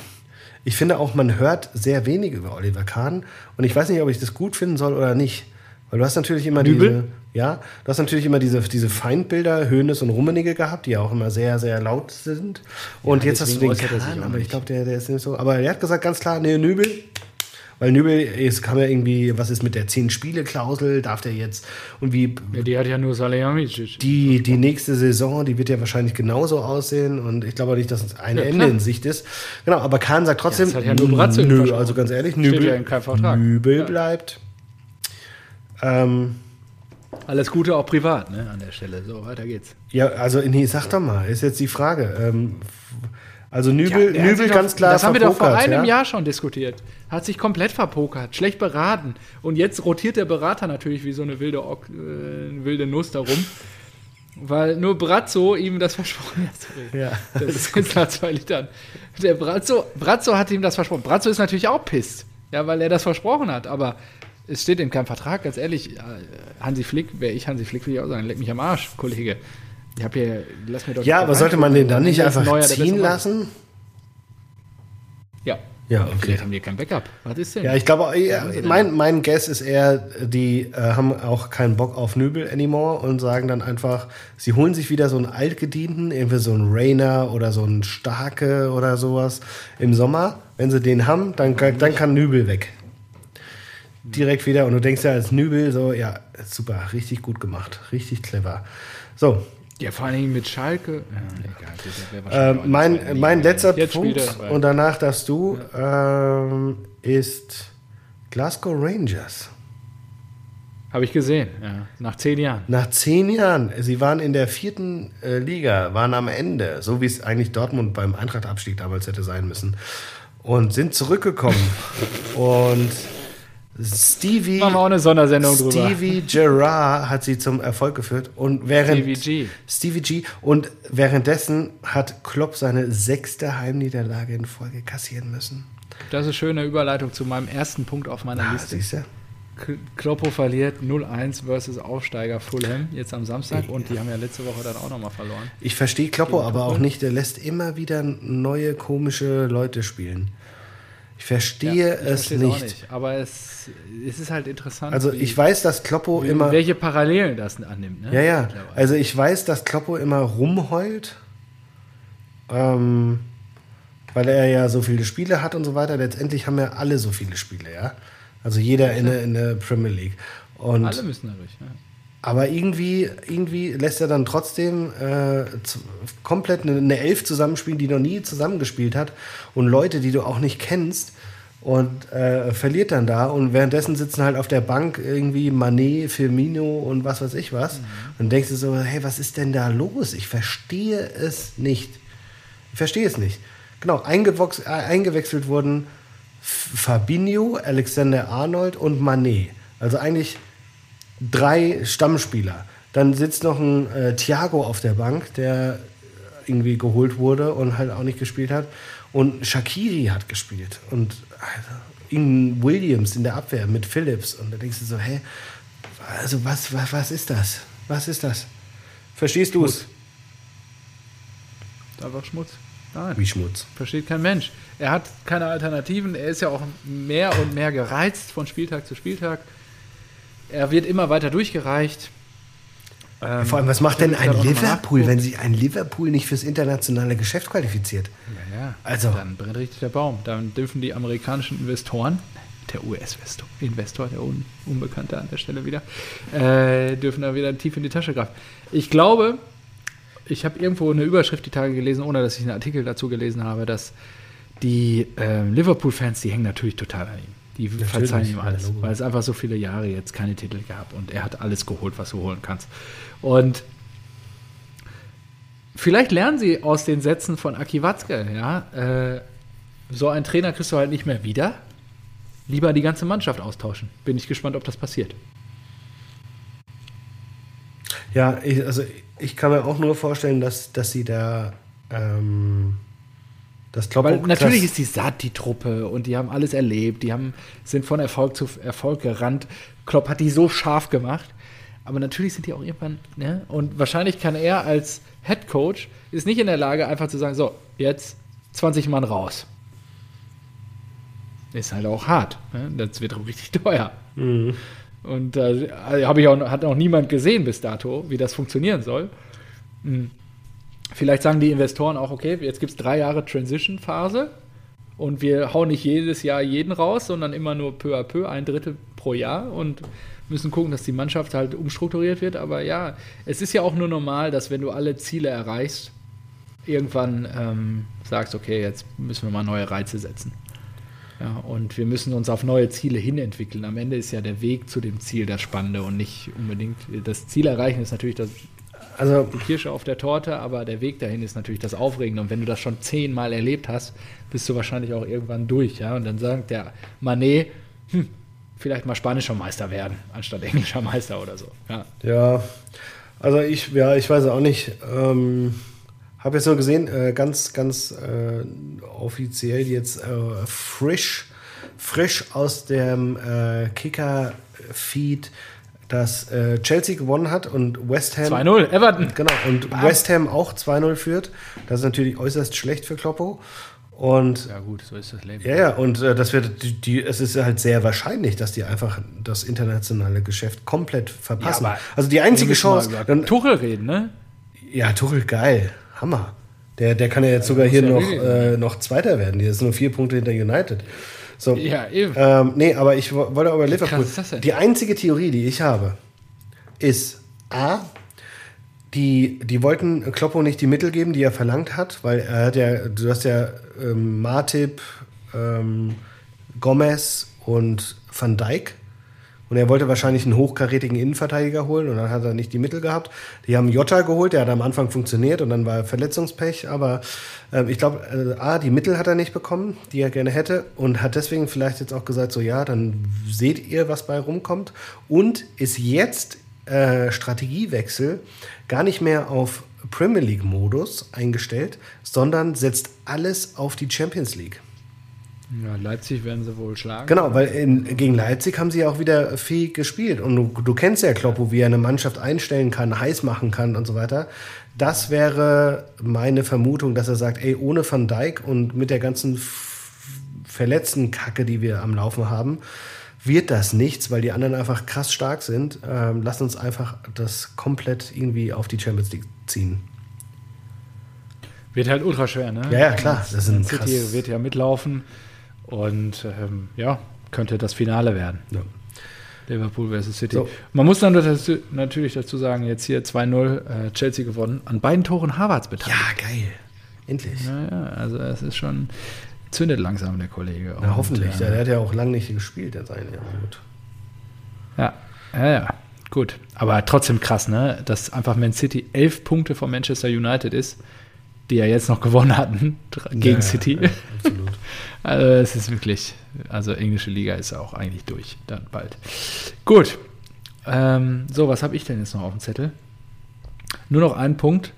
Ich finde auch, man hört sehr wenig über Oliver Kahn. Und ich weiß nicht, ob ich das gut finden soll oder nicht. Weil du hast natürlich immer Nübel? diese, ja, du hast natürlich immer diese, diese Feindbilder, Höhnes und Rummenigge gehabt, die ja auch immer sehr, sehr laut sind. Und Ja, jetzt hast du den Kahn, aber ich glaube, der, der ist nicht so. Aber er hat gesagt ganz klar, nee, Nübel. Weil Nübel, es kam ja irgendwie, was ist mit der 10-Spiele-Klausel, darf der jetzt und wie Ja, die hat ja nur Salihamidzic. die, die nächste Saison, die wird ja wahrscheinlich genauso aussehen und ich glaube nicht, dass ein Ja, Ende klar. in Sicht ist. Genau, aber Kahn sagt trotzdem, das hat ja ihm nö, also ganz ehrlich, Nübel, ja. Nübel Ja. bleibt. Ähm, Alles Gute auch privat, ne, an der Stelle. So, weiter geht's. ja, also nee, sag doch mal, ist jetzt die Frage. Ähm, also Nübel, hat Nübel ganz klar Das haben wir doch vor einem ja? Jahr schon diskutiert. Hat sich komplett verpokert, schlecht beraten. Und jetzt rotiert der Berater natürlich wie so eine wilde, Ock- äh, wilde Nuss darum. Weil nur Brazzo ihm das versprochen hat. Ja, Das ist jetzt nach zwei Litern. Der Brazzo, Brazzo hat ihm das versprochen. Brazzo ist natürlich auch pisst. Ja, weil er das versprochen hat. Aber es steht in keinem Vertrag. Ganz ehrlich, äh, Hansi Flick, wäre ich Hansi Flick, würde ich auch sagen, leck mich am Arsch, Kollege. Ich hab hier, lass mir doch Ja, aber sollte man den dann nicht einfach Neuer ziehen lassen? Ja. Ja, okay. Vielleicht haben wir kein Backup. Was ist denn? Ja, ich glaube, ja, denn? mein, mein Guess ist eher, die äh, haben auch keinen Bock auf Nübel anymore und sagen dann einfach, sie holen sich wieder so einen Altgedienten, irgendwie so einen Rainer oder so einen Starke oder sowas im Sommer. Wenn sie den haben, dann, kann- dann kann Nübel weg. Direkt wieder und du denkst ja als Nübel so, ja, super, richtig gut gemacht, richtig clever. So, Ja, vor allen Dingen mit Schalke. Ja, egal. äh, mein, mein letzter Jetzt Punkt und danach darfst du, ähm, ist Glasgow Rangers. Habe ich gesehen, ja. Nach zehn Jahren. Nach zehn Jahren, sie waren in der vierten äh, Liga, waren am Ende, so wie es eigentlich Dortmund beim Eintracht-Abstieg damals hätte sein müssen, und sind zurückgekommen. und Stevie, Machen wir auch eine Sondersendung drüber. Stevie Gerrard hat sie zum Erfolg geführt. Und während Stevie G. Stevie G. Und währenddessen hat Klopp seine sechste Heimniederlage in Folge kassieren müssen. Das ist eine schöne Überleitung zu meinem ersten Punkt auf meiner Ah, Liste. siehst du? Kloppo verliert 0-1 versus Aufsteiger Fulham jetzt am Samstag und die haben ja letzte Woche dann auch nochmal verloren. Ich verstehe Kloppo aber auch nicht, der lässt immer wieder neue komische Leute spielen. Ich verstehe ja, ich es nicht. nicht. Aber es, es, ist halt interessant. Also wie, ich weiß, dass Kloppo wie, immer. Welche Parallelen das annimmt. Ne? Ja, ja. Also ich weiß, dass Kloppo immer rumheult. Ähm, weil er ja so viele Spiele hat und so weiter. Letztendlich haben ja alle so viele Spiele, ja. Also jeder in, der, in der Premier League. Und alle müssen dadurch, ja. Aber irgendwie, irgendwie lässt er dann trotzdem äh, komplett eine, eine Elf zusammenspielen, die noch nie zusammengespielt hat. Und Leute, die du auch nicht kennst. Und äh, verliert dann da. Und währenddessen sitzen halt auf der Bank irgendwie Manet, Firmino und was weiß ich was. Mhm. Und denkst du so, hey, was ist denn da los? Ich verstehe es nicht. Ich verstehe es nicht. Genau, äh, eingewechselt wurden Fabinho, Alexander Arnold und Manet. Also eigentlich drei Stammspieler. Dann sitzt noch ein äh, Thiago auf der Bank, der irgendwie geholt wurde und halt auch nicht gespielt hat. Und Shakiri hat gespielt. Und in Williams in der Abwehr mit Phillips. Und da denkst du so, hä, also was, was, was ist das? Was ist das? Verstehst du es? Einfach Schmutz. Nein. Wie Schmutz. Versteht kein Mensch. Er hat keine Alternativen. Er ist ja auch mehr und mehr gereizt von Spieltag zu Spieltag. Er wird immer weiter durchgereicht. Ähm, Vor allem, was macht denn ein Liverpool, wenn sich ein Liverpool nicht fürs internationale Geschäft qualifiziert? Ja, ja. Also. Dann brennt richtig der Baum. Dann dürfen die amerikanischen Investoren, der US-Investor, der Un Unbekannte an der Stelle wieder, äh, dürfen da wieder tief in die Tasche greifen. Ich glaube, ich habe irgendwo eine Überschrift die Tage gelesen, ohne dass ich einen Artikel dazu gelesen habe, dass die äh, Liverpool-Fans, die hängen natürlich total an ihm. Die natürlich, verzeihen ihm alles, weil es einfach so viele Jahre jetzt keine Titel gab und er hat alles geholt, was du holen kannst. Und vielleicht lernen sie aus den Sätzen von Aki Watzke, ja, äh, so einen Trainer kriegst du halt nicht mehr wieder. Lieber die ganze Mannschaft austauschen. Bin ich gespannt, ob das passiert. Ja, ich, also ich kann mir auch nur vorstellen, dass, dass sie da ähm, das Kloppo, Weil natürlich ist die satt, die Truppe, und die haben alles erlebt, die haben, sind von Erfolg zu Erfolg gerannt. Klopp hat die so scharf gemacht. Aber natürlich sind die auch irgendwann, ne? Und wahrscheinlich kann er als Head Coach ist nicht in der Lage, einfach zu sagen, so, jetzt 20 Mann raus. Ist halt auch hart. Ne? Das wird auch richtig teuer. Mhm. Und äh, habe ich auch, hat auch niemand gesehen bis dato, wie das funktionieren soll. Hm. Vielleicht sagen die Investoren auch, okay, jetzt gibt es drei Jahre Transition-Phase und wir hauen nicht jedes Jahr jeden raus, sondern immer nur peu à peu, ein Drittel pro Jahr und müssen gucken, dass die Mannschaft halt umstrukturiert wird. Aber ja, es ist ja auch nur normal, dass wenn du alle Ziele erreichst, irgendwann ähm, sagst, okay, jetzt müssen wir mal neue Reize setzen. Ja, und wir müssen uns auf neue Ziele hinentwickeln. Am Ende ist ja der Weg zu dem Ziel das Spannende und nicht unbedingt das Ziel erreichen ist natürlich das also, die Kirsche auf der Torte, aber der Weg dahin ist natürlich das Aufregende. Und wenn du das schon zehnmal erlebt hast, bist du wahrscheinlich auch irgendwann durch. Ja? Und dann sagt der Manet, hm, vielleicht mal spanischer Meister werden, anstatt englischer Meister oder so. Ja, ja also ich, ja, ich weiß auch nicht. Ähm habe jetzt nur gesehen, äh, ganz, ganz äh, offiziell jetzt äh, frisch, frisch aus dem äh, Kicker-Feed, dass äh, Chelsea gewonnen hat und West Ham. 2-0, Everton. Genau, und Bam. West Ham auch 2-0 führt. Das ist natürlich äußerst schlecht für Kloppo. Und ja gut, so ist das Leben. Ja, ja, und äh, das wird die, die, es ist halt sehr wahrscheinlich, dass die einfach das internationale Geschäft komplett verpassen. Ja, also die einzige Chance. Dann, Tuchel reden, ne? Ja, Tuchel geil. Hammer. Der, der kann ja jetzt sogar hier noch, äh, noch Zweiter werden. Die ist nur vier Punkte hinter United. So. Ja, eben. Ähm, nee, aber ich wollte über Liverpool. Die einzige Theorie, die ich habe, ist A, die, die wollten Kloppo nicht die Mittel geben, die er verlangt hat, weil er hat ja, du hast ja ähm, Martip, ähm, Gomez und Van Dijk und er wollte wahrscheinlich einen hochkarätigen Innenverteidiger holen und dann hat er nicht die Mittel gehabt. Die haben Jota geholt, der hat am Anfang funktioniert und dann war Verletzungspech. Aber äh, ich glaube, äh, A, die Mittel hat er nicht bekommen, die er gerne hätte und hat deswegen vielleicht jetzt auch gesagt, so ja, dann seht ihr, was bei rumkommt. Und ist jetzt äh, Strategiewechsel gar nicht mehr auf Premier League-Modus eingestellt, sondern setzt alles auf die Champions League. Ja, Leipzig werden sie wohl schlagen. Genau, weil in, gegen Leipzig haben sie ja auch wieder fähig gespielt. Und du, du kennst ja Kloppo, wie er eine Mannschaft einstellen kann, heiß machen kann und so weiter. Das wäre meine Vermutung, dass er sagt, ey, ohne Van Dijk und mit der ganzen verletzten Kacke, die wir am Laufen haben, wird das nichts, weil die anderen einfach krass stark sind. Ähm, lass uns einfach das komplett irgendwie auf die Champions League ziehen. Wird halt ultra schwer, ne? Ja, ja klar. Das ist ein City wird ja mitlaufen und ähm, ja, könnte das Finale werden. Ja. Liverpool versus City. So. Man muss dann dazu, natürlich dazu sagen, jetzt hier 2-0 äh, Chelsea gewonnen, an beiden Toren Harvards beteiligt. Ja, geil. Endlich. Naja, also es ist schon, zündet langsam der Kollege. Na, Und, hoffentlich. Äh, der hat ja auch lange nicht gespielt, der seine gut. Ja, ja, ja. Gut. Aber trotzdem krass, ne? Dass einfach Man City elf Punkte von Manchester United ist, die ja jetzt noch gewonnen hatten gegen ja, City. Ja, absolut. also es ist wirklich, also englische Liga ist auch eigentlich durch, dann bald. Gut. Ähm, so, was habe ich denn jetzt noch auf dem Zettel? Nur noch ein Punkt.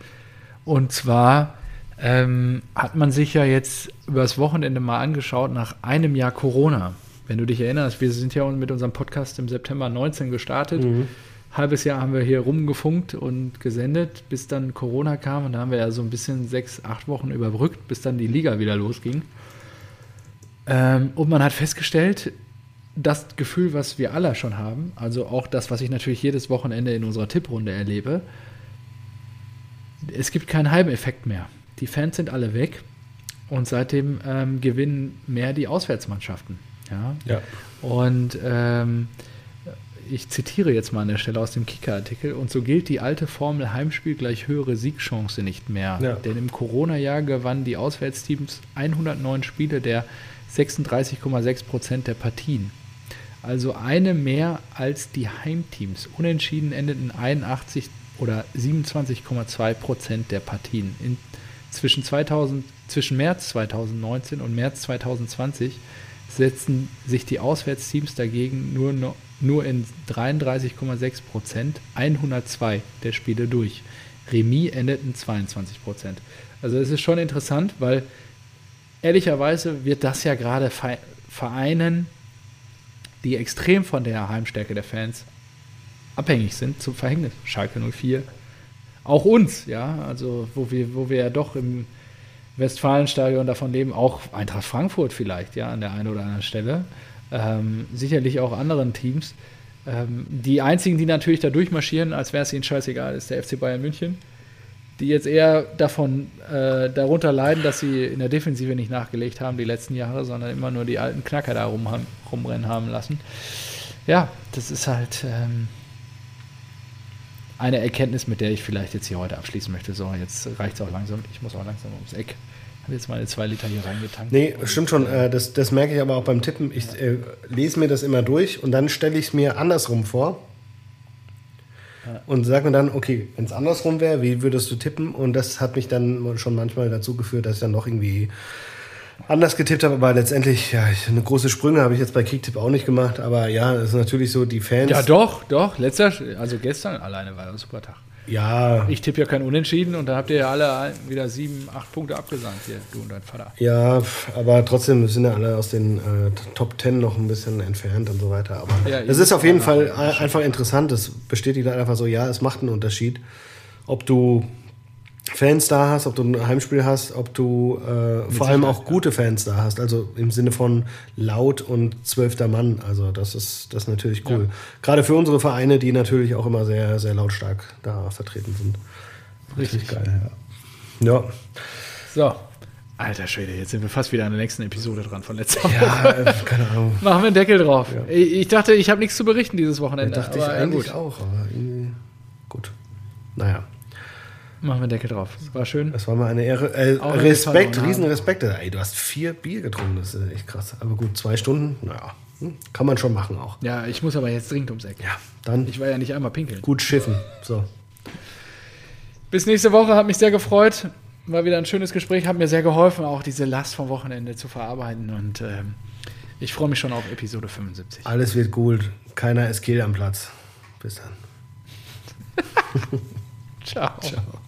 Und zwar ähm, hat man sich ja jetzt übers Wochenende mal angeschaut nach einem Jahr Corona. Wenn du dich erinnerst, wir sind ja mit unserem Podcast im September 19 gestartet. Mhm. Halbes Jahr haben wir hier rumgefunkt und gesendet, bis dann Corona kam und da haben wir ja so ein bisschen sechs, acht Wochen überbrückt, bis dann die Liga wieder losging. Ähm, und man hat festgestellt, das Gefühl, was wir alle schon haben, also auch das, was ich natürlich jedes Wochenende in unserer Tipprunde erlebe, es gibt keinen Heimeffekt mehr. Die Fans sind alle weg und seitdem ähm, gewinnen mehr die Auswärtsmannschaften. Ja. ja. Und ähm, ich zitiere jetzt mal an der Stelle aus dem Kicker-Artikel, und so gilt die alte Formel Heimspiel gleich höhere Siegchance nicht mehr. Ja. Denn im Corona-Jahr gewannen die Auswärtsteams 109 Spiele der 36,6 Prozent der Partien. Also eine mehr als die Heimteams. Unentschieden endeten 81 oder 27,2 Prozent der Partien. In, zwischen, 2000, zwischen März 2019 und März 2020 setzten sich die Auswärtsteams dagegen nur, nur in 33,6 Prozent 102 der Spiele durch. Remis endeten 22 Prozent. Also es ist schon interessant, weil ehrlicherweise wird das ja gerade Vereinen, die extrem von der Heimstärke der Fans abhängig sind, zum Verhängnis. Schalke 04, auch uns, ja, also wo wir, wo wir ja doch im Westfalenstadion davon leben, auch Eintracht Frankfurt vielleicht, ja, an der einen oder anderen Stelle. Ähm, sicherlich auch anderen Teams. Ähm, die einzigen, die natürlich da durchmarschieren, als wäre es ihnen scheißegal, ist der FC Bayern München, die jetzt eher davon äh, darunter leiden, dass sie in der Defensive nicht nachgelegt haben die letzten Jahre, sondern immer nur die alten Knacker da rum, rumrennen haben lassen. Ja, das ist halt. Ähm, eine Erkenntnis, mit der ich vielleicht jetzt hier heute abschließen möchte. So, jetzt reicht es auch langsam. Ich muss auch langsam ums Eck. Ich habe jetzt meine zwei Liter hier reingetankt. Nee, stimmt schon. Äh, das, das merke ich aber auch beim Tippen. Ich äh, lese mir das immer durch und dann stelle ich es mir andersrum vor. Und sage mir dann, okay, wenn es andersrum wäre, wie würdest du tippen? Und das hat mich dann schon manchmal dazu geführt, dass ich dann noch irgendwie anders getippt habe, aber letztendlich, ja, eine große Sprünge habe ich jetzt bei Kicktipp auch nicht gemacht, aber ja, es ist natürlich so, die Fans. Ja, doch, doch, letzter, also gestern alleine war ein super Tag. Ja. Ich tippe ja kein Unentschieden und da habt ihr ja alle wieder sieben, acht Punkte abgesandt hier, du und dein Vater. Ja, aber trotzdem sind ja alle aus den äh, Top Ten noch ein bisschen entfernt und so weiter. Aber ja, es ist auf jeden Fall einfach interessant. Es bestätigt halt einfach so, ja, es macht einen Unterschied, ob du Fans da hast, ob du ein Heimspiel hast, ob du äh, vor allem auch gute Fans da hast. Also im Sinne von laut und zwölfter Mann. Also das ist, das ist natürlich cool. Ja. Gerade für unsere Vereine, die natürlich auch immer sehr, sehr lautstark da vertreten sind. Richtig, Richtig geil, ja. ja. So. Alter Schwede, jetzt sind wir fast wieder an der nächsten Episode dran von letzter Woche. Ja, äh, keine Ahnung. Machen wir einen Deckel drauf. Ja. Ich dachte, ich habe nichts zu berichten dieses Wochenende. Ja, dachte ich eigentlich gut. auch, aber irgendwie gut. Naja. Machen wir Deckel drauf. War schön. Das war mal eine Ehre. Äh, Respekt, Riesenrespekt. Ey, du hast vier Bier getrunken, das ist echt krass. Aber gut, zwei Stunden, naja, hm, kann man schon machen auch. Ja, ich muss aber jetzt dringend ums Eck. Ja, dann. Ich war ja nicht einmal pinkeln. Gut schiffen. So. Bis nächste Woche, hat mich sehr gefreut. War wieder ein schönes Gespräch, hat mir sehr geholfen, auch diese Last vom Wochenende zu verarbeiten. Und ähm, ich freue mich schon auf Episode 75. Alles wird gut. Keiner ist Kiel am Platz. Bis dann. Ciao. Ciao.